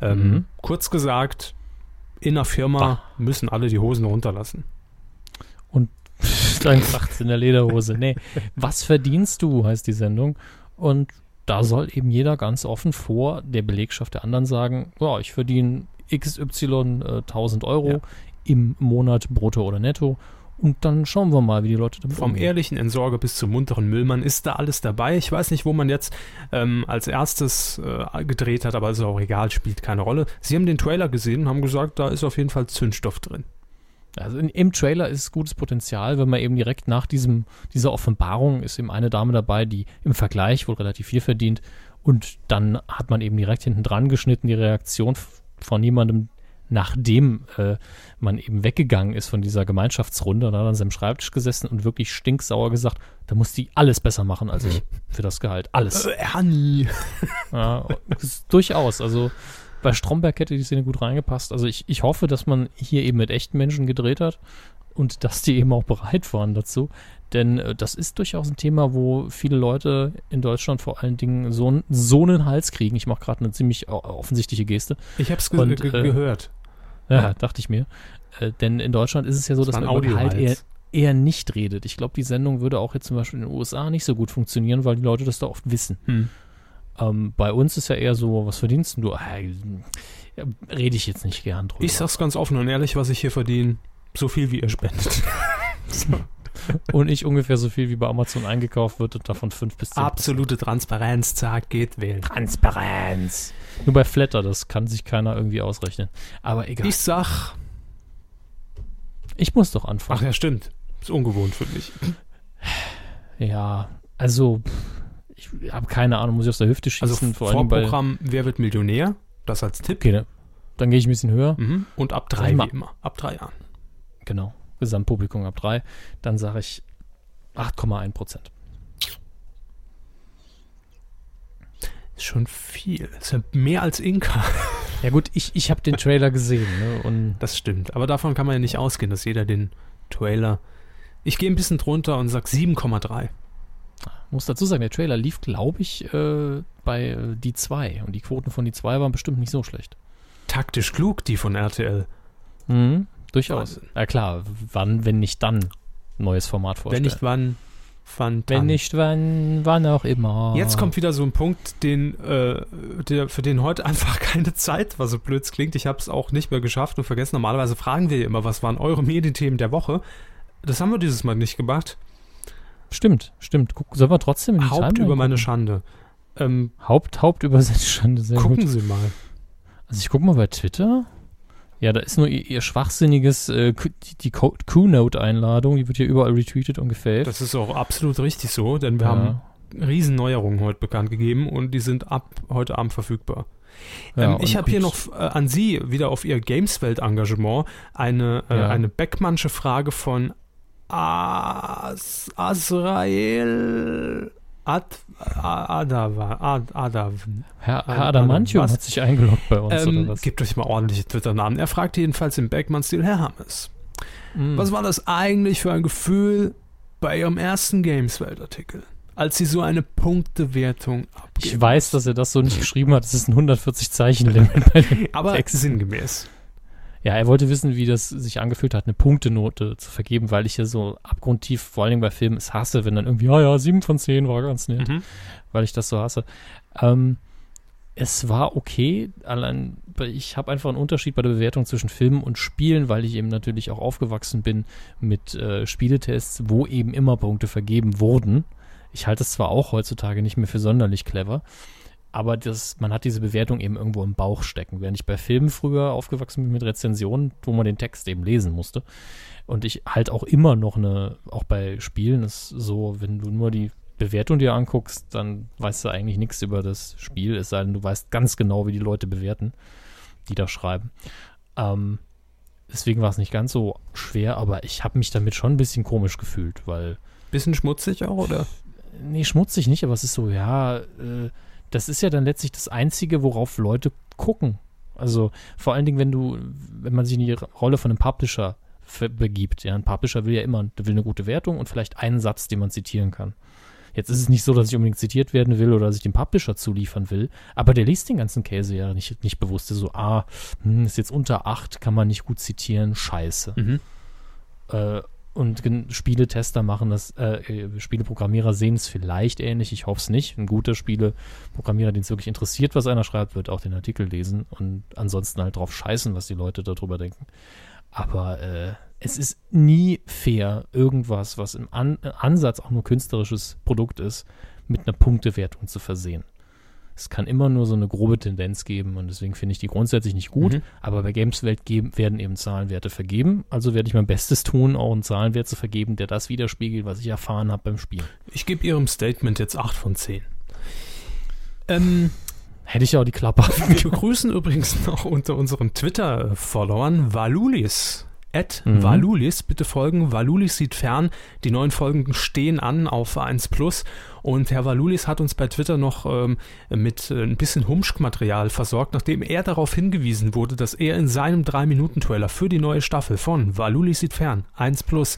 Ähm, Mhm. Kurz gesagt, in einer Firma Bah. müssen alle die Hosen runterlassen. Dann kracht's in der Lederhose. Nee, was verdienst du, heißt die Sendung. Und da soll eben jeder ganz offen vor der Belegschaft der anderen sagen, ja, ich verdiene XY äh, 1000 Euro Ja. im Monat brutto oder netto. Und dann schauen wir mal, wie die Leute damit Vom umgehen. ehrlichen Entsorger bis zum munteren Müllmann ist da alles dabei. Ich weiß nicht, wo man jetzt ähm, als erstes äh, gedreht hat, aber ist auch egal, spielt keine Rolle. Sie haben den Trailer gesehen und haben gesagt, da ist auf jeden Fall Zündstoff drin. Also in, im Trailer ist gutes Potenzial, wenn man eben direkt nach diesem, dieser Offenbarung ist eben eine Dame dabei, die im Vergleich wohl relativ viel verdient. Und dann hat man eben direkt hinten dran geschnitten, die Reaktion von jemandem, nachdem äh, man eben weggegangen ist von dieser Gemeinschaftsrunde und hat an seinem Schreibtisch gesessen und wirklich stinksauer gesagt, da muss die alles besser machen als ich für das Gehalt. Alles. Äh, Ernie. Ja, durchaus. Also bei Stromberg hätte die Szene gut reingepasst. Also ich, ich hoffe, dass man hier eben mit echten Menschen gedreht hat und dass die eben auch bereit waren dazu. Denn äh, das ist durchaus ein Thema, wo viele Leute in Deutschland vor allen Dingen so, so einen Hals kriegen. Ich mache gerade eine ziemlich offensichtliche Geste. Ich habe es ge ge äh, gehört. Ja, dachte ich mir. Äh, denn in Deutschland ist es ja so, Das dass man über Gehalt eher, eher nicht redet. Ich glaube, die Sendung würde auch jetzt zum Beispiel in den USA nicht so gut funktionieren, weil die Leute das da oft wissen. Hm. Ähm, bei uns ist ja eher so, was verdienst du? Äh, rede ich jetzt nicht gern drüber. Ich sag's ganz offen und ehrlich, was ich hier verdiene, so viel wie ihr spendet. so. Und ich ungefähr so viel wie bei Amazon eingekauft wird und davon 5 bis 10. Absolute Transparenz, zack, geht wählen. Transparenz. Nur bei Flatter, das kann sich keiner irgendwie ausrechnen. Aber egal. Ich sag. Ich muss doch anfangen. Ach ja, stimmt. Ist ungewohnt für mich. Ja, also ich habe keine Ahnung, muss ich aus der Hüfte schießen. Also vor Vorprogramm Wer wird Millionär? Das als Tipp. Okay, dann gehe ich ein bisschen höher. Mhm. Und ab drei wie immer. Ab drei Jahren. Genau. Gesamtpublikum ab drei. Dann sage ich 8,1 Prozent. Ist schon viel. Ist ja mehr als Inka. Ja gut, ich, ich habe den Trailer gesehen. Ne? Und das stimmt. Aber davon kann man ja nicht ausgehen, dass jeder den Trailer... Ich gehe ein bisschen drunter und sage 7,3 muss dazu sagen, der Trailer lief, glaube ich, äh, bei äh, die 2 und die Quoten von die 2 waren bestimmt nicht so schlecht. Taktisch klug, die von RTL. Mhm, durchaus. Wahnsinn. Ja klar, wann, wenn nicht dann, neues Format vorstellen. Wenn nicht wann, wann dann. Wenn nicht wann, wann auch immer. Jetzt kommt wieder so ein Punkt, den, äh, der, für den heute einfach keine Zeit war, so blöd es klingt. Ich habe es auch nicht mehr geschafft und vergessen. Normalerweise fragen wir immer, was waren eure Medienthemen der Woche? Das haben wir dieses Mal nicht gemacht. Stimmt, stimmt. Guck, sollen wir trotzdem in die Haupt Timeline über meine gucken? Schande. Ähm, Haupt, Haupt über seine Schande. Sehr gucken gut. Sie mal. Also ich gucke mal bei Twitter. Ja, da ist nur ihr, ihr schwachsinniges, äh, die, Q-Note-Einladung, die wird hier überall retweetet und gefällt. Das ist auch absolut richtig so, denn wir ja. haben Riesenneuerungen heute bekannt gegeben und die sind ab heute Abend verfügbar. Ja, ähm, ich habe hier noch äh, an Sie wieder auf Ihr Gameswelt-Engagement eine, äh, ja. eine Beckmannsche Frage von As Azrael Ad, Adav, Ad, Adav. Herr, Herr Adamantium hat sich eingeloggt bei uns, ähm, oder was? Gebt euch mal ordentliche Twitter-Namen. Er fragt jedenfalls im Beckmann-Stil, Herr Hammes, mm. was war das eigentlich für ein Gefühl bei Ihrem ersten Gameswelt-Artikel? als sie so eine Punktewertung abgeben. Ich weiß, dass er das so nicht geschrieben hat. Es ist ein 140 Zeichen Limit bei dem Aber Text. sinngemäß. Ja, er wollte wissen, wie das sich angefühlt hat, eine Punktenote zu vergeben, weil ich ja so abgrundtief, vor allem bei Filmen, es hasse, wenn dann irgendwie, ja, ja, 7 von 10 war ganz nett, mhm. weil ich das so hasse. Ähm, es war okay, allein ich habe einfach einen Unterschied bei der Bewertung zwischen Filmen und Spielen, weil ich eben natürlich auch aufgewachsen bin mit äh, Spieletests, wo eben immer Punkte vergeben wurden. Ich halte es zwar auch heutzutage nicht mehr für sonderlich clever, aber das, man hat diese Bewertung eben irgendwo im Bauch stecken. Während ich bei Filmen früher aufgewachsen bin mit Rezensionen, wo man den Text eben lesen musste. Und ich halt auch immer noch eine, auch bei Spielen ist so, wenn du nur die Bewertung dir anguckst, dann weißt du eigentlich nichts über das Spiel, es sei denn, du weißt ganz genau, wie die Leute bewerten, die da schreiben. Ähm, deswegen war es nicht ganz so schwer, aber ich habe mich damit schon ein bisschen komisch gefühlt, weil. Bisschen schmutzig auch, oder? Nee, schmutzig nicht, aber es ist so, ja, äh, das ist ja dann letztlich das Einzige, worauf Leute gucken. Also vor allen Dingen, wenn du, wenn man sich in die Rolle von einem Publisher begibt. Ja, ein Publisher will ja immer, der will eine gute Wertung und vielleicht einen Satz, den man zitieren kann. Jetzt ist es nicht so, dass ich unbedingt zitiert werden will oder dass ich den Publisher zuliefern will, aber der liest den ganzen Käse ja nicht, nicht bewusst. So, ah, hm, ist jetzt unter acht, kann man nicht gut zitieren, scheiße. Mhm. Äh, und Spieletester machen das, äh, äh, Spieleprogrammierer sehen es vielleicht ähnlich, ich hoffe es nicht. Ein guter Spieleprogrammierer, den es wirklich interessiert, was einer schreibt, wird auch den Artikel lesen und ansonsten halt drauf scheißen, was die Leute darüber denken. Aber äh, es ist nie fair, irgendwas, was im An Ansatz auch nur künstlerisches Produkt ist, mit einer Punktewertung zu versehen. Es kann immer nur so eine grobe Tendenz geben und deswegen finde ich die grundsätzlich nicht gut. Mhm. Aber bei Gameswelt geben, werden eben Zahlenwerte vergeben. Also werde ich mein Bestes tun, auch einen Zahlenwert zu vergeben, der das widerspiegelt, was ich erfahren habe beim Spiel. Ich gebe Ihrem Statement jetzt 8 von 10. Ähm, Hätte ich auch die Klappe. Wir begrüßen übrigens noch unter unseren Twitter-Followern Valulis. At mhm. Valulis, bitte folgen. Valulis sieht fern. Die neuen Folgen stehen an auf 1 Plus. Und Herr Valulis hat uns bei Twitter noch ähm, mit äh, ein bisschen Humschk-Material versorgt, nachdem er darauf hingewiesen wurde, dass er in seinem 3-Minuten-Trailer für die neue Staffel von Valulis sieht fern, 1 Plus,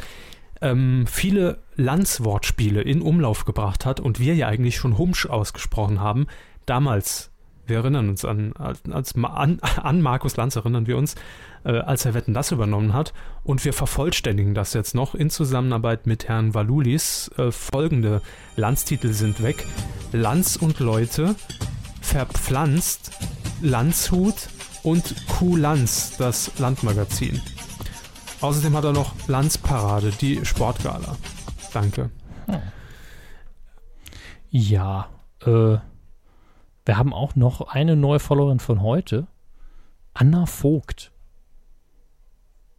ähm, viele Landswortspiele in Umlauf gebracht hat und wir ja eigentlich schon Humsch ausgesprochen haben. Damals wir erinnern uns an, als, an, an Markus Lanz erinnern wir uns, äh, als er Wetten das übernommen hat. Und wir vervollständigen das jetzt noch in Zusammenarbeit mit Herrn Valulis. Äh, folgende Landstitel sind weg. Lanz und Leute, verpflanzt Landshut und Kulanz, das Landmagazin. Außerdem hat er noch Landsparade, die Sportgala. Danke. Ja, äh, wir haben auch noch eine neue Followerin von heute. Anna Vogt.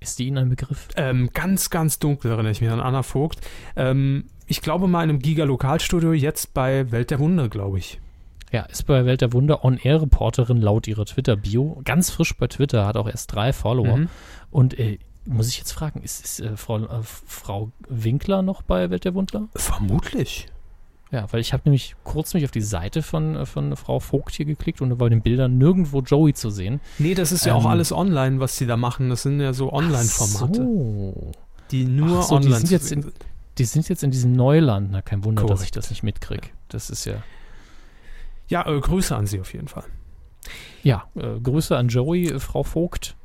Ist die Ihnen ein Begriff? Ähm, ganz, ganz dunkel erinnere ich mich an Anna Vogt. Ähm, ich glaube mal in einem Giga-Lokalstudio, jetzt bei Welt der Wunder, glaube ich. Ja, ist bei Welt der Wunder On-Air-Reporterin laut ihrer Twitter-Bio. Ganz frisch bei Twitter, hat auch erst drei Follower. Mhm. Und äh, muss ich jetzt fragen, ist, ist äh, Frau, äh, Frau Winkler noch bei Welt der Wunder? Vermutlich. Ja, weil ich habe nämlich kurz mich auf die Seite von, äh, von Frau Vogt hier geklickt und da war in den Bildern nirgendwo Joey zu sehen. Nee, das ist ja auch ähm, alles online, was sie da machen. Das sind ja so Online-Formate. So. Die nur so, online die sind, jetzt in, die sind jetzt in diesem Neuland. Na, kein Wunder, Korrekt. dass ich das nicht mitkriege. Das ist ja. Ja, äh, Grüße an Sie auf jeden Fall. Ja, äh, Grüße an Joey, äh, Frau Vogt.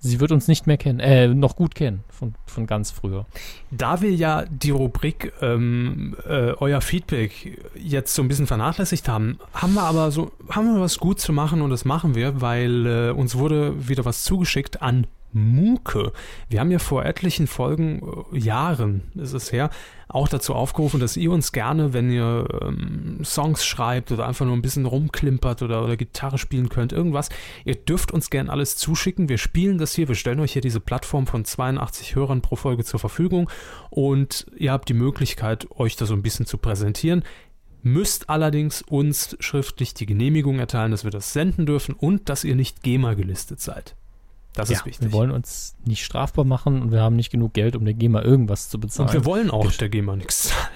Sie wird uns nicht mehr kennen, äh, noch gut kennen, von, von ganz früher. Da wir ja die Rubrik ähm, äh, Euer Feedback jetzt so ein bisschen vernachlässigt haben, haben wir aber so, haben wir was gut zu machen und das machen wir, weil äh, uns wurde wieder was zugeschickt an Muke. Wir haben ja vor etlichen Folgen, äh, Jahren ist es her, auch dazu aufgerufen, dass ihr uns gerne, wenn ihr ähm, Songs schreibt oder einfach nur ein bisschen rumklimpert oder, oder Gitarre spielen könnt, irgendwas, ihr dürft uns gerne alles zuschicken. Wir spielen das hier, wir stellen euch hier diese Plattform von 82 Hörern pro Folge zur Verfügung und ihr habt die Möglichkeit, euch da so ein bisschen zu präsentieren müsst allerdings uns schriftlich die Genehmigung erteilen, dass wir das senden dürfen und dass ihr nicht GEMA gelistet seid. Das ja, ist wichtig. Wir wollen uns nicht strafbar machen und wir haben nicht genug Geld, um der GEMA irgendwas zu bezahlen. Und wir wollen auch der GEMA nichts zahlen.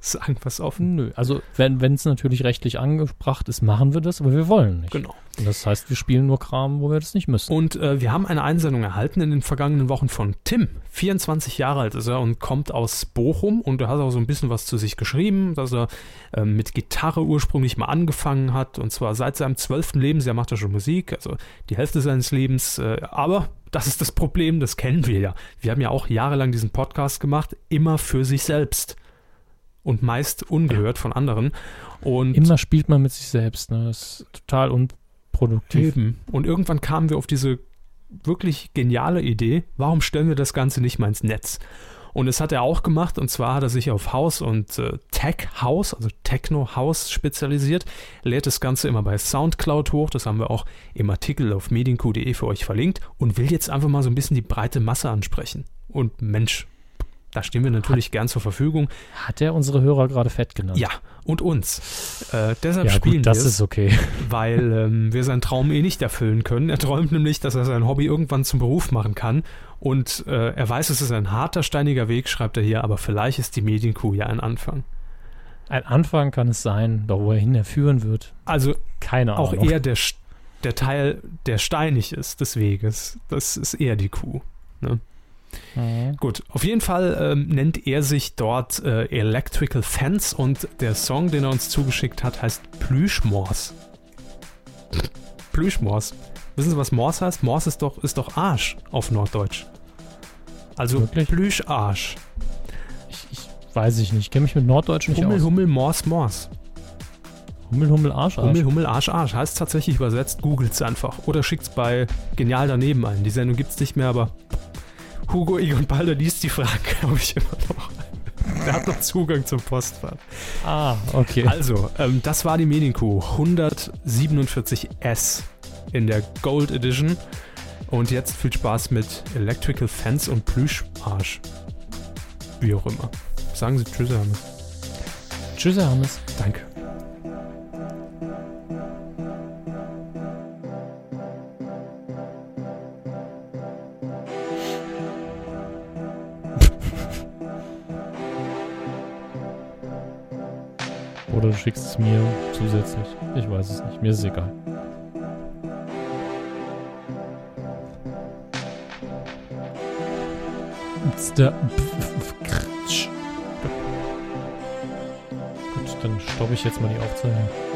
Sagen wir es offen. Nö, also wenn es natürlich rechtlich angebracht ist, machen wir das, aber wir wollen nicht. Genau. Und das heißt, wir spielen nur Kram, wo wir das nicht müssen. Und äh, wir haben eine Einsendung erhalten in den vergangenen Wochen von Tim. 24 Jahre alt ist er und kommt aus Bochum und er hat auch so ein bisschen was zu sich geschrieben, dass er äh, mit Gitarre ursprünglich mal angefangen hat und zwar seit seinem zwölften Lebensjahr macht er schon Musik, also die Hälfte seines Lebens, äh, aber das ist das Problem, das kennen wir ja. Wir haben ja auch jahrelang diesen Podcast gemacht, immer für sich selbst und meist ungehört von anderen. Und Immer spielt man mit sich selbst, ne? Das ist total unproduktiv. Eben. Und irgendwann kamen wir auf diese wirklich geniale Idee, warum stellen wir das Ganze nicht mal ins Netz? Und das hat er auch gemacht, und zwar hat er sich auf House und äh, Tech House, also Techno House spezialisiert, lädt das Ganze immer bei Soundcloud hoch, das haben wir auch im Artikel auf medienq.de für euch verlinkt und will jetzt einfach mal so ein bisschen die breite Masse ansprechen. Und Mensch, da stehen wir natürlich hat, gern zur Verfügung. Hat er unsere Hörer gerade fett genannt? Ja, und uns. Äh, deshalb ja, spielen gut, das ist okay. Weil ähm, wir seinen Traum eh nicht erfüllen können. Er träumt nämlich, dass er sein Hobby irgendwann zum Beruf machen kann. Und äh, er weiß, es ist ein harter, steiniger Weg, schreibt er hier, aber vielleicht ist die Medienkuh ja ein Anfang. Ein Anfang kann es sein, doch wo er hinführen wird. Also keine Ahnung. Auch eher der, der Teil, der steinig ist des Weges. Das ist eher die Kuh. Ne? Mhm. Gut, auf jeden Fall ähm, nennt er sich dort äh, Electrical Fence und der Song, den er uns zugeschickt hat, heißt Plüschmors. Plüschmors. Wissen Sie, was Mors heißt? Mors ist doch, ist doch Arsch auf Norddeutsch. Also Wirklich? Plüscharsch. Ich, ich weiß ich nicht. Ich kenne mich mit Norddeutsch nicht Hummel, aus. Hummel, Mors, Mors. Hummel, Hummel, Arsch, Arsch. Hummel, Hummel, Arsch, Arsch. Heißt tatsächlich übersetzt, googelt's einfach. Oder schickt's bei Genial daneben ein. Die Sendung gibt's nicht mehr, aber Hugo Egon Balder liest die Frage, glaube ich, immer noch. Der hat noch Zugang zum Postfach. Ah, okay. Also, ähm, das war die Medienkuh 147S in der Gold Edition. Und jetzt viel Spaß mit Electrical Fence und Plüscharsch. Wie auch immer. Sagen Sie Tschüss, Hermes. Tschüss, Hermes. Danke. Oder du schickst es mir zusätzlich. Ich weiß es nicht. Mir ist es egal. Gut, dann stoppe ich jetzt mal die Aufzeichnung.